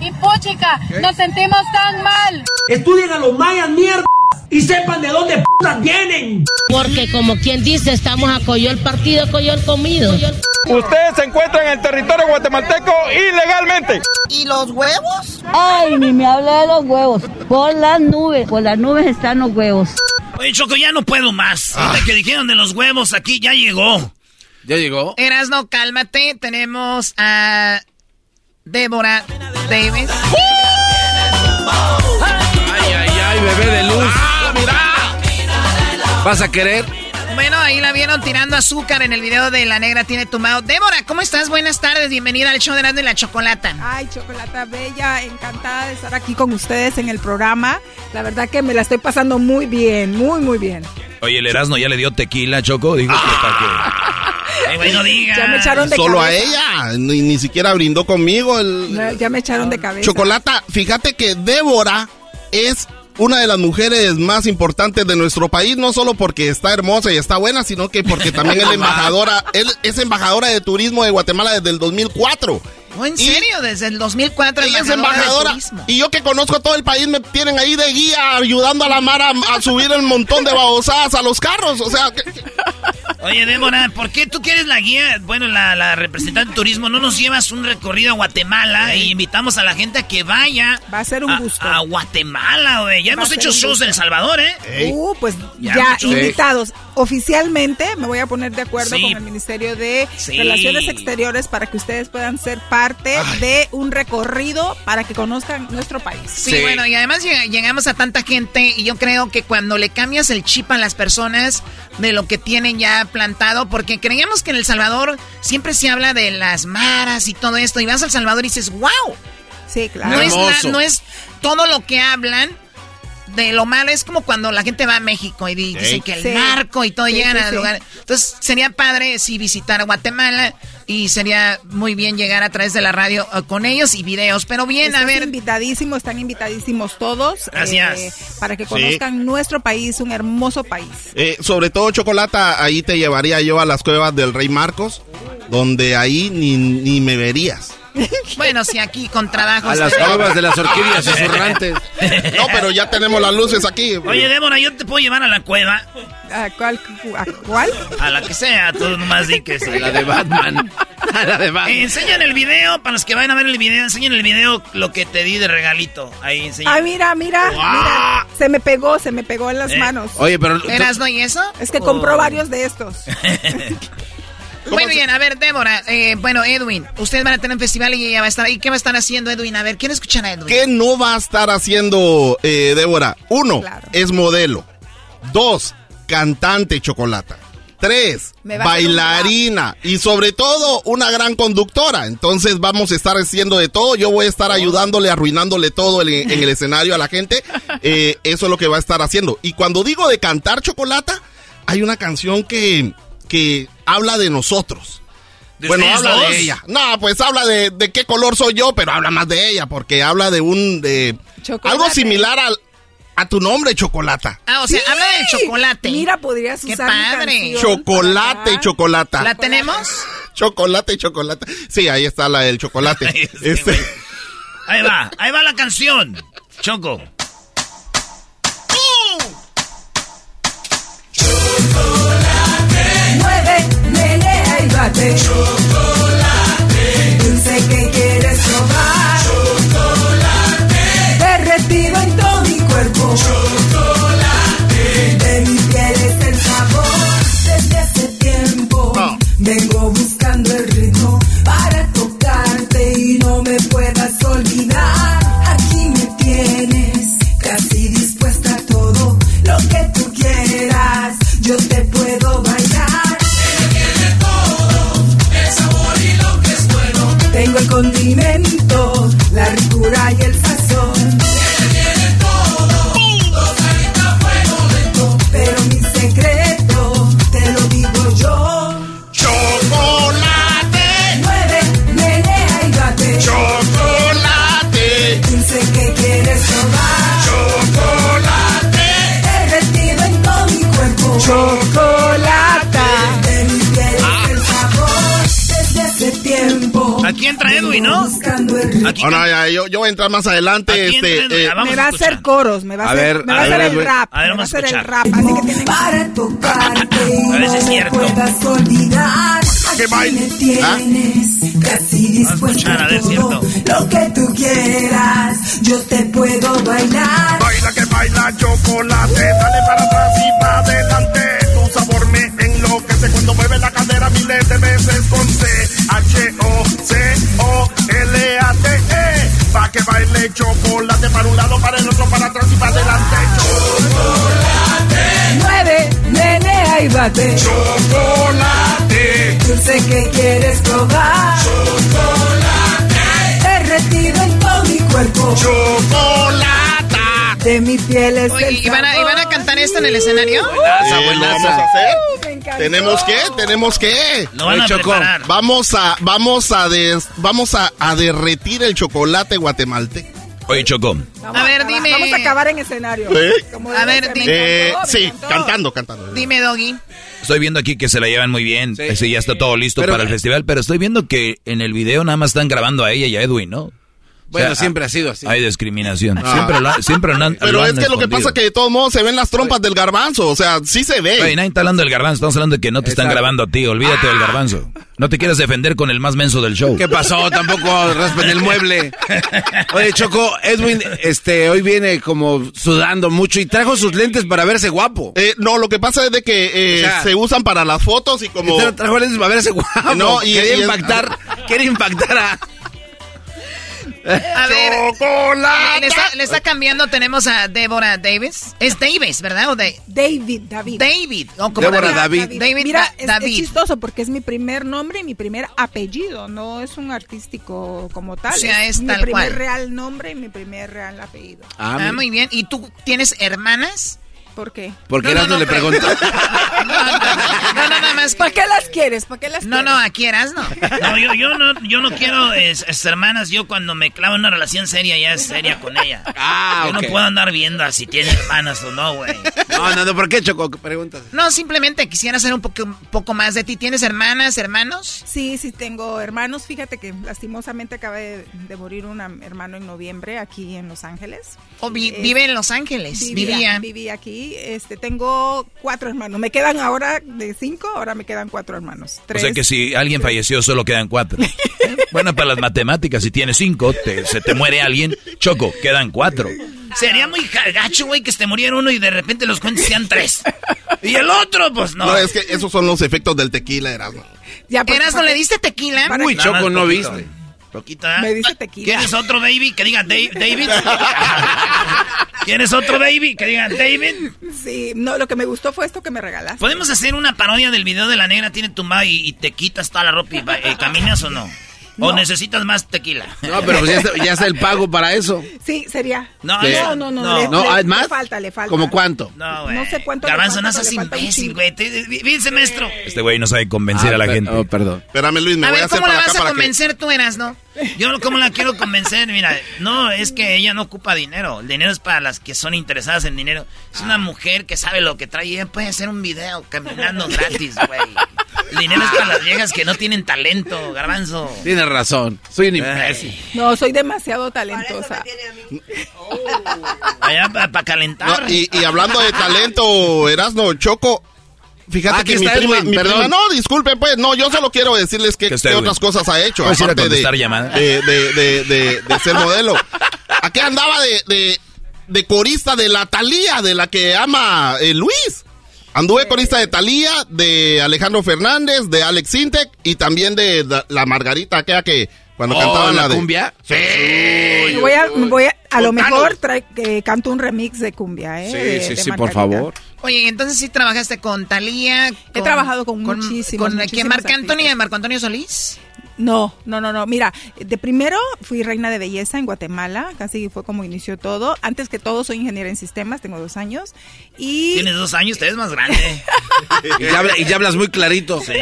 Y puchica, nos sentimos tan mal. Estudien a los mayas, mierda, y sepan de dónde putas vienen. Porque como quien dice, estamos a coyol partido, coyol comido. Ustedes se encuentran en el territorio guatemalteco ilegalmente. ¿Y los huevos? Ay, ni me habla de los huevos. Por las nubes, por las nubes están los huevos. Oye, Choco, ya no puedo más. Ahorita que dijeron de los huevos, aquí ya llegó. ¿Ya llegó? Erasno, cálmate. Tenemos a Débora Davis. Ay, ay, ay, bebé ¿Vas a querer? Bueno, ahí la vieron tirando azúcar en el video de La Negra Tiene Tumbado. Débora, ¿cómo estás? Buenas tardes, bienvenida al show de Erasmo y la Chocolata. Ay, Chocolata Bella, encantada de estar aquí con ustedes en el programa. La verdad que me la estoy pasando muy bien, muy, muy bien. Oye, el Erasmo ya le dio tequila, Choco. Dijo que para que... Ay, güey, no diga. Ya me echaron de Solo a ella, ni, ni siquiera brindó conmigo. El... Ya me echaron de cabeza. Chocolata, fíjate que Débora es una de las mujeres más importantes de nuestro país, no solo porque está hermosa y está buena, sino que porque también es embajadora, él es embajadora de turismo de Guatemala desde el 2004. ¿Oh, en serio? Desde el 2004 Ella es embajadora. Y yo que conozco a todo el país me tienen ahí de guía ayudando a la Mara a, a subir el montón de babosadas a los carros. O sea, que- Oye, Débora, ¿por qué tú quieres la guía? Bueno, la, la representante de turismo, ¿no nos llevas un recorrido a Guatemala y invitamos a la gente a que vaya? Va a ser un gusto. A Guatemala, güey. Ya Va hemos hecho shows en El Salvador, ¿eh? Uh, pues Ya, invitados. Oficialmente me voy a poner de acuerdo Sí. con el Ministerio de Sí. Relaciones Exteriores para que ustedes puedan ser parte de un recorrido para que conozcan nuestro país. Sí, bueno, y además lleg- llegamos a tanta gente y yo creo que cuando le cambias el chip a las personas de lo que tienen ya plantado, porque creíamos que en El Salvador siempre se habla de las maras y todo esto, y vas a El Salvador y dices, wow, Sí, claro. no es, la- no es todo lo que hablan de lo malo, es como cuando la gente va a México y di- dice que el Sí. narco y todo Sí, llegan sí, a sí. lugares. Entonces sería padre si visitar Guatemala y sería muy bien llegar a través de la radio eh, con ellos y videos, pero bien, Estás a ver. invitadísimos, están invitadísimos todos. Gracias. eh, para que Sí. conozcan nuestro país, un hermoso país. eh, sobre todo Chocolata, ahí te llevaría yo a las cuevas del Rey Marcos, donde ahí ni, ni me verías. Bueno, si aquí con trabajo. A las cuevas de las orquídeas susurrantes. No, pero ya tenemos las luces aquí. Oye, Débora, yo te puedo llevar a la cueva, ¿A cuál? ¿A cuál? a la que sea, tú nomás di que sí. La de Batman. La de Eh, Batman. enseñan el video, para los que vayan a ver el video, enseñan el video lo que te di de regalito. Ahí enseñan. Ah, mira, mira, mira. Se me pegó, se me pegó en las Eh. manos. Oye, pero... ¿Eras no y eso? Es que compró varios de estos. Muy bien, a ver, Débora. eh, bueno, Edwin, ustedes van a tener un festival y ella va a estar ahí. ¿Qué va a estar haciendo Edwin? A ver, quiero escuchar a Edwin. ¿Qué no va a estar haciendo eh, Débora? Uno, Claro. es modelo. Dos, cantante Chocolata. Tres, bailarina. Y sobre todo, una gran conductora. Entonces vamos a estar haciendo de todo. Yo voy a estar ayudándole, arruinándole todo el- en el escenario a la gente. Eh, eso es lo que va a estar haciendo. Y cuando digo de cantar Chocolata, hay una canción que, que habla de nosotros. ¿De Bueno, habla dos? de ella. No, pues habla de, de qué color soy yo, pero habla más de ella, porque habla de un... de Chocolate. Algo similar al, a tu nombre, Chocolata. Ah, o sea, Sí. habla del chocolate. Mira, podrías usar padre. Chocolate, para- Chocolata. ¿La tenemos? Chocolate, chocolate. Sí, ahí está la del chocolate. Este. Ahí va, ahí va la canción. Choco. Bate. Chocolate. Dulce que quieres probar. Chocolate. Derretido en todo mi cuerpo. Chocolate. De mi piel es el sabor. Desde hace tiempo vengo buscando el ritmo para tocarte y no me puedas olvidar. Aquí me tienes casi dispuesta a todo lo que tú quieras. Yo te puedo condimento, la ricura y el Aquí entra Edwin, ¿no? Aquí no, ya, yo, yo voy a entrar más adelante. Aquí Este, entra- eh, vamos me va a hacer coros, me va a, A hacer, ver, me va a hacer ver, el rap. A ver, me va a vamos a hacer el escuchar. rap. Así que tienen para tocarte y A ver si es me cierto. puedas olvidar. Que me tienes casi escuchar, a ver, todo cierto. lo que tú quieras. Yo te puedo bailar. Baila que baila chocolate, dale para atrás y para adelante. Tu sabor me enloquece cuando mueve la cadera, mi miles de veces con C, H, O, C, O, L, A, T, E. Pa' que baile chocolate para un lado, para el otro, para atrás y para adelante. Chocolate. Mueve, menea y bate. Chocolate. Dulce que quieres probar. Chocolate. Derretido en todo mi cuerpo. Chocolate. De mi piel es Oye, el ¿y van, a, ¿y van a sabor. cantar esto en el escenario? ¿Lo vamos a hacer? Encantó. ¿Tenemos que? ¿Tenemos que? Lo van a preparar. Vamos a, vamos a, des- vamos a, a derretir el chocolate guatemalteco. Oye. Vamos A ver, acabar- dime. Vamos a acabar en escenario. ¿Eh? Como A ver, ser. di- Me Eh, sí, encantó. cantando, cantando. Dime, Doggy. Estoy viendo aquí que se la llevan muy bien. Ese ya está todo listo Pero- para el festival, pero estoy viendo que en el video nada más están grabando a ella y a Edwin, ¿no? O Bueno, sea, siempre ha sido así. Hay discriminación. Ah. Siempre lo, ha- siempre lo han Pero lo han es que lo que pasa es que de todos modos se ven las trompas del garbanzo. O sea, sí se ve. Oye, nadie está hablando del garbanzo, estamos hablando de que no te están grabando a ti, olvídate del garbanzo. No te quieras defender con el más menso del show. ¿Qué pasó? Tampoco raspen el mueble. Oye, Choco, Edwin, este, hoy viene como sudando mucho y trajo sus lentes para verse guapo. Eh, no, lo que pasa es de que eh, O sea, se usan para las fotos y como... Trajo lentes para verse guapo. No, y- quería y- impactar, quería impactar a... A ver, ¡Chocolate! le está, le está cambiando. Tenemos a Débora Davis. Es Davis, ¿verdad? O de David, David. David. como Débora David. David Mira, Da- es, es David. chistoso porque es mi primer nombre y mi primer apellido, no es un artístico como tal. O sea, es mi tal primer cual. real nombre y mi primer real apellido. Ah, Ah, mi- muy bien. ¿Y tú tienes hermanas? ¿Por qué? porque No, no, Erasmo no, le preguntó. No, no, nada más. ¿Para qué las quieres? ¿Para qué las No, quieres? no, aquí eras, no. No, yo, yo no, yo no quiero es, es hermanas. Yo cuando me clavo en una relación seria, ya es seria con ella. Ah, Yo no puedo andar viendo a si tiene hermanas o no, güey. No, no, no, ¿por qué, Choco? Preguntas. No, simplemente quisiera saber un poco, un poco más de ti. ¿Tienes hermanas, hermanos? Sí, sí tengo hermanos. Fíjate que lastimosamente acaba de, de morir un hermano en noviembre aquí en Los Ángeles. ¿O vi- Eh, vive en Los Ángeles? Vivía, Vivía. viví aquí. Este, tengo cuatro hermanos. Me quedan ahora de cinco, ahora me quedan cuatro hermanos. O sea que si alguien falleció solo quedan cuatro. bueno, para las matemáticas, si tienes cinco, te- se te muere alguien, Choco, quedan cuatro. Sería muy gacho, güey, que se te muriera uno y de repente los cuentes sean tres. Y el otro, pues no. No, es que esos son los efectos del tequila, Erasmo. Ya, pues, ¿Eras no le diste tequila? Para- Uy, Nada más Choco, no poquito. viste. Poquito, ¿eh? Me dice tequila. ¿Quieres otro baby? Que diga Dave- David. ¿Quieres otro baby? Que diga David. Sí, no, lo que me gustó fue esto que me regalaste. ¿Podemos hacer una parodia del video de la negra tiene tumbada y, y te quitas toda la ropa y va- eh, caminas o no? ¿O No. necesitas más tequila? No, pero pues ya está, ya está el pago para eso. Sí, sería. No, ¿Qué? no, no, no. No. le- No, le- ¿hay más? Le falta, le falta. ¿Cómo cuánto? No, güey. No sé cuánto Garbanzo, no seas imbécil, güey. Fíjense, maestro. Este güey no sabe convencer Ah, a la per- gente. oh, perdón. Espérame, Luis, me A voy ver, a hacer ¿cómo la vas a que... convencer tú, eras, no? Yo cómo la quiero convencer, mira, no, es que ella no ocupa dinero. El dinero es para las que son interesadas en dinero. Es una mujer que sabe lo que trae y ella puede hacer un video caminando gratis, güey. El dinero es para las viejas que no tienen talento, garbanzo. Tienes razón. Soy un imbécil. No, soy demasiado talentosa. Allá para calentar. No, y, y hablando de talento, Erasmo, Choco, fíjate Aquí que mi está prima, mi prima- no, disculpen, pues, no, yo solo quiero decirles que, Que qué otras cosas ha hecho, ¿Puedes ir a aparte de, de, de, de, de- de ser modelo. Aquí andaba de, de, de corista de la Talía, de la que ama eh, Luis. Anduve corista de Talía, de Alejandro Fernández, de Alex Sintek y también de la, Margarita, aquella que cuando Oh, cantaban la la de... cumbia. Sí. Voy a, voy a, a lo mejor trae, que canto un remix de cumbia, ¿eh? Sí, de- sí, de sí, por favor. Oye, entonces sí trabajaste con Talía. He trabajado con muchísimos, ¿Con quién? muchísimos ¿Marc Anthony? artistas. ¿Marco Antonio Solís? No, no, no, no. Mira, de primero fui reina de belleza en Guatemala, casi fue como inició todo. Antes que todo soy ingeniera en sistemas, tengo dos años. Y, Tienes dos años, te ves más grande. Y ya, habla- y ya hablas muy clarito. Sí.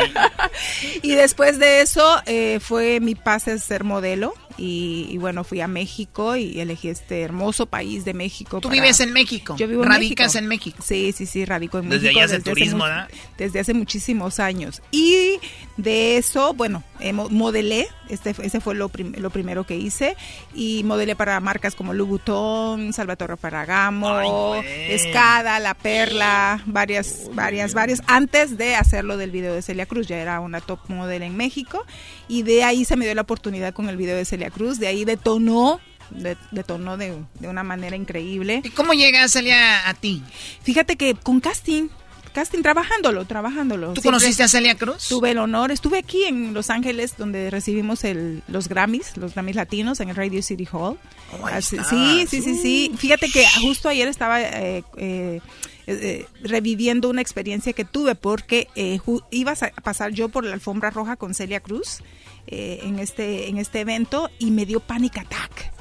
y después de eso eh, fue mi pase a ser modelo. Y, y bueno, fui a México y elegí este hermoso país de México. Tú para- vives en México. Yo vivo en Radicas México. en México. Sí, sí, sí, radico en Desde México. allá hace hace turismo, mu- ¿verdad? Desde hace muchísimos años. Y de eso, bueno, eh, mo- modelé, este, ese fue lo, prim- lo primero que hice, y modelé para marcas como Louboutin, Salvatore Ferragamo, Ay. Escada, La Perla, varias, varias, varias, antes de hacerlo del video de Celia Cruz, ya era una top model en México, y de ahí se me dio la oportunidad con el video de Celia Cruz, de ahí detonó, de- detonó de, de una manera increíble. ¿Y cómo llega Celia a ti? Fíjate que con casting. casting trabajándolo, trabajándolo. ¿Tú Siempre conociste a Celia Cruz? Tuve el honor, estuve aquí en Los Ángeles donde recibimos el, los Grammys, los Grammys latinos en el Radio City Hall. Oh, Así- sí, sí, sí, sí. Fíjate que justo ayer estaba eh, eh, eh, reviviendo una experiencia que tuve porque eh, iba a pasar yo por la alfombra roja con Celia Cruz eh, en este en este evento y me dio panic attack.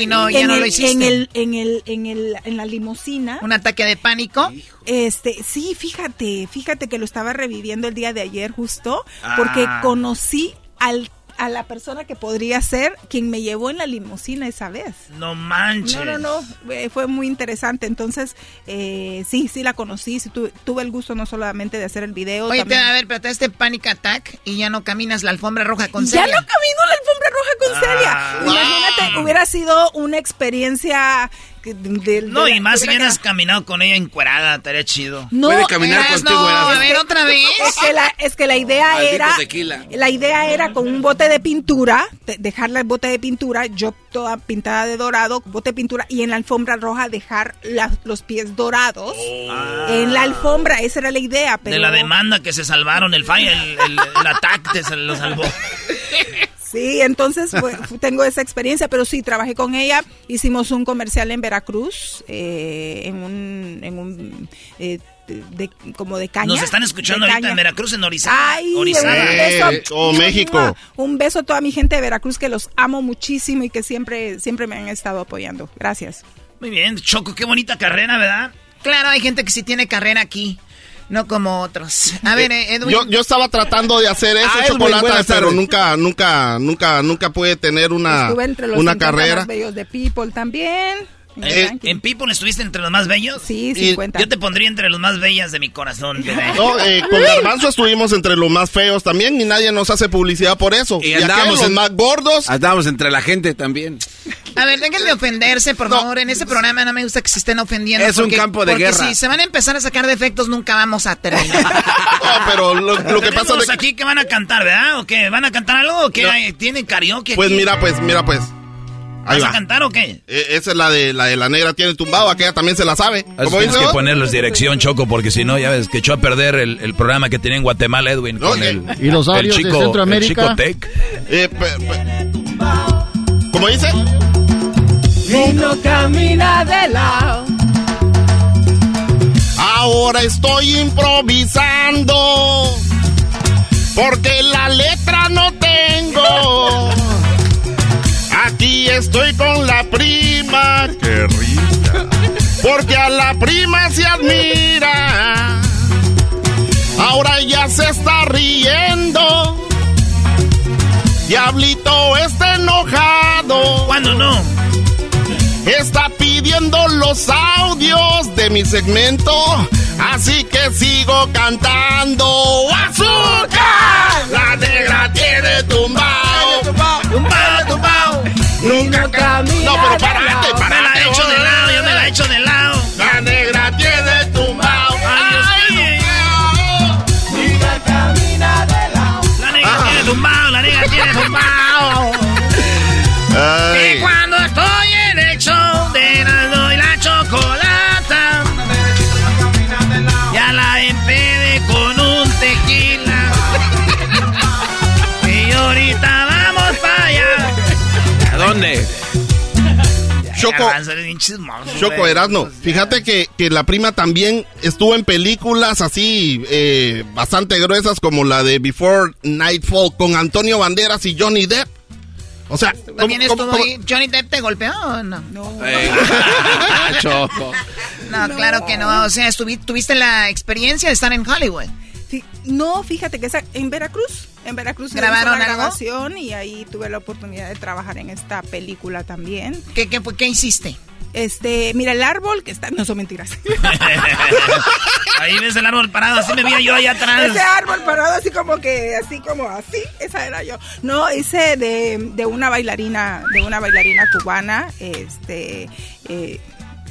Y no, ya en no el, lo hiciste. En el, en el, en el, en la limusina. ¿Un ataque de pánico? Este, sí, fíjate, fíjate que lo estaba reviviendo el día de ayer justo, porque Ah. conocí al, a la persona que podría ser quien me llevó en la limusina esa vez. No manches. No, no, no, eh, fue muy interesante. Entonces, eh, sí, sí la conocí, sí, tu- tuve el gusto no solamente de hacer el video. Oye, te, a ver, pero te da este panic attack y ya no caminas la alfombra roja con ya Celia. no camino la alfombra roja con Celia. Ah. Imagínate, hubiera sido una experiencia de, de- No, de y la- más si hubiera hubieras caminado con ella encuerada, estaría chido. No, Puede caminar Eras, contigo, no, a ver, otra vez. Es que la, es que la idea era, tequila. la idea era con un bote de pintura, de- dejarla el bote de pintura, yo toda pintada de dorado, bote de pintura, y en la alfombra roja dejar la- los pies dorados en la alfombra, esa era la idea. Pero De la demanda que se salvaron, el falla, el, el, el ataque se lo salvó. Sí, entonces fu- tengo esa experiencia, pero sí, trabajé con ella, hicimos un comercial en Veracruz, eh, en un, en un eh, de, como de caña. Nos están escuchando ahorita caña. en Veracruz, en Orizaba. Ay, Orizaba. un beso. Oh, México. Un beso a toda mi gente de Veracruz que los amo muchísimo y que siempre, siempre me han estado apoyando. Gracias. Muy bien, Choco, qué bonita carrera, ¿verdad? Claro, hay gente que sí tiene carrera aquí, no como otros. A ver, eh, Edwin. Yo, yo estaba tratando de hacer eso, Ah, Edwin, chocolate, buenas pero nunca, nunca, nunca, nunca pude tener una, Estuve entre los una 50 carrera. bellos de People también. Eh. ¿En People estuviste entre los más bellos? Sí, y 50. Yo te pondría entre los más bellas de mi corazón. No, eh, con Garbanzo estuvimos entre los más feos también y nadie nos hace publicidad por eso. Y Y, acá andábamos los en- más gordos. Andábamos entre la gente también. A ver, dejen de ofenderse, por favor. En este programa no me gusta que se estén ofendiendo. Es un campo de porque guerra. si se van a empezar a sacar defectos, nunca vamos a terminar. No, pero lo, lo que pasa de aquí que van a cantar, ¿verdad? ¿O qué? ¿Van a cantar algo o qué? No. ¿Tienen karaoke Pues aquí? mira, pues, mira, pues. Ahí ¿Vas a va. cantar o qué? Eh, esa es la de la de la negra tiene tumbado, aquella también se la sabe. Así ¿Cómo tienes dice? que ponerles dirección, Choco, porque si no, ya ves que echó a perder el, el programa que tenía en Guatemala, Edwin, con Oye. el, Y los el audios de chico, Centroamérica. el chico Tech. Eh, pe- pe- ¿Cómo dice? Y no camina de lado. Ahora estoy improvisando porque la letra no tengo. Aquí estoy con la prima, qué rica. Porque a la prima se admira. Ahora ya se está riendo. Diablito está enojado. ¿Cuándo no? Está pidiendo los audios de mi segmento, así que sigo cantando. ¡Azúcar! La negra tiene tumbao. No, pero parate, Me parate. la he hecho de lado, yo me la he hecho de lado. La negra tiene. Ay, Dios mío. Nunca camina de lado. La negra tiene tumbado, la negra tiene tumbado. Ay. Choco. Choco. Erasmo, fíjate que, que la prima también estuvo en películas así eh, bastante gruesas como la de Before Nightfall con Antonio Banderas y Johnny Depp. O sea, ¿cómo- ¿También cómo- estuvo cómo- ahí? ¿Johnny Depp te golpeó o no? No. Choco. No, claro que no. O sea, tuviste la experiencia de estar en Hollywood. No, fíjate que esa, en Veracruz, en Veracruz ¿Grabaron la algo? grabación y ahí tuve la oportunidad de trabajar en esta película también. ¿Qué, qué, qué hiciste? Este, mira el árbol que está, no son mentiras. Ahí ves el árbol parado, así me veía yo allá atrás. Ese árbol parado así como que, así como así, esa era yo. No, hice de, de una bailarina, de una bailarina cubana, este, eh,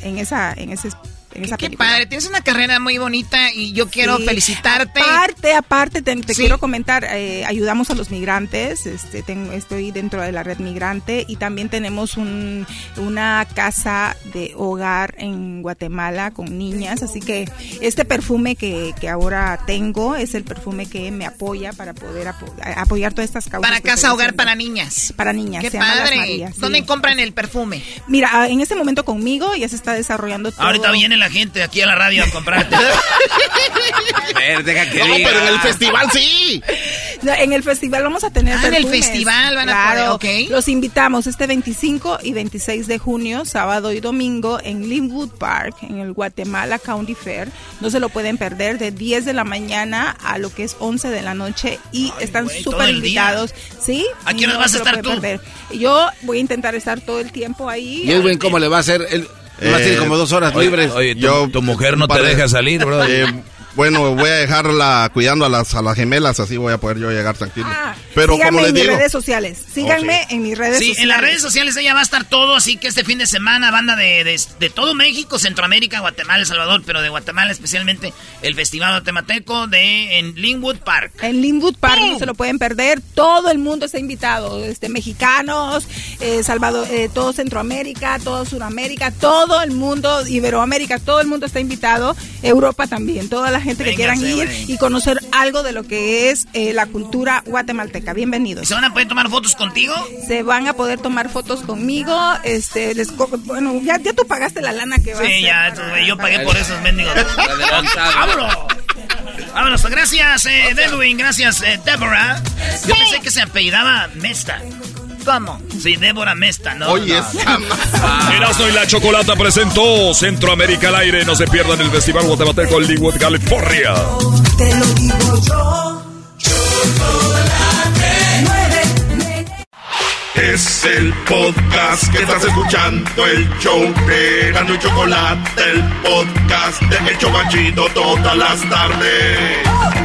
en esa, en ese en esa Qué película. padre, tienes una carrera muy bonita y yo quiero Sí. felicitarte. Aparte, aparte, te, te Sí. quiero comentar, eh, ayudamos a los migrantes, este, tengo, estoy dentro de la red migrante y también tenemos un, una casa de hogar en Guatemala con niñas, así que este perfume que, que ahora tengo es el perfume que me apoya para poder apo- apoyar todas estas causas. Para casa hogar haciendo. para niñas. Para niñas, Qué se llama Las padre. Sí. ¿Dónde compran el perfume? Mira, ah, en este momento conmigo ya se está desarrollando todo. Ahorita viene la gente aquí a la radio a comprarte. A ver, deja que No, diga. pero en el festival sí. No, En el festival vamos a tener Ah, en el festival van a Claro. poder, ok. Los invitamos este 25 y 26 de junio, sábado y domingo, en Linwood Park, en el Guatemala County Fair. No se lo pueden perder de 10 de la mañana a lo que es 11 de la noche y están súper el día. invitados. ¿Sí? ¿A hora No vas a estar tú? perder. Yo voy a intentar estar todo el tiempo ahí. ¿Y Edwin cómo le va a hacer? Él tener Eh, como dos horas Oye, libres. oye, tu, Yo- tu mujer no te deja salir, bro. Eh, bueno, voy a dejarla cuidando a las, a las gemelas, así voy a poder yo llegar tranquilo. Ah, Pero síganme como les en digo, mis redes sociales. Síganme Oh, sí. en mis redes Sí, sociales. en las redes sociales ella va a estar todo, así que este fin de semana, banda de, de, de todo México, Centroamérica, Guatemala, El Salvador, pero de Guatemala especialmente, el Festival Guatemateco de en Linwood Park. En Linwood Park no se lo pueden perder. Todo el mundo está invitado. Este, mexicanos, eh, Salvador, eh, todo Centroamérica, todo Sudamérica, todo el mundo, Iberoamérica, todo el mundo está invitado. Europa también. Toda la gente que Véngase, quieran ir y conocer algo de lo que es eh, la cultura guatemalteca. Bienvenidos. ¿Se van a poder tomar fotos contigo? Se van a poder tomar fotos conmigo. Este, les bueno, ya, ya tú pagaste la lana que va a Sí, ser ya, para- yo pagué por esos mendigos. ¡Vámonos! Vámonos, gracias, eh, Edwin, gracias, eh, Deborah. Yo pensé que se apellidaba Mesta. ¿Cómo? Sí, Débora Mesta, ¿no? Oye, no. Erasmo y la Chocolata presentó Centroamérica al aire. No se pierdan el Festival Guatemalteco en California. Te lo digo yo. Chocolate. Es el podcast que estás escuchando, el show de Erasmo y Chocolate, el podcast de El Chobachito todas las tardes.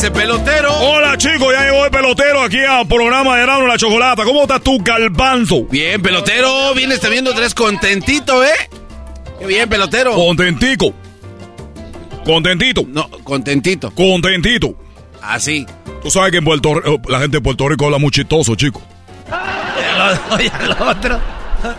Ese pelotero. Hola chicos, ya llegó el pelotero aquí al programa de y la Chocolata. ¿Cómo estás tú, Galbanzo? Bien, pelotero. Vienes viendo tres contentito, ¿eh? Qué bien, pelotero. Contentico. Contentito. No, contentito. Contentito. Así. Tú sabes que en Puerto Rico, la gente de Puerto Rico habla muy chistoso, chico. Oye, al otro.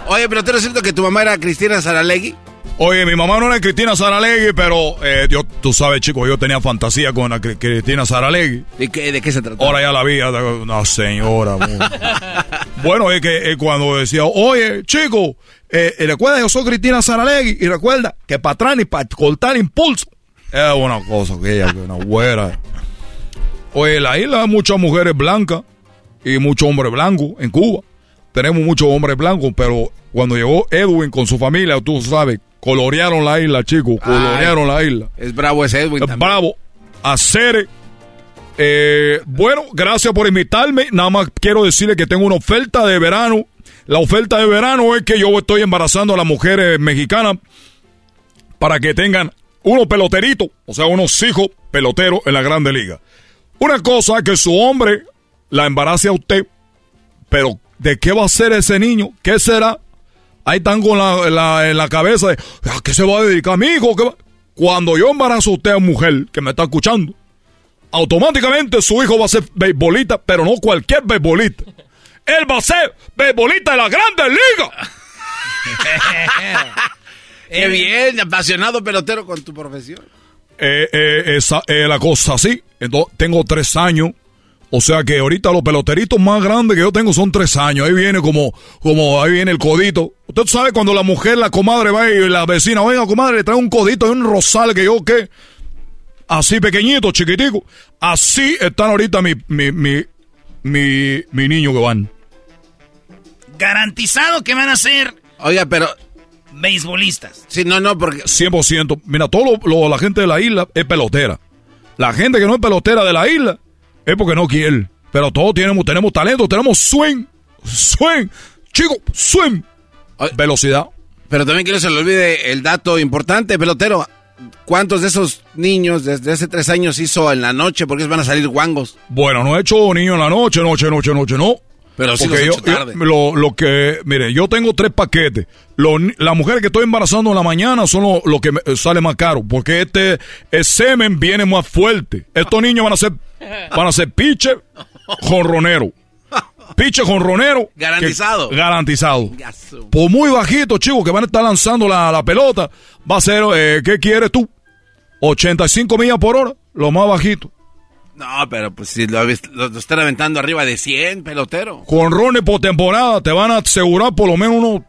Oye, pelotero, ¿es cierto que tu mamá era Cristina Saralegui? Oye, mi mamá no era Cristina Saralegui, pero eh, yo, tú sabes, chico, yo tenía fantasía con la Cri- Cristina Saralegui. ¿De qué, de qué se trata? Ahora ya la vi, una señora. bueno, es que eh, cuando decía, oye, chico, eh, eh, recuerda, yo soy Cristina Saralegui, y recuerda que para atrás ni para cortar impulso. Es una cosa que ella, una güera. Oye, en la isla hay muchas mujeres blancas y muchos hombres blancos en Cuba. Tenemos muchos hombres blancos, pero cuando llegó Edwin con su familia, tú sabes, colorearon la isla, chicos, colorearon la isla. Es bravo ese Edwin Es bravo. Hacer. Eh, bueno, gracias por invitarme. Nada más quiero decirle que tengo una oferta de verano. La oferta de verano es que yo estoy embarazando a las mujeres mexicanas para que tengan unos peloteritos, o sea, unos hijos peloteros en la Grande Liga. Una cosa es que su hombre la embarace a usted, pero ¿de qué va a ser ese niño? ¿Qué será? Ahí están con la, la- en la cabeza de, ¿a qué se va a dedicar mi hijo? ¿Qué va-?" Cuando yo embarazo a usted, mujer, que me está escuchando, automáticamente su hijo va a ser beisbolista, pero no cualquier beisbolista. Él va a ser beisbolista de la Grande Liga. Qué bien, apasionado pelotero con tu profesión. Eh, eh, esa, eh, la cosa así. Entonces, tengo tres años. O sea que ahorita los peloteritos más grandes que yo tengo son tres años. Ahí viene como, como ahí viene el codito. Usted sabe cuando la mujer, la comadre va y la vecina, oiga comadre, le trae un codito y un rosal que yo qué. Así pequeñito, chiquitico. Así están ahorita mi, mi, mi, mi, mi niño que van. Garantizado que van a ser Oiga, pero. beisbolistas. Sí, no, no, porque. 100%. Mira, todo lo, lo- la gente de la isla es pelotera. La gente que no es pelotera de la isla es porque no quiere. Pero todos tenemos, tenemos talento, tenemos swing, swing, chico, swing, velocidad. Pero también quiero que se le olvide el dato importante, pelotero. ¿Cuántos de esos niños desde hace tres años hizo en la noche? Porque van a salir guangos. Bueno, no he hecho niño en la noche, noche, noche, noche, no. Pero sí Porque los he yo, hecho tarde. yo- lo, lo que, mire, yo tengo tres paquetes. Las mujeres que estoy embarazando en la mañana son lo, lo que me- eh, sale más caro. Porque este el semen viene más fuerte. Estos niños van a ser, van a ser piche jonronero. Piche jonronero. que- Garantizado. garantizado. Por muy bajito, chicos, que van a estar lanzando la, la pelota. Va a ser, eh, ¿qué quieres tú? 85 millas por hora, lo más bajito. No, pero pues si lo, lo, lo están aventando arriba de 100, pelotero. Jonrones por temporada, te van a asegurar por lo menos unos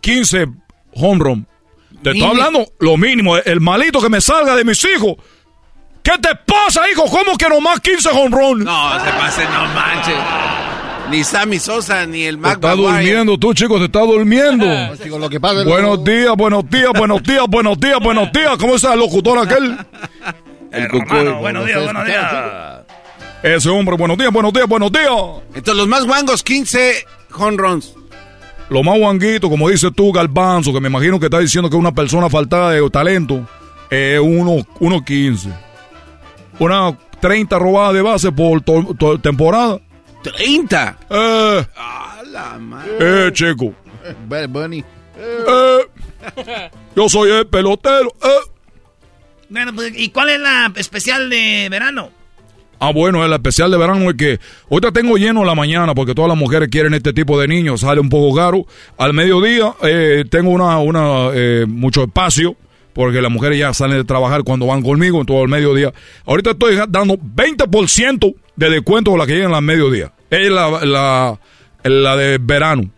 15 home run. Te estoy hablando lo mínimo, el malito que me salga de mis hijos. ¿Qué te pasa, hijo? ¿Cómo que nomás 15 home run? No, se pase, no manches. Ni Sammy Sosa, ni el Te Mac estás Maguire. durmiendo tú, chicos, te estás durmiendo. Digo, lo que pasa es Buenos días, buenos días, buenos días, buenos días, buenos días. ¿Cómo está el locutor aquel? El cucuy. buenos días, buenos días. Ese hombre, buenos días, buenos días, buenos días. Entonces, los más guangos, 15 home runs. Lo más guanguito, como dices tú, Galbanzo, que me imagino que está diciendo que una persona faltada de talento, es uno, uno 15. Una 30 robadas de base por to- to- temporada. ¿30? Eh, A la madre. eh, chico. Bad Bunny. Eh, yo soy el pelotero. Eh. Bueno, pues, ¿y cuál es la especial de verano? Ah, bueno, el especial de verano es que ahorita tengo lleno la mañana porque todas las mujeres quieren este tipo de niños, sale un poco caro. Al mediodía eh, tengo una, una eh, mucho espacio porque las mujeres ya salen de trabajar cuando van conmigo en todo el mediodía. Ahorita estoy dando 20% de descuento a la que llegan al mediodía. Es la, la, la de verano.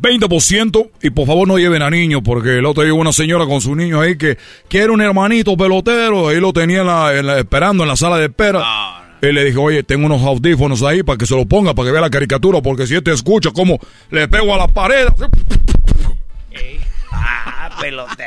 20% y por favor no lleven a niños porque el otro día hubo una señora con su niño ahí que quiere un hermanito pelotero, ahí lo tenía en la- en la- esperando en la sala de espera. Y le dije, oye, tengo unos audífonos ahí para que se lo ponga, para que vea la caricatura, porque si este escucha cómo le pego a la pared. Ah, pelote.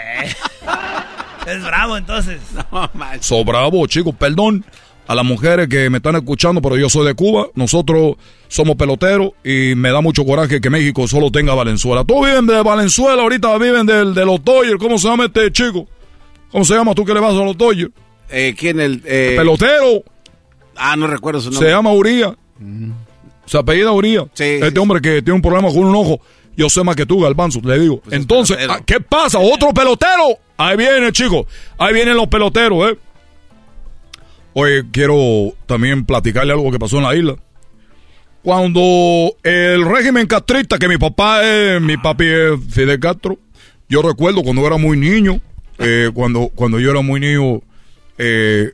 es bravo entonces. No. So bravo, chicos, perdón a las mujeres que me están escuchando, pero yo soy de Cuba, nosotros somos peloteros y me da mucho coraje que México solo tenga Valenzuela. Todos viven de Valenzuela, ahorita viven del, de los Dodgers, ¿cómo se llama este chico? ¿Cómo se llama tú que le vas a los Dodgers? Eh, ¿Quién el...? eh, Pelotero, Ah, no recuerdo su se nombre. llama Uría. Se apellida Uría. Sí, este sí, hombre que tiene un problema con un ojo. Yo sé más que tú, Galbanzo, le digo. Pues es Entonces, ah, ¿qué pasa? ¿Otro pelotero? Ahí viene, chicos. Ahí vienen los peloteros, ¿eh? Oye, quiero también platicarle algo que pasó en la isla. Cuando el régimen castrista, que mi papá es, mi papi es Fidel Castro, yo recuerdo cuando era muy niño, eh, cuando, cuando yo era muy niño, eh,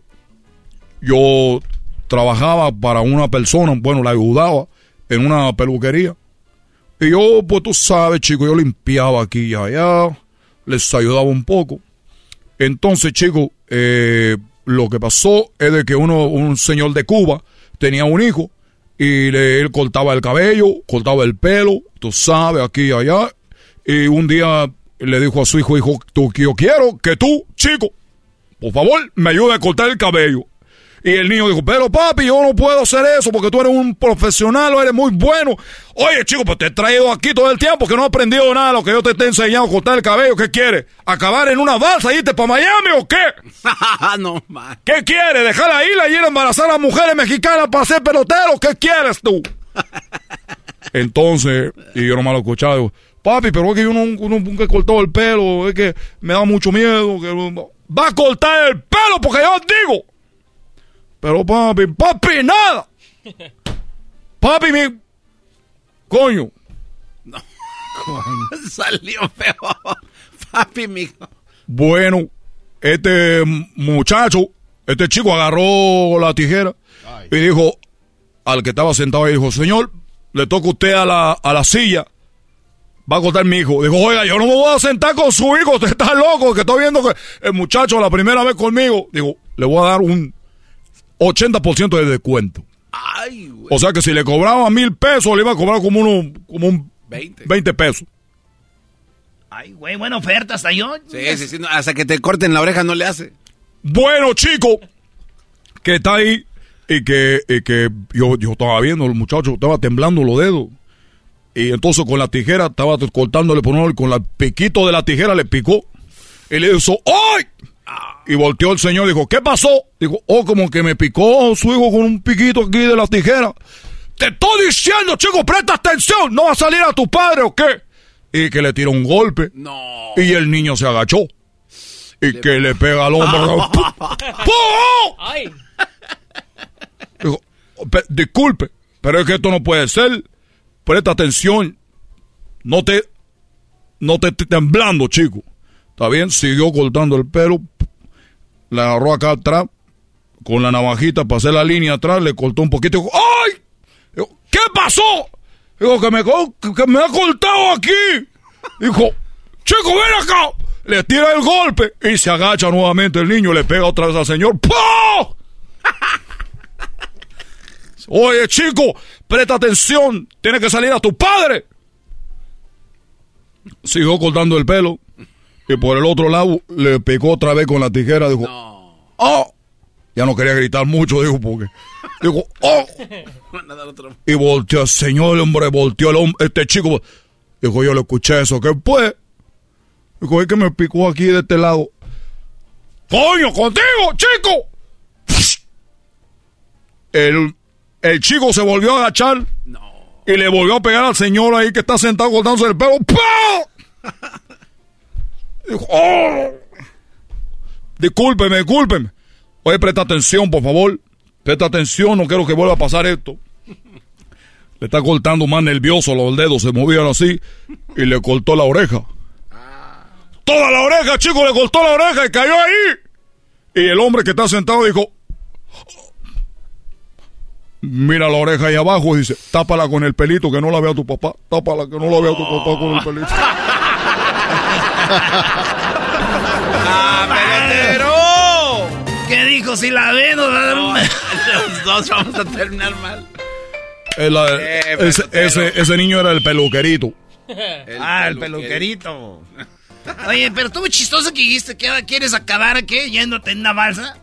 yo trabajaba para una persona, bueno, la ayudaba en una peluquería. Yo, pues tú sabes, chico, yo limpiaba aquí y allá, les ayudaba un poco. Entonces, chico, eh, lo que pasó es de que uno, un señor de Cuba tenía un hijo y le, él cortaba el cabello, cortaba el pelo, tú sabes, aquí y allá. Y un día le dijo a su hijo, hijo, tú, yo quiero que tú, chico, por favor, me ayude a cortar el cabello. Y el niño dijo, pero papi, yo no puedo hacer eso porque tú eres un profesional, eres muy bueno. Oye, chico, pues te he traído aquí todo el tiempo que no he aprendido nada lo que yo te he enseñado a cortar el cabello. ¿Qué quieres? ¿Acabar en una balsa y irte para Miami o qué? no, man. ¿Qué quieres? ¿Dejar la isla y ir a embarazar a mujeres mexicanas para ser pelotero? ¿Qué quieres tú? Entonces, y yo nomás lo escuchaba, digo, papi, pero es que yo no, no- nunca he cortado el pelo, es que me da mucho miedo. Que, va a cortar el pelo porque yo digo. Pero papi, papi, nada. Papi, mi... Coño. Salió feo. Papi, mijo. Bueno, este muchacho, este chico agarró la tijera y dijo al que estaba sentado ahí, dijo, señor, le toca usted a la, a la silla. Va a cortar mi hijo. Dijo, oiga, yo no me voy a sentar con su hijo, usted está loco, que estoy viendo que el muchacho la primera vez conmigo. Digo, le voy a dar un 80% de descuento. Ay, güey. O sea que si le cobraba mil pesos, le iba a cobrar como, uno, como un 20. 20 pesos. Ay, güey, buena oferta hasta yo. Sí, sí, sí. no, hasta que te corten la oreja no le hace. Bueno, chico, que está ahí y que, y que yo, yo estaba viendo, el muchacho estaba temblando los dedos. Y entonces con la tijera estaba cortándole por uno y con el piquito de la tijera le picó. Y le dijo, ¡ay! Y volteó el señor y dijo, ¿qué pasó? Dijo, oh, como que me picó su hijo con un piquito aquí de la tijera. Te estoy diciendo, chico, presta atención, ¿no va a salir a tu padre o qué? Y que le tiró un golpe. No. Y el niño se agachó. Y que le pega al hombro. ¡Pum! Dijo, "Pe- disculpe, pero es que esto no puede ser. Presta atención. No te, no te estés temblando, chico. Está bien, siguió cortando el pelo. Le agarró acá atrás. Con la navajita, pasé la línea atrás, le cortó un poquito. Dijo, ¡ay! ¿qué pasó? Dijo, que me, que me ha cortado aquí. Dijo, chico, ven acá. Le tira el golpe y se agacha nuevamente el niño, le pega otra vez al señor. ¡Pah! Oye, chico, presta atención. Tiene que salir a tu padre. Siguió cortando el pelo. Y por el otro lado le picó otra vez con la tijera. Dijo, ¡Oh! Ya no quería gritar mucho, dijo, porque. Dijo, ¡Oh! Y volteó el señor, hombre, volteó el hombre, este chico. Dijo, yo le escuché eso. ¿Qué fue? Dijo, es que me picó aquí de este lado. ¡Coño, contigo, chico! El, el chico se volvió a agachar. Y le volvió a pegar al señor ahí que está sentado cortándose el pelo. ¡Pah! Dijo, ¡Oh! Discúlpeme, discúlpeme. Oye, presta atención, por favor. Presta atención, no quiero que vuelva a pasar esto. Le está cortando más nervioso, los dedos se movían así y le cortó la oreja. Toda la oreja, chico, le cortó la oreja y cayó ahí. Y el hombre que está sentado dijo, mira la oreja ahí abajo y dice, tápala con el pelito que no la vea tu papá. Tápala que no la vea tu papá con el pelito. ¡Ah, ¿Qué dijo? Si la ve, nos va a dar un... Los dos vamos a terminar mal. La- Eh, ese, ese- ese niño era el peluquerito. ah, el peluquerito. Oye, pero estuvo chistoso que dijiste que quieres acabar, ¿qué? Yéndote en una balsa.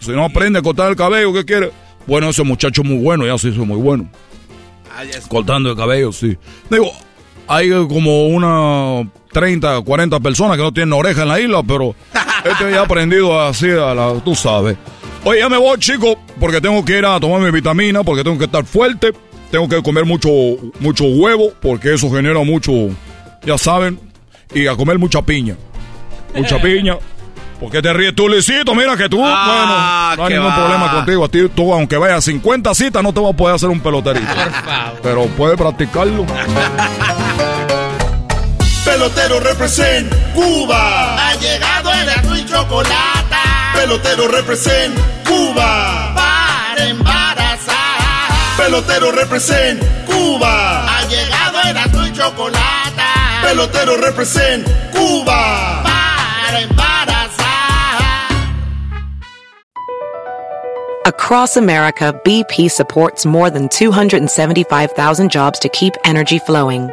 Si no aprende a cortar el cabello, ¿qué quiere? Bueno, ese muchacho es muy bueno, ya se hizo muy bueno. Ah, Cortando el cabello, sí. Digo, hay como una 30, 40 personas que no tienen oreja en la isla, pero este ya ha aprendido así a la, tú sabes. Oye, ya me voy, chico, porque tengo que ir a tomar mi vitamina, porque tengo que estar fuerte, tengo que comer mucho, mucho huevo, porque eso genera mucho, ya saben, y a comer mucha piña. Mucha piña. ¿Por qué te ríes tú, Luisito? Mira que tú, Ah, bueno, no hay ningún va. problema contigo. A ti, tú, aunque vayas a 50 citas, no te vas a poder hacer un peloterito. Pero puedes practicarlo. Pelotero represent Cuba. Ha llegado el azul y chocolate. Pelotero represent Cuba. Para embarazar. Pelotero represent Cuba. Ha llegado el azul y chocolate. Pelotero represent Cuba. Para embarazar. Across America, BP supports more than 275,000 jobs to keep energy flowing.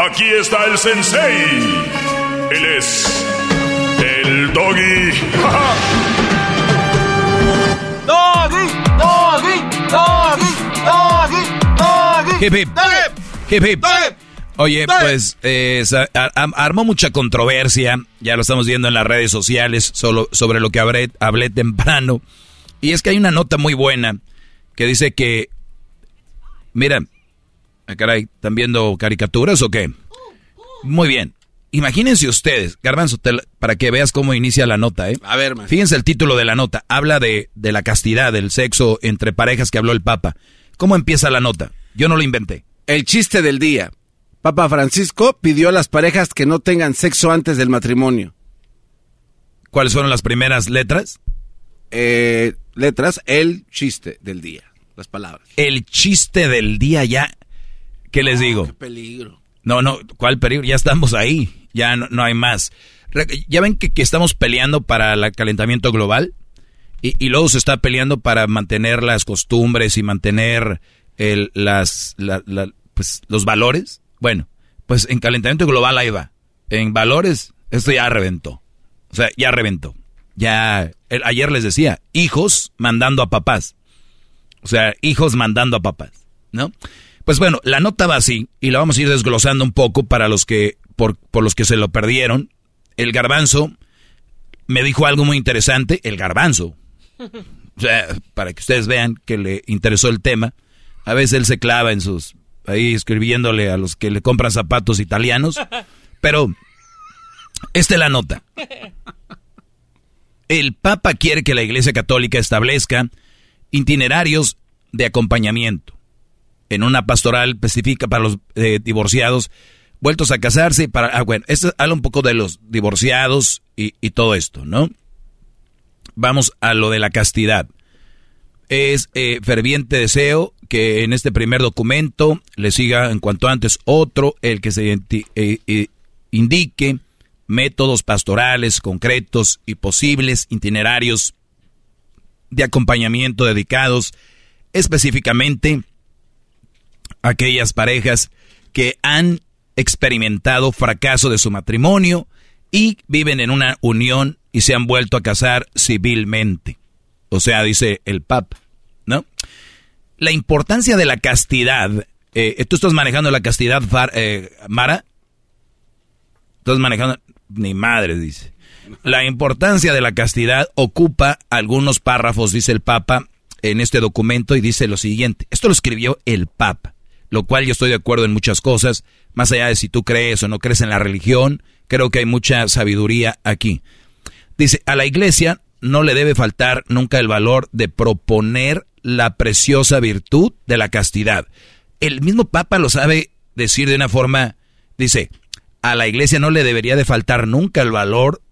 Aquí está el sensei. Él es el doggy. Doggy, doggy, doggy, doggy, doggy. Hip, hip. Hip, hip. Oye, pues eh, armó mucha controversia, ya lo estamos viendo en las redes sociales, solo, sobre lo que hablé, hablé temprano. Y es que hay una nota muy buena que dice que, mira, ah, caray, ¿están viendo caricaturas o qué? Muy bien. Imagínense ustedes, Garbanzo, para que veas cómo inicia la nota, ¿eh? A ver, man. Fíjense el título de la nota. Habla de, de la castidad, del sexo entre parejas que habló el Papa. ¿Cómo empieza la nota? Yo no lo inventé. El chiste del día. Papa Francisco pidió a las parejas que no tengan sexo antes del matrimonio. ¿Cuáles fueron las primeras letras? Eh, letras, el chiste del día. Las palabras. El chiste del día ya. ¿Qué les digo? Qué peligro. No, no, ¿cuál peligro? Ya estamos ahí, ya no, no hay más. Ya ven que, que estamos peleando para el calentamiento global y, y luego se está peleando para mantener las costumbres y mantener el, las, la- la- pues, los valores. Bueno, pues en calentamiento global ahí va. En valores, esto ya reventó. O sea, ya reventó. Ya, el- ayer les decía, hijos mandando a papás. O sea, hijos mandando a papás, ¿no? Pues bueno, la nota va así y la vamos a ir desglosando un poco para los que, por, por los que se lo perdieron. El garbanzo me dijo algo muy interesante, el garbanzo. O sea, para que ustedes vean que le interesó el tema. A veces él se clava en sus, ahí escribiéndole a los que le compran zapatos italianos. Pero, esta es la nota. El Papa quiere que la Iglesia Católica establezca itinerarios de acompañamiento en una pastoral específica para los eh, divorciados vueltos a casarse. Para, ah, bueno, esto habla un poco de los divorciados y, y todo esto, ¿no? Vamos a lo de la castidad. Es eh, ferviente deseo que en este primer documento le siga en cuanto antes otro, el que se eh, indique métodos pastorales concretos y posibles itinerarios de acompañamiento dedicados específicamente aquellas parejas que han experimentado fracaso de su matrimonio y viven en una unión y se han vuelto a casar civilmente. O sea, dice el Papa, ¿no? La importancia de la castidad. eh, ¿Tú estás manejando la castidad, eh, Mara? Estás manejando... Ni madre, dice. La importancia de la castidad ocupa algunos párrafos, dice el Papa, en este documento y dice lo siguiente. Esto lo escribió el Papa, lo cual yo estoy de acuerdo en muchas cosas, más allá de si tú crees o no crees en la religión, creo que hay mucha sabiduría aquí. Dice, a la iglesia no le debe faltar nunca el valor de proponer la preciosa virtud de la castidad. El mismo Papa lo sabe decir de una forma, dice, a la iglesia no le debería de faltar nunca el valor,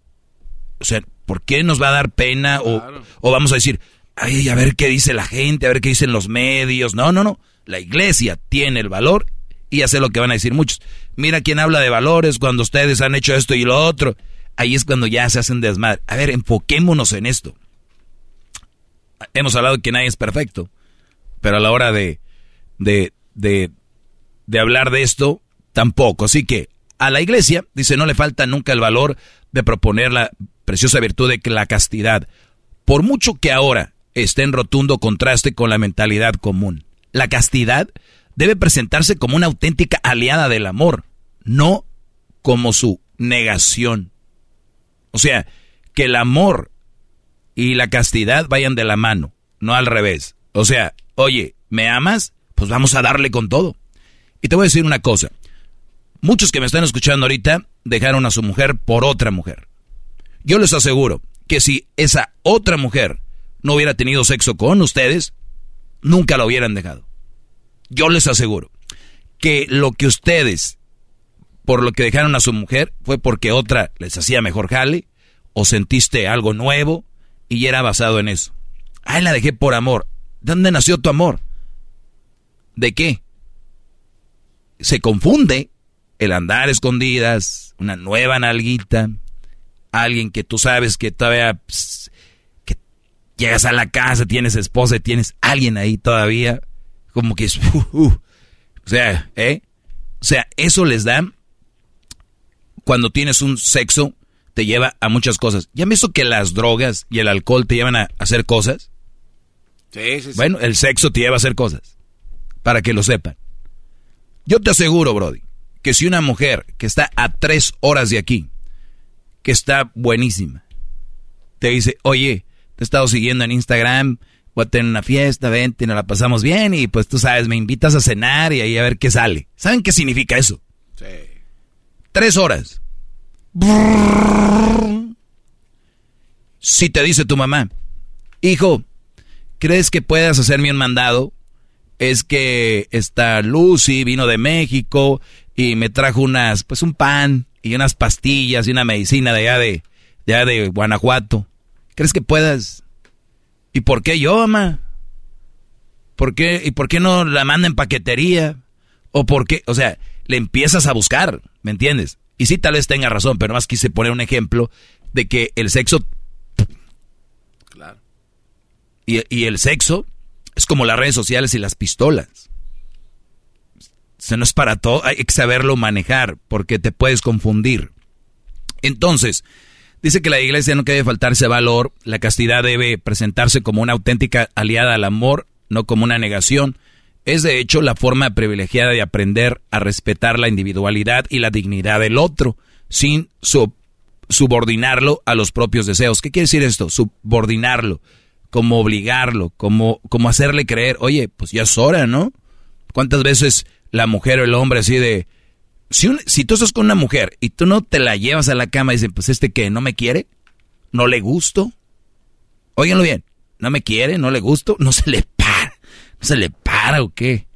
o sea, ¿por qué nos va a dar pena o, o vamos a decir, ay, a ver qué dice la gente, a ver qué dicen los medios? No, no, no, la iglesia tiene el valor y hace lo que van a decir muchos. Mira quién habla de valores cuando ustedes han hecho esto y lo otro. Ahí es cuando ya se hacen desmadre. A ver, enfoquémonos en esto. Hemos hablado que nadie es perfecto, pero a la hora de, de, de, de hablar de esto, tampoco. Así que a la iglesia, dice, no le falta nunca el valor de proponer la preciosa virtud de la castidad, por mucho que ahora esté en rotundo contraste con la mentalidad común. La castidad debe presentarse como una auténtica aliada del amor, no como su negación. O sea, que el amor y la castidad vayan de la mano, no al revés. O sea, oye, ¿me amas? Pues vamos a darle con todo. Y te voy a decir una cosa. Muchos que me están escuchando ahorita dejaron a su mujer por otra mujer. Yo les aseguro que si esa otra mujer no hubiera tenido sexo con ustedes, nunca la hubieran dejado. Yo les aseguro que lo que ustedes, por lo que dejaron a su mujer, fue porque otra les hacía mejor jale, o sentiste algo nuevo, y era basado en eso. Ay, la dejé por amor. ¿De dónde nació tu amor? ¿De qué? Se confunde el andar escondidas, una nueva nalguita, alguien que tú sabes que todavía pss, llegas a la casa, tienes esposa, tienes alguien ahí todavía, como que es, uh, uh. o sea, ¿eh? O sea, eso les da cuando tienes un sexo te lleva a muchas cosas. ¿Ya me hizo que las drogas y el alcohol te llevan a hacer cosas? Sí, sí, sí. Bueno, el sexo te lleva a hacer cosas. Para que lo sepan. Yo te aseguro, Brody, que si una mujer que está a tres horas de aquí, que está buenísima, te dice, oye, te he estado siguiendo en Instagram, voy a tener una fiesta, vente, nos la pasamos bien y pues tú sabes, me invitas a cenar y ahí a ver qué sale. ¿Saben qué significa eso? Sí. Tres horas. Si te dice tu mamá, hijo, ¿crees que puedas hacerme un mandado? Es que esta Lucy vino de México y me trajo unas, pues un pan y unas pastillas y una medicina de allá de, de, allá de Guanajuato. ¿Crees que puedas? ¿Y por qué yo, mamá? ¿Por qué, ¿Y por qué no la manda en paquetería? ¿O por qué? O sea, le empiezas a buscar, ¿me entiendes? Y sí, tal vez tenga razón, pero más quise poner un ejemplo de que el sexo... Claro. Y, y el sexo es como las redes sociales y las pistolas. O sea, no es para todo, hay que saberlo manejar porque te puedes confundir. Entonces, dice que la iglesia no debe faltarse valor, la castidad debe presentarse como una auténtica aliada al amor, no como una negación. Es de hecho la forma privilegiada de aprender a respetar la individualidad y la dignidad del otro, sin subordinarlo a los propios deseos. ¿Qué quiere decir esto? Subordinarlo, como obligarlo, como, como hacerle creer, oye, pues ya es hora, ¿no? ¿Cuántas veces la mujer o el hombre así de... Si, si tú estás con una mujer y tú no te la llevas a la cama y dicen, pues este que no me quiere, no le gusto. Óiganlo bien, no me quiere, no le gusto, no se le para, no se le para o qué.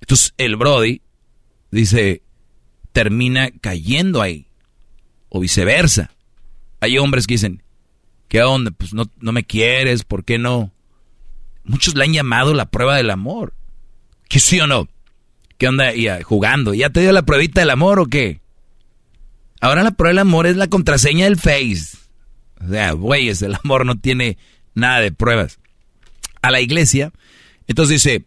Entonces el Brody dice, termina cayendo ahí, o viceversa. Hay hombres que dicen, ¿qué onda? Pues no, no me quieres, ¿por qué no? Muchos le han llamado la prueba del amor. ¿Qué sí o no? ¿Qué onda? Ya, jugando. ¿Ya te dio la pruebita del amor o qué? Ahora la prueba del amor es la contraseña del Face. O sea, güeyes, el amor no tiene nada de pruebas. A la iglesia, entonces dice,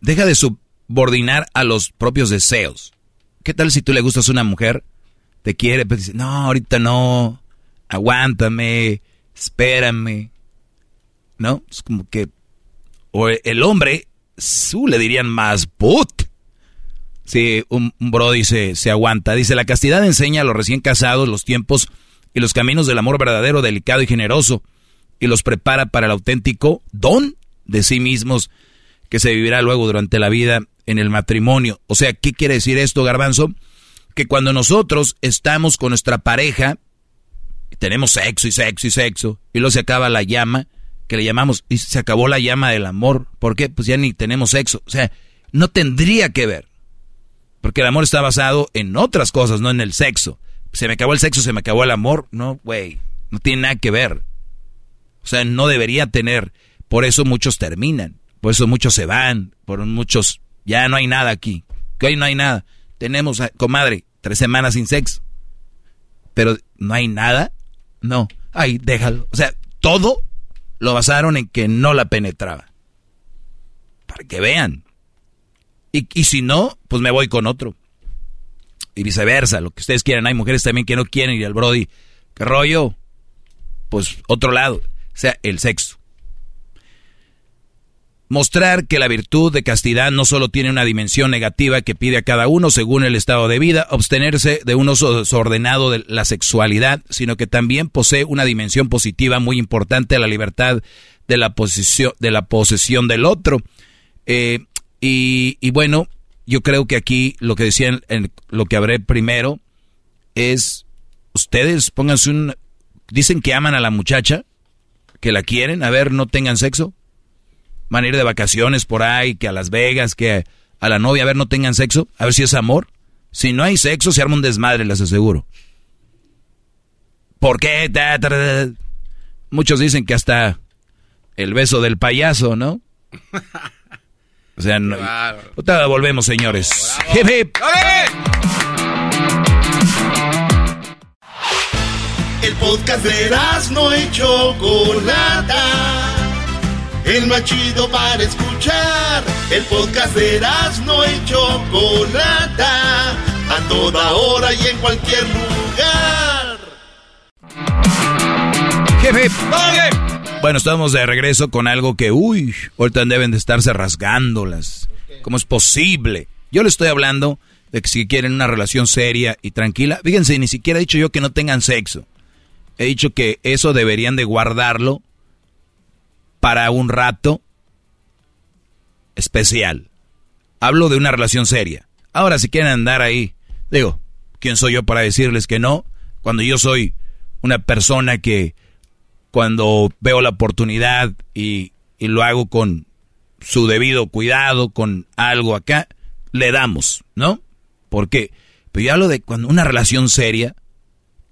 deja de subordinar a los propios deseos. ¿Qué tal si tú le gustas a una mujer? Te quiere, pero dice, no, ahorita no, aguántame, espérame. ¿No? Es como que, o el hombre su le dirían más put. Si un, bro dice, se aguanta. Dice, la castidad enseña a los recién casados los tiempos y los caminos del amor verdadero, delicado y generoso, y los prepara para el auténtico don de sí mismos que se vivirá luego durante la vida en el matrimonio. O sea, ¿qué quiere decir esto, garbanzo? Que cuando nosotros estamos con nuestra pareja, tenemos sexo y sexo y sexo, y luego se acaba la llama, que le llamamos, y se acabó la llama del amor. ¿Por qué? Pues ya ni tenemos sexo. O sea, no tendría que ver. Porque el amor está basado en otras cosas, no en el sexo. Se me acabó el sexo, se me acabó el amor. No, güey, no tiene nada que ver. O sea, no debería tener. Por eso muchos terminan. Por eso muchos se van. Por muchos, ya no hay nada aquí. Que hoy no hay nada. Tenemos, comadre, tres semanas sin sexo. Pero no hay nada. No. Ay, déjalo. O sea, todo lo basaron en que no la penetraba. Para que vean. Y, y, si no, pues me voy con otro. Y viceversa, lo que ustedes quieran. Hay mujeres también que no quieren ir al Brody. ¿Qué rollo? Pues otro lado. O sea, el sexo. Mostrar que la virtud de castidad no solo tiene una dimensión negativa que pide a cada uno según el estado de vida, abstenerse de un uso desordenado de la sexualidad, sino que también posee una dimensión positiva muy importante a la libertad de la, posesión, de la posesión del otro. Eh, y, bueno, yo creo que aquí lo que decían, en lo que habré primero, es, ustedes pónganse un, dicen que aman a la muchacha, que la quieren, a ver, no tengan sexo van a ir de vacaciones por ahí, que a Las Vegas, que a la novia, a ver, no tengan sexo, a ver si es amor. Si no hay sexo, se arma un desmadre, les aseguro. ¿Por qué? Muchos dicen que hasta el beso del payaso, ¿no? O sea, no, volvemos, señores. Hip, hip. El podcast de no hecho Chocolata el más chido para escuchar. El podcast de no y Chocolata, a toda hora y en cualquier lugar. Jefe, bueno, estamos de regreso con algo que, uy, ahorita deben de estarse rasgándolas. ¿Cómo es posible? Yo le estoy hablando de que si quieren una relación seria y tranquila, fíjense, ni siquiera he dicho yo que no tengan sexo. He dicho que eso deberían de guardarlo para un rato especial. Hablo de una relación seria. Ahora, si quieren andar ahí Digo, ¿quién soy yo para decirles que no? Cuando yo soy una persona que cuando veo la oportunidad y, y lo hago con su debido cuidado, con algo acá, le damos, ¿no? Porque, pero yo hablo de cuando una relación seria,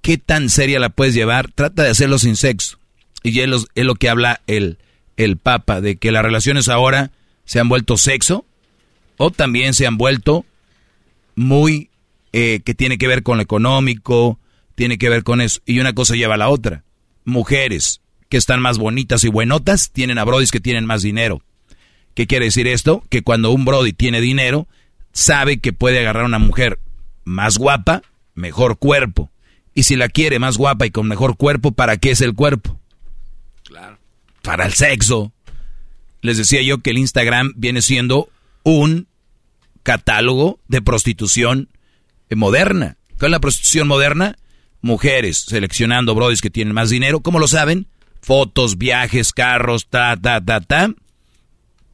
¿qué tan seria la puedes llevar? Trata de hacerlo sin sexo. Y es lo, lo que habla el, el Papa, de que las relaciones ahora se han vuelto sexo o también se han vuelto muy, eh, que tiene que ver con lo económico, tiene que ver con eso. Y una cosa lleva a la otra. Mujeres que están más bonitas y buenotas tienen a brodis que tienen más dinero. ¿Qué quiere decir esto? Que cuando un brody tiene dinero, sabe que puede agarrar a una mujer más guapa, mejor cuerpo. Y si la quiere más guapa y con mejor cuerpo, ¿para qué es el cuerpo? Claro. Para el sexo. Les decía yo que el Instagram viene siendo un catálogo de prostitución moderna. ¿Cuál es la prostitución moderna? Mujeres seleccionando brodis que tienen más dinero. ¿Cómo lo saben? Fotos, viajes, carros, ta, ta, ta, ta.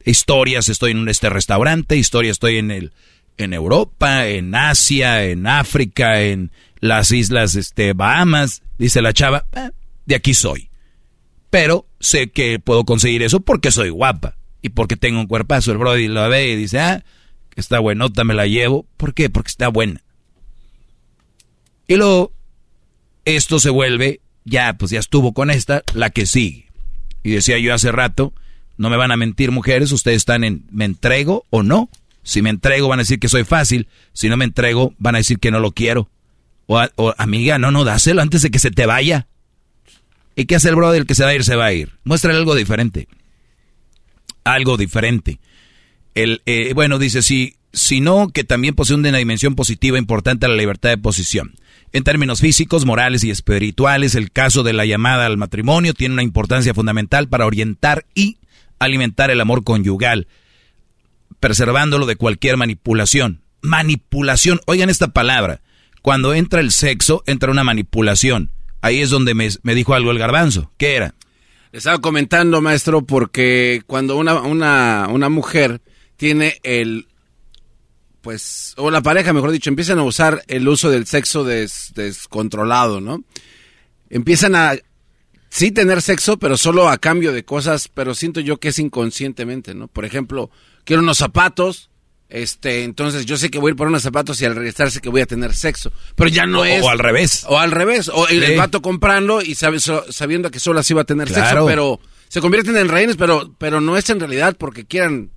Historias, estoy en este restaurante, historias, estoy en el en Europa, en Asia, en África, en las islas este, Bahamas. Dice la chava, "Ah, de aquí soy. Pero sé que puedo conseguir eso porque soy guapa y porque tengo un cuerpazo. El Brody lo ve y dice, ah, está buenota, me la llevo. ¿Por qué? Porque está buena. Y luego, esto se vuelve, ya, pues ya estuvo con esta, la que sigue. Y decía yo hace rato, no me van a mentir mujeres, ustedes están en, ¿me entrego o no? Si me entrego van a decir que soy fácil, si no me entrego van a decir que no lo quiero. O, o, amiga, no, no, dáselo antes de que se te vaya. ¿Y qué hace el brother? El que se va a ir, se va a ir. Muéstrale algo diferente. Algo diferente. El, eh, bueno, dice, si, si no, que también posee una dimensión positiva importante a la libertad de posición. En términos físicos, morales y espirituales, el caso de la llamada al matrimonio tiene una importancia fundamental para orientar y alimentar el amor conyugal, preservándolo de cualquier manipulación. Manipulación, oigan esta palabra. Cuando entra el sexo, entra una manipulación. Ahí es donde me, me dijo algo el garbanzo. ¿Qué era? Le estaba comentando, maestro, porque cuando una, una, una mujer tiene el, pues, o la pareja, mejor dicho, empiezan a usar el uso del sexo des- descontrolado, ¿no? Empiezan a, sí tener sexo, pero solo a cambio de cosas, pero siento yo que es inconscientemente, ¿no? Por ejemplo, quiero unos zapatos, este, entonces yo sé que voy a ir por unos zapatos y al regresar sé que voy a tener sexo, pero ya no O- es. o al revés. O al revés, o el, Sí. el vato comprando y sabe- so- sabiendo que solo así va a tener Claro. sexo, pero se convierten en rehenes, pero, pero no es en realidad porque quieran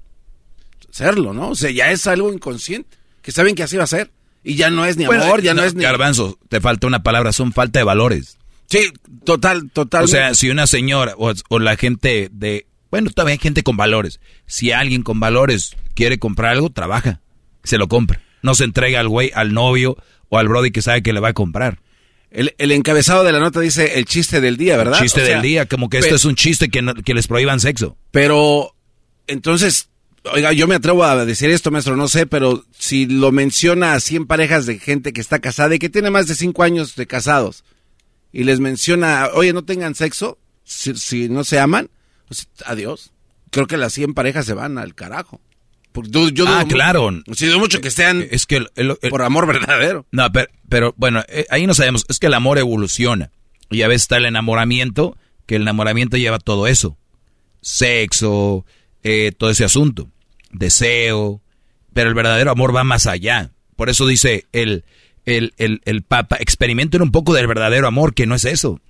serlo, ¿no? O sea, ya es algo inconsciente, que saben que así va a ser. Y ya no es ni Bueno, amor, ya no, no, es ni... Garbanzo, te falta una palabra, son falta de valores. Sí, total, total. O sea, si una señora o, o la gente de... Bueno, todavía hay gente con valores. Si alguien con valores quiere comprar algo, trabaja. Se lo compra. No se entrega al güey, al novio o al brody que sabe que le va a comprar. El, el encabezado de la nota dice el chiste del día, ¿verdad? Chiste O sea, del día, como que esto es un chiste que, no- que les prohíban sexo. Pero, entonces, oiga, yo me atrevo a decir esto, maestro, no sé, pero si lo menciona a 100 parejas de gente que está casada y que tiene más de 5 años de casados, y les menciona, oye, no tengan sexo, si, si no se aman, pues, adiós. Creo que las 100 parejas se van al carajo. Porque yo dudo ah, claro. Sí, dudo mucho que sean Es que... el- el- el- por amor verdadero. No, pero, pero bueno, eh, ahí no sabemos. Es que el amor evoluciona. Y a veces está el enamoramiento, que el enamoramiento lleva todo eso. Sexo, eh, todo ese asunto. Deseo. Pero el verdadero amor va más allá. Por eso dice el, el, el, el Papa, experimenten un poco del verdadero amor, que no es eso.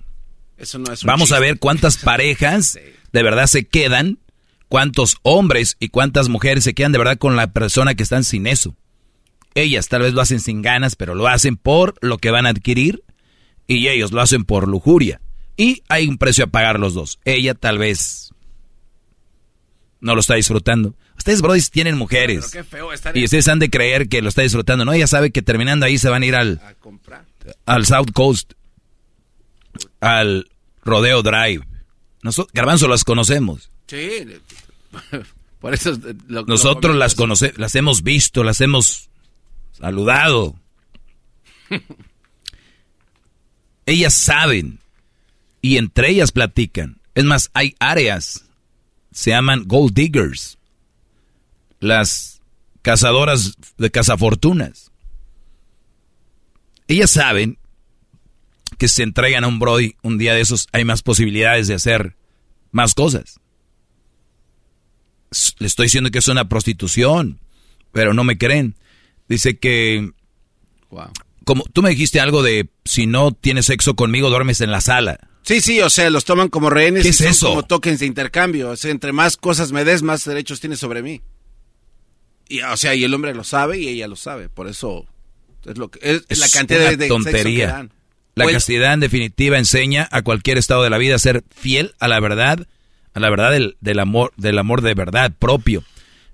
Eso no es un Vamos a ver cuántas parejas de verdad se quedan, cuántos hombres y cuántas mujeres se quedan de verdad con la persona que están sin eso. Ellas tal vez lo hacen sin ganas, pero lo hacen por lo que van a adquirir y ellos lo hacen por lujuria. Y hay un precio a pagar los dos. Ella tal vez no lo está disfrutando. Ustedes, brodis, tienen mujeres. Pero qué feo estar Y ustedes han de creer que lo está disfrutando. No, ella sabe que terminando ahí se van a ir al, al South Coast, al Rodeo Drive. Nosotros, Garbanzo, las conocemos. Sí, por eso lo- lo Nosotros las conocemos, las hemos visto, las hemos saludado. ellas saben y entre ellas platican. Es más, hay áreas, se llaman gold diggers, las cazadoras de cazafortunas. ellas saben que si se entregan a un Brody un día de esos, hay más posibilidades de hacer más cosas. Le estoy diciendo que es una prostitución, pero no me creen. Dice que... Como tú me dijiste algo de si no tienes sexo conmigo, duermes en la sala. Sí, sí, o sea, los toman como rehenes ¿Qué y es son eso? como tokens de intercambio. O sea, entre más cosas me des, más derechos tienes sobre mí. Y, o sea, y el hombre lo sabe y ella lo sabe. Por eso es lo que es, la cantidad una de, de sexo que tontería. dan. La el- castidad en definitiva enseña a cualquier estado de la vida a ser fiel a la verdad, a la verdad del, del amor, del amor de verdad propio.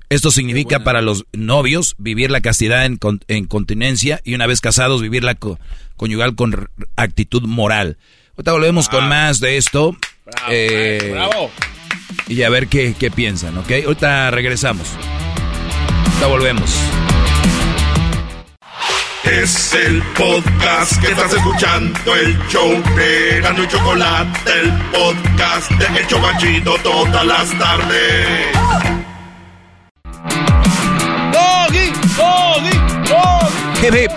Esto significa para los novios vivir la castidad en, en continencia y una vez casados vivir la co- conyugal con actitud moral. Ahorita volvemos con más de esto. Eh, Y a ver qué, qué piensan, ¿ok? Ahorita regresamos. Ahorita volvemos. Es el podcast que estás escuchando, el show de Gano y Chocolate, el podcast de El Chocachito todas las tardes. Doggy, doggy, doggy.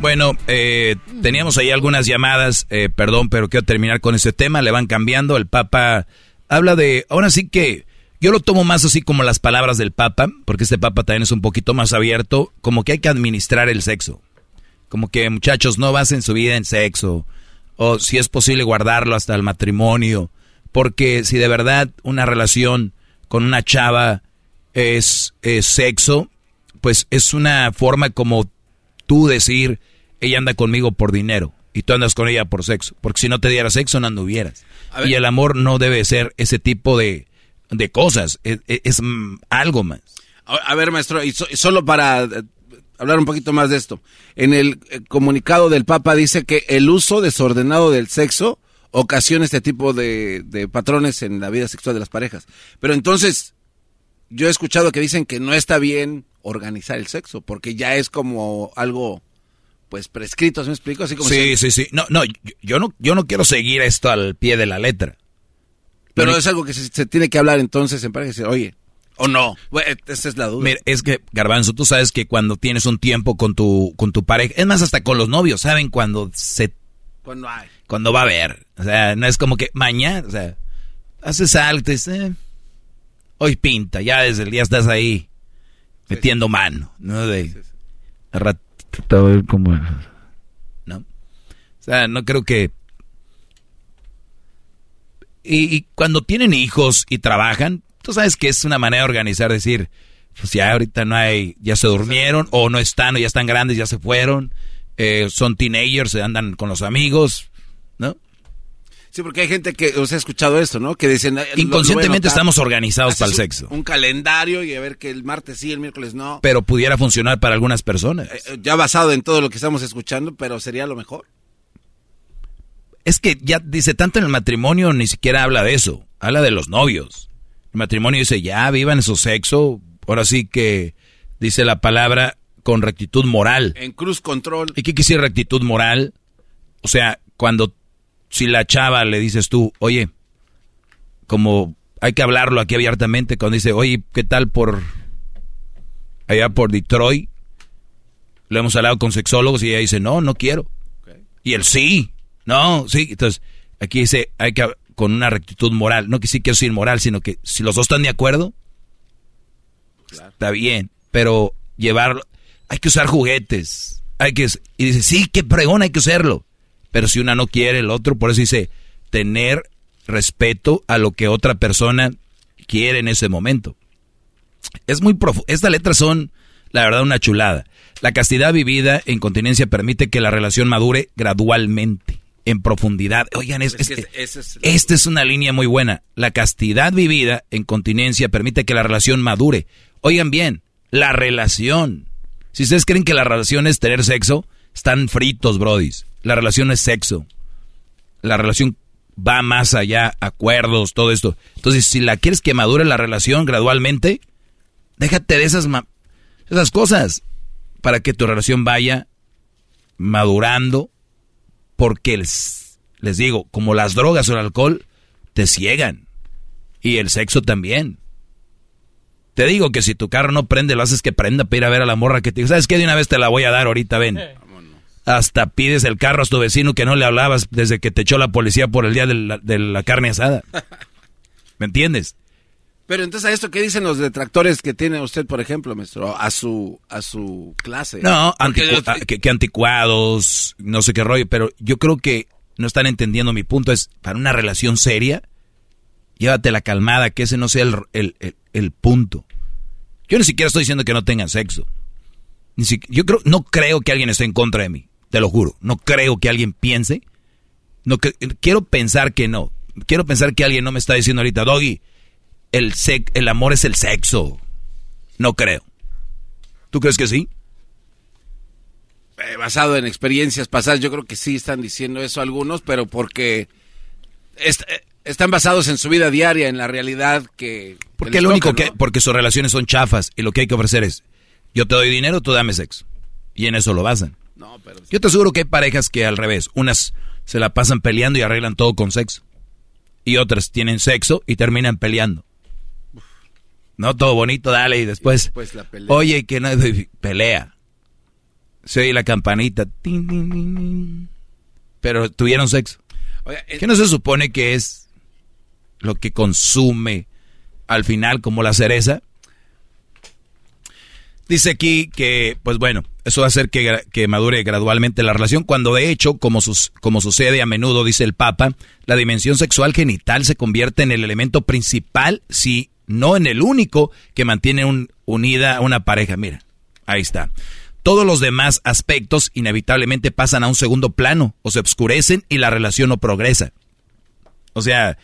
Bueno, eh, teníamos ahí algunas llamadas, eh, perdón, pero quiero terminar con ese tema, le van cambiando, el Papa habla de, ahora sí que yo lo tomo más así como las palabras del Papa, porque este Papa también es un poquito más abierto, como que hay que administrar el sexo, como que muchachos no basen su vida en sexo, o si es posible guardarlo hasta el matrimonio, porque si de verdad una relación con una chava es, es sexo, pues es una forma como tú decir, ella anda conmigo por dinero y tú andas con ella por sexo. Porque si no te diera sexo, no anduvieras. Y el amor no debe ser ese tipo de, de cosas, es, algo más. A, ver, maestro, y, so- y solo para eh, hablar un poquito más de esto. En el eh, comunicado del Papa dice que el uso desordenado del sexo ocasiona este tipo de, de patrones en la vida sexual de las parejas. Pero entonces, yo he escuchado que dicen que no está bien organizar el sexo, porque ya es como algo, pues, prescrito, ¿se me explico? Así como Sí, si- sí, sí. No, no, yo no, yo no quiero seguir esto al pie de la letra. Pero es algo que se, se tiene que hablar entonces en pareja oye, o no. Bueno, esa es la duda. Mira, es que, Garbanzo, tú sabes que cuando tienes un tiempo con tu, con tu pareja, es más, hasta con los novios, ¿saben? Cuando se, Cuando hay. cuando va a haber. O sea, no es como que mañana, o sea, haces algo, eh, hoy pinta, ya desde el día estás ahí, metiendo mano, ¿no? De, al ratito a ver cómo es, ¿no? O sea, no creo que... Y, y cuando tienen hijos y trabajan, tú sabes que es una manera de organizar, decir, pues ya ahorita no hay, ya se durmieron, o no están, o ya están grandes, ya se fueron, eh, son teenagers, se andan con los amigos, ¿no? Sí, porque hay gente que os ha escuchado esto, ¿no? Que dicen... eh, Inconscientemente estamos organizados para el un- sexo. Un calendario y a ver que el martes sí, el miércoles no. Pero pudiera funcionar para algunas personas. Eh, Ya basado en todo lo que estamos escuchando, pero sería lo mejor. Es que ya dice, tanto en el matrimonio ni siquiera habla de eso, habla de los novios. El matrimonio dice, ya vivan su sexo, ahora sí que dice la palabra con rectitud moral. En cruz control. ¿Y qué quisiera rectitud moral? O sea, cuando si la chava le dices tú, oye, como hay que hablarlo aquí abiertamente, cuando dice, oye, ¿qué tal por allá por Detroit? Lo hemos hablado con sexólogos y ella dice, no, no quiero. Y él sí, no, sí. Entonces, aquí dice, hay que con una rectitud moral, no que sí quiero ser moral, sino que si los dos están de acuerdo, está bien, pero llevarlo, hay que usar juguetes, hay que, y dice, sí, qué pregón, hay que usarlo. Pero si una no quiere, el otro, por eso dice, tener respeto a lo que otra persona quiere en ese momento. Es muy profundo. Estas letras son, la verdad, una chulada. La castidad vivida en continencia permite que la relación madure gradualmente, en profundidad. Oigan, es, Es que es- ese es- esta es una línea muy buena. La castidad vivida en continencia permite que la relación madure. Oigan bien, la relación. Si ustedes creen que la relación es tener sexo, están fritos, brodis. La relación es sexo. La relación va más allá, acuerdos, todo esto. Entonces, si la quieres que madure la relación gradualmente, déjate de esas, ma- esas cosas para que tu relación vaya madurando, porque les, les digo, como las drogas o el alcohol, te ciegan. Y el sexo también. Te digo que si tu carro no prende, lo haces que prenda para ir a ver a la morra que te digo, ¿sabes qué? De una vez te la voy a dar ahorita, ven. hasta pides el carro a tu vecino que no le hablabas desde que te echó la policía por el día de la, de la carne asada. ¿Me entiendes? Pero entonces a esto qué dicen los detractores que tiene usted, por ejemplo, maestro, a su a su clase. No, anticu- que, que anticuados, no sé qué rollo, pero yo creo que no están entendiendo mi punto. Es para una relación seria, llévate la calmada, que ese no sea el, el- el- el punto. Yo ni siquiera estoy diciendo que no tengan sexo. Ni si- yo creo, no creo que alguien esté en contra de mí, te lo juro. No creo que alguien piense. No cre- quiero pensar que no. Quiero pensar que alguien no me está diciendo ahorita, Doggy, el, sec- el amor es el sexo. No creo. ¿Tú crees que sí? eh, basado en experiencias pasadas, yo creo que sí están diciendo eso algunos, pero porque est- eh, están basados en su vida diaria, en la realidad que... que Porque les lo único toca, que, ¿no? porque sus relaciones son chafas y lo que hay que ofrecer es, yo te doy dinero, tú dame sexo. Y en eso lo basan. No, pero... Yo te aseguro que hay parejas que al revés, unas se la pasan peleando y arreglan todo con sexo. Y otras tienen sexo y terminan peleando. No, todo bonito, dale, y después, después la pelea. oye, que no, pelea. Se oye la campanita, tin, tin, tin, tin. pero tuvieron sexo. ¿Qué no se supone que es lo que consume al final como la cereza? Dice aquí que, pues bueno, eso va a hacer que, que madure gradualmente la relación, cuando de hecho, como, sus- como sucede a menudo, dice el Papa, la dimensión sexual genital se convierte en el elemento principal, si no en el único, que mantiene un- unida una pareja. Mira, ahí está. Todos los demás aspectos inevitablemente pasan a un segundo plano o se obscurecen y la relación no progresa. O sea,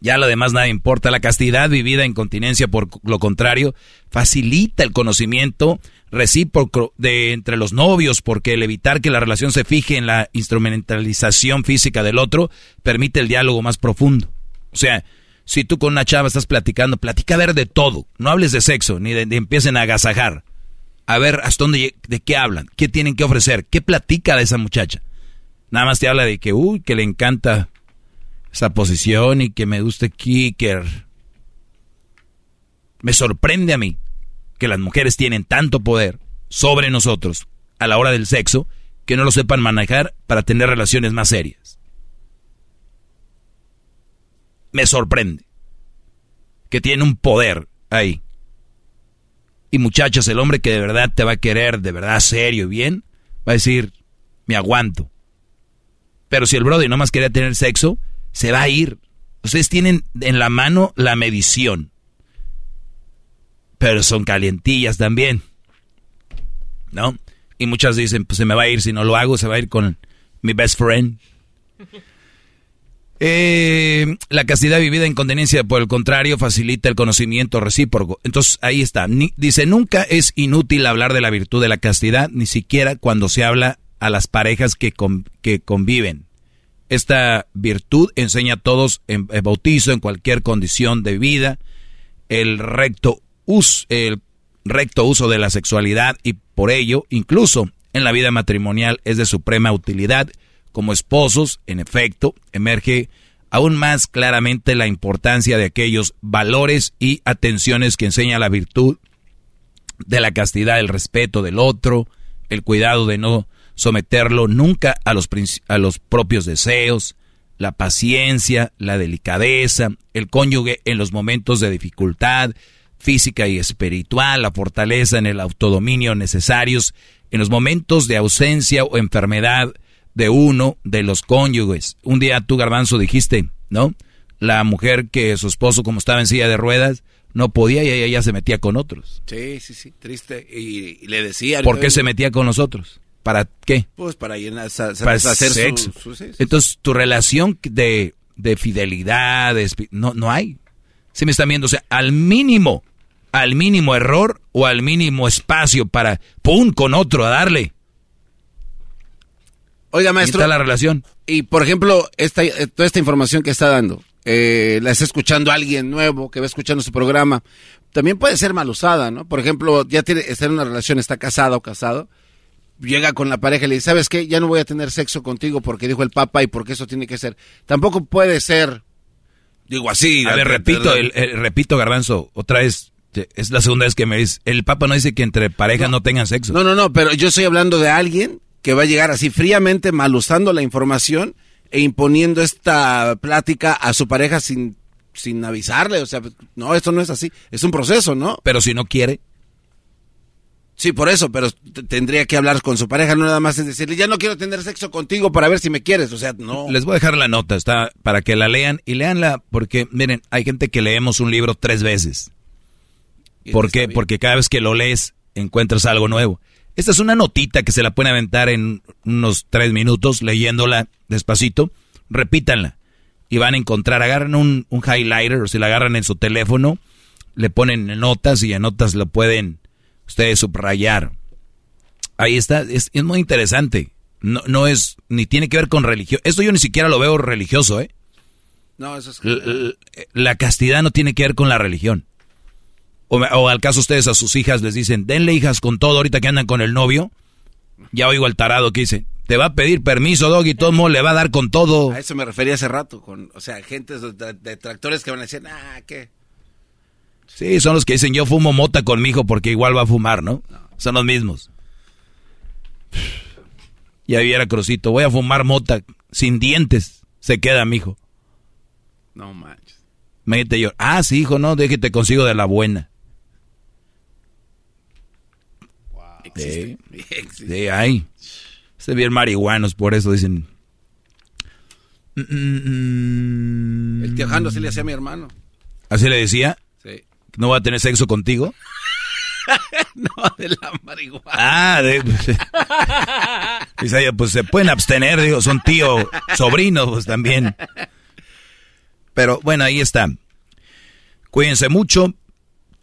ya lo demás nada importa. La castidad vivida en continencia, por lo contrario, facilita el conocimiento recíproco de entre los novios, porque el evitar que la relación se fije en la instrumentalización física del otro permite el diálogo más profundo. O sea, si tú con una chava estás platicando, platica a ver de todo. No hables de sexo, ni de, de empiecen a agasajar. A ver hasta dónde, de qué hablan, qué tienen que ofrecer, qué platica de esa muchacha. Nada más te habla de que, uy, que le encanta esa posición y que me gusta kicker. Me sorprende a mí que las mujeres tienen tanto poder sobre nosotros a la hora del sexo que no lo sepan manejar para tener relaciones más serias. Me sorprende que tienen un poder ahí. Y muchachos, el hombre que de verdad te va a querer, de verdad serio y bien, va a decir, me aguanto. Pero si el brother nomás quería tener sexo, se va a ir. Ustedes tienen en la mano la medición. Pero son calientillas también. ¿No? Y muchas dicen, pues se me va a ir, si no lo hago, se va a ir con mi best friend. Eh, la castidad vivida en continencia, por el contrario, facilita el conocimiento recíproco. Entonces, ahí está. Dice, nunca es inútil hablar de la virtud de la castidad, ni siquiera cuando se habla a las parejas que, que conviven. Esta virtud enseña a todos en, bautizo, en cualquier condición de vida, el recto, el recto uso de la sexualidad y por ello, incluso en la vida matrimonial, es de suprema utilidad. Como esposos, en efecto, emerge aún más claramente la importancia de aquellos valores y atenciones que enseña la virtud de la castidad, el respeto del otro, el cuidado de no someterlo nunca a los, a los propios deseos, la paciencia, la delicadeza, el cónyuge en los momentos de dificultad física y espiritual, la fortaleza en el autodominio necesarios en los momentos de ausencia o enfermedad de uno de los cónyuges. Un día tú, Garbanzo, dijiste, ¿no? La mujer que su esposo, como estaba en silla de ruedas, no podía y ella ya se metía con otros. Sí, sí, sí, triste. Y, y le decía... ¿Por qué se metía con los otros? ¿Para qué? Pues para llenar, Para hacer sexo. su- sí, sí. Entonces, tu relación de, de fidelidad, de no, no hay. Si me están viendo, o sea, al mínimo, al mínimo error o al mínimo espacio para, ¡pum!, con otro a darle. Oiga, maestro. Quita la relación. Y por ejemplo, esta, eh, toda esta información que está dando, eh, la está escuchando alguien nuevo que va escuchando su programa, también puede ser mal usada, ¿no? Por ejemplo, ya tiene, está en una relación, está casada o casado, llega con la pareja y le dice, ¿sabes qué? Ya no voy a tener sexo contigo porque dijo el Papa y porque eso tiene que ser. Tampoco puede ser, digo así. A ver, repito, el, el- repito, Garbanzo, otra vez, es la segunda vez que me dices, el Papa no dice que entre parejas no, tengan sexo. No, no, no, pero yo estoy hablando de alguien que va a llegar así fríamente, mal usando la información e imponiendo esta plática a su pareja sin, sin avisarle. O sea, no, esto no es así. Es un proceso, ¿no? Pero si no quiere. Sí, por eso, pero tendría que hablar con su pareja, no nada más es decirle, ya no quiero tener sexo contigo para ver si me quieres, o sea, no. Les voy a dejar la nota, está para que la lean y leanla, porque miren, hay gente que leemos un libro tres veces. ¿Por qué? Porque cada vez que lo lees encuentras algo nuevo. Esta es una notita que se la pueden aventar en unos tres minutos leyéndola despacito. Repítanla y van a encontrar, agarran un, un highlighter o si la agarran en su teléfono, le ponen notas y en notas lo pueden ustedes subrayar. Ahí está, es, muy interesante. No, no es, ni tiene que ver con religión. Esto yo ni siquiera lo veo religioso, ¿eh? No, eso es... La, la castidad no tiene que ver con la religión. O, al caso ustedes a sus hijas les dicen, denle hijas con todo ahorita que andan con el novio. Ya oigo al tarado que dice, te va a pedir permiso, Doggy, todo modo le va a dar con todo. A eso me refería hace rato, con, o sea, gente de, tractores que van a decir, ah, ¿qué? Sí, son los que dicen, yo fumo mota con mi hijo porque igual va a fumar, ¿no? Son los mismos. Ya viera Crucito, voy a fumar mota sin dientes. Se queda mi hijo. No manches. Me yo, ah, sí, hijo, no, déjate consigo de la buena. Sí, sí, hay. Se bien marihuanos, por eso dicen. El tío Jando así le hacía a mi hermano. ¿Así le decía? Sí. ¿No va a tener sexo contigo? no, de la marihuana. Ah, de, pues, pues se pueden abstener, digo, son tío, sobrinos, pues también. Pero bueno, ahí está. Cuídense mucho.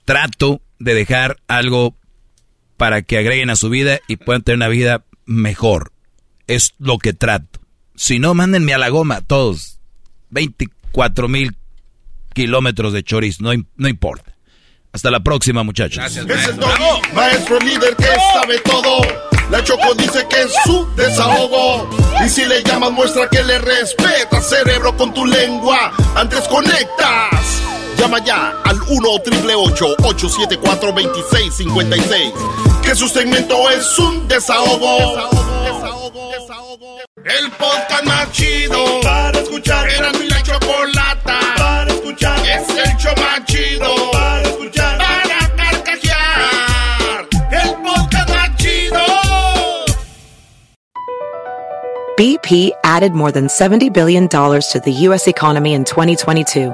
Trato de dejar algo para que agreguen a su vida y puedan tener una vida mejor. Es lo que trato. Si no, mándenme a la goma, todos. 24 mil kilómetros de chorizo, no, no importa. Hasta la próxima, muchachos. Gracias, maestro. maestro líder que sabe todo. La Choco dice que es su desahogo. Y si le llamas, muestra que le respeta, cerebro, con tu lengua. Antes conectas. Llama ya al 1-888-874-2656. Que su segmento es un desahogo. Desahogo, desahogo, El podcast más chido para escuchar. Era mi la chocolata para escuchar. Es el show más chido para escuchar. Para carcajear. El podcast más chido. BP added more than $70 billion to the U.S. economy in 2022